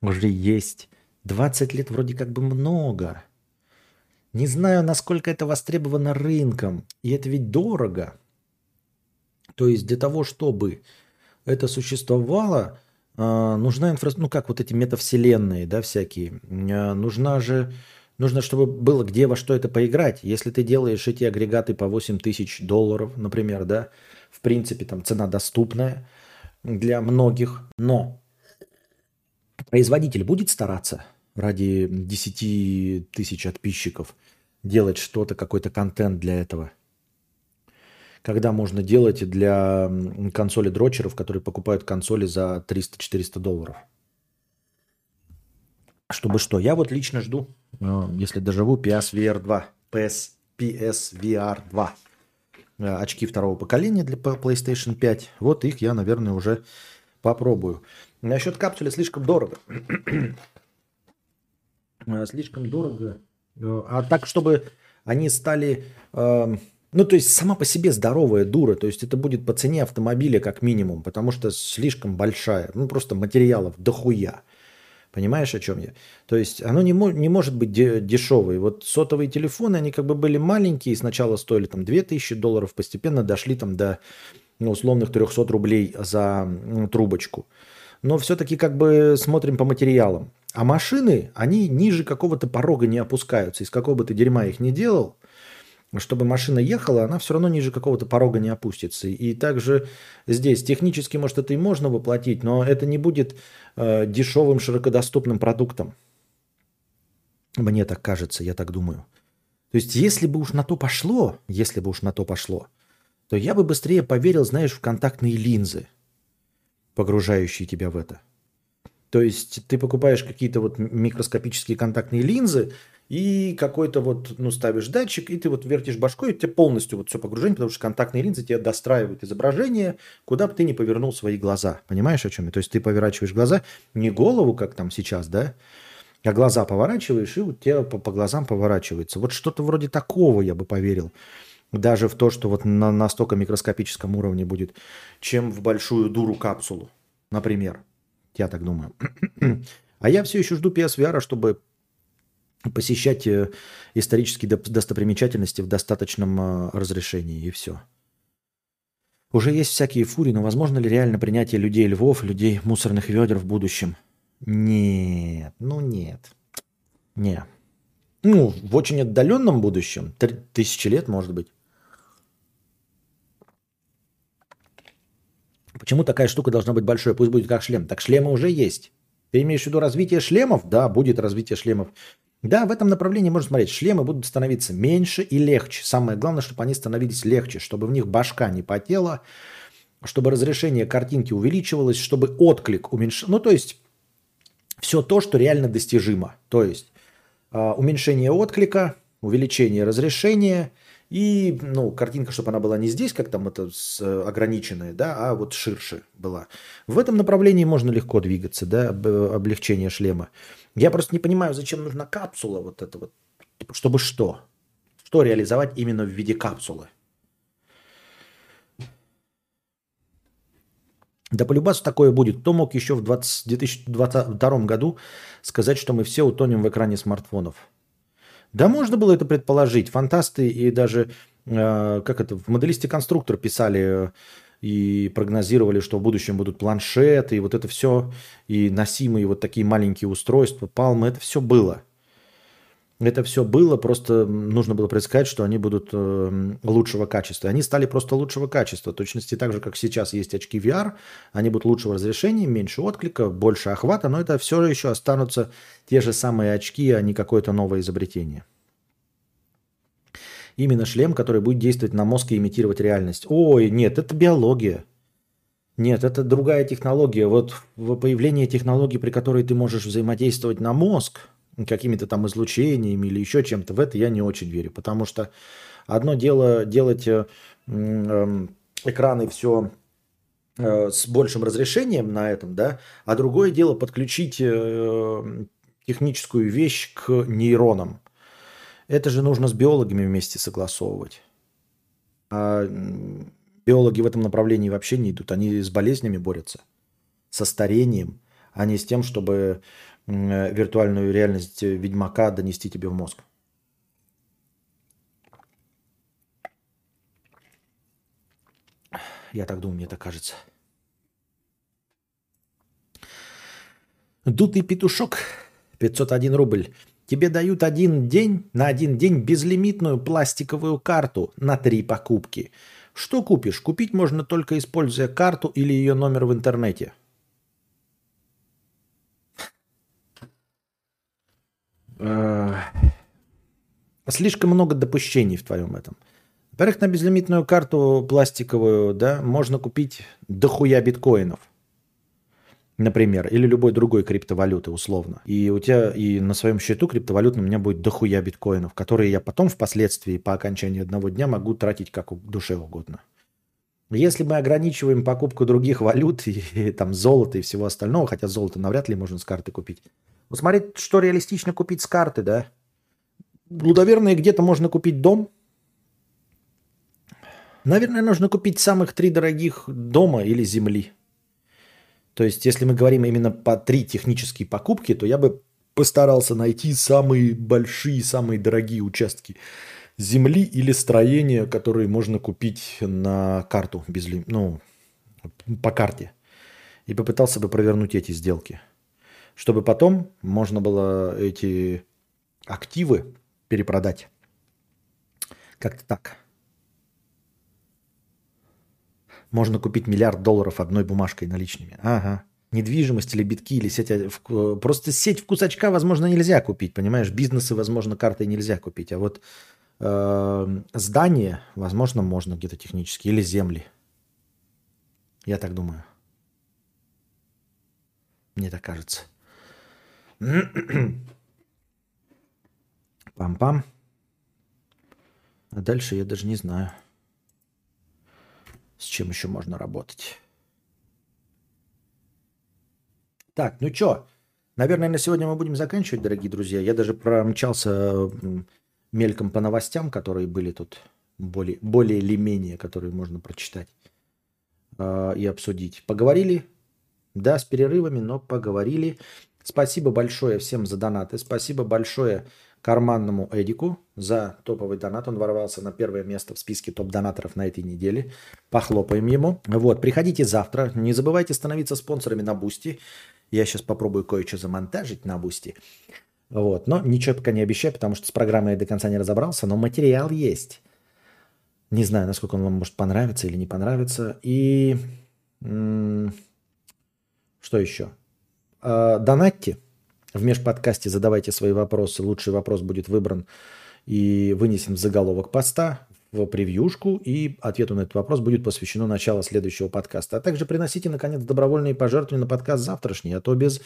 уже есть. 20 лет вроде как бы много. Не знаю, насколько это востребовано рынком. И это ведь дорого. То есть для того, чтобы это существовало, а, нужна инфраструктура, ну как вот эти метавселенные, да, всякие. А, нужна же, нужно, чтобы было где во что это поиграть. Если ты делаешь эти агрегаты по 8 тысяч долларов, например, да, в принципе, там цена доступная для многих, но производитель будет стараться ради 10 тысяч подписчиков делать что-то, какой-то контент для этого – когда можно делать для консоли дрочеров, которые покупают консоли за 300-400 долларов. Чтобы что? Я вот лично жду, э, если доживу, PSVR 2. PS, PSVR 2. Очки второго поколения для PlayStation 5. Вот их я, наверное, уже попробую. Насчет капсули слишком дорого. Э, слишком дорого. Э, а так, чтобы они стали эм, ну, то есть сама по себе здоровая дура, то есть это будет по цене автомобиля как минимум, потому что слишком большая, ну просто материалов дохуя. Понимаешь, о чем я? То есть оно не, мо- не может быть де- дешевое. Вот сотовые телефоны, они как бы были маленькие, сначала стоили там 2000 долларов, постепенно дошли там до ну, условных 300 рублей за ну, трубочку. Но все-таки как бы смотрим по материалам. А машины, они ниже какого-то порога не опускаются. Из какого бы ты дерьма их не делал, чтобы машина ехала, она все равно ниже какого-то порога не опустится. И также здесь технически, может, это и можно воплотить, но это не будет э, дешевым, широкодоступным продуктом. Мне так кажется, я так думаю. То есть, если бы уж на то пошло, если бы уж на то пошло, то я бы быстрее поверил, знаешь, в контактные линзы, погружающие тебя в это. То есть ты покупаешь какие-то вот микроскопические контактные линзы, и какой-то вот, ну, ставишь датчик, и ты вот вертишь башкой, и тебе полностью вот все погружение, потому что контактные линзы тебе достраивают изображение, куда бы ты ни повернул свои глаза. Понимаешь, о чем я? То есть ты поворачиваешь глаза, не голову, как там сейчас, да, а глаза поворачиваешь, и у тебя по, по глазам поворачивается. Вот что-то вроде такого я бы поверил. Даже в то, что вот на настолько микроскопическом уровне будет, чем в большую дуру капсулу, например. Я так думаю. А я все еще жду PSVR, чтобы посещать э, исторические достопримечательности в достаточном э, разрешении, и все. Уже есть всякие фури, но возможно ли реально принятие людей львов, людей мусорных ведер в будущем? Нет, ну нет. Не. Ну, в очень отдаленном будущем, тысячи лет, может быть. Почему такая штука должна быть большой? Пусть будет как шлем. Так шлемы уже есть. Ты имеешь в виду развитие шлемов? Да, будет развитие шлемов. Да, в этом направлении можно смотреть. Шлемы будут становиться меньше и легче. Самое главное, чтобы они становились легче, чтобы в них башка не потела, чтобы разрешение картинки увеличивалось, чтобы отклик уменьшался. Ну, то есть все то, что реально достижимо. То есть э, уменьшение отклика, увеличение разрешения и, ну, картинка, чтобы она была не здесь, как там это с, ограниченная, да, а вот ширше была. В этом направлении можно легко двигаться, да, облегчение шлема. Я просто не понимаю, зачем нужна капсула вот эта вот. Типа, чтобы что? Что реализовать именно в виде капсулы? Да полюбасу такое будет. Кто мог еще в 20, 2022 году сказать, что мы все утонем в экране смартфонов? Да можно было это предположить. Фантасты и даже, э, как это, в моделисте конструктор писали, и прогнозировали, что в будущем будут планшеты, и вот это все, и носимые вот такие маленькие устройства, палмы, это все было. Это все было, просто нужно было предсказать, что они будут э, лучшего качества. Они стали просто лучшего качества. В точности так же, как сейчас есть очки VR, они будут лучшего разрешения, меньше отклика, больше охвата, но это все еще останутся те же самые очки, а не какое-то новое изобретение. Именно шлем, который будет действовать на мозг и имитировать реальность. Ой, нет, это биология. Нет, это другая технология. Вот в появлении технологии, при которой ты можешь взаимодействовать на мозг, какими-то там излучениями или еще чем-то, в это я не очень верю. Потому что одно дело делать э, э, экраны все э, с большим разрешением на этом, да, а другое дело подключить э, техническую вещь к нейронам. Это же нужно с биологами вместе согласовывать. А биологи в этом направлении вообще не идут. Они с болезнями борются, со старением, а не с тем, чтобы виртуальную реальность Ведьмака донести тебе в мозг. Я так думаю, мне так кажется. Дутый петушок, 501 рубль. Тебе дают один день, на один день безлимитную пластиковую карту на три покупки. Что купишь? Купить можно только используя карту или ее номер в интернете. Э, слишком много допущений в твоем этом. Во-первых, на безлимитную карту пластиковую, да, можно купить дохуя биткоинов – например, или любой другой криптовалюты условно. И у тебя и на своем счету криптовалютном у меня будет дохуя биткоинов, которые я потом впоследствии по окончании одного дня могу тратить как душе угодно. Если мы ограничиваем покупку других валют и, и там золота и всего остального, хотя золото навряд ли можно с карты купить. Вот смотреть, что реалистично купить с карты, да. Ну, наверное, где-то можно купить дом. Наверное, нужно купить самых три дорогих дома или земли. То есть, если мы говорим именно по три технические покупки, то я бы постарался найти самые большие, самые дорогие участки земли или строения, которые можно купить на карту, без, ну, по карте. И попытался бы провернуть эти сделки. Чтобы потом можно было эти активы перепродать. Как-то так. Можно купить миллиард долларов одной бумажкой наличными. Ага. Недвижимость или битки, или сеть... Просто сеть вкусачка, возможно, нельзя купить, понимаешь? Бизнесы, возможно, картой нельзя купить. А вот э, здание, возможно, можно где-то технически. Или земли. Я так думаю. Мне так кажется. Пам-пам. А дальше я даже не знаю. С чем еще можно работать? Так, ну что? Наверное, на сегодня мы будем заканчивать, дорогие друзья. Я даже промчался мельком по новостям, которые были тут более, более или менее, которые можно прочитать э, и обсудить. Поговорили, да, с перерывами, но поговорили. Спасибо большое всем за донаты. Спасибо большое карманному Эдику за топовый донат. Он ворвался на первое место в списке топ-донаторов на этой неделе. Похлопаем ему. Вот, приходите завтра. Не забывайте становиться спонсорами на Boosty. Я сейчас попробую кое-что замонтажить на Boosty. Вот, но ничего пока не обещаю, потому что с программой я до конца не разобрался, но материал есть. Не знаю, насколько он вам может понравиться или не понравиться. И что еще? А, донатьте в межподкасте задавайте свои вопросы. Лучший вопрос будет выбран и вынесен в заголовок поста, в превьюшку, и ответу на этот вопрос будет посвящено начало следующего подкаста. А также приносите, наконец, добровольные пожертвования на подкаст завтрашний, а то без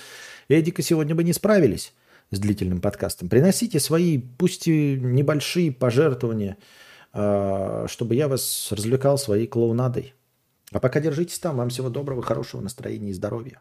Эдика сегодня бы не справились с длительным подкастом. Приносите свои, пусть и небольшие пожертвования, а, чтобы я вас развлекал своей клоунадой. А пока держитесь там. Вам всего доброго, хорошего настроения и здоровья.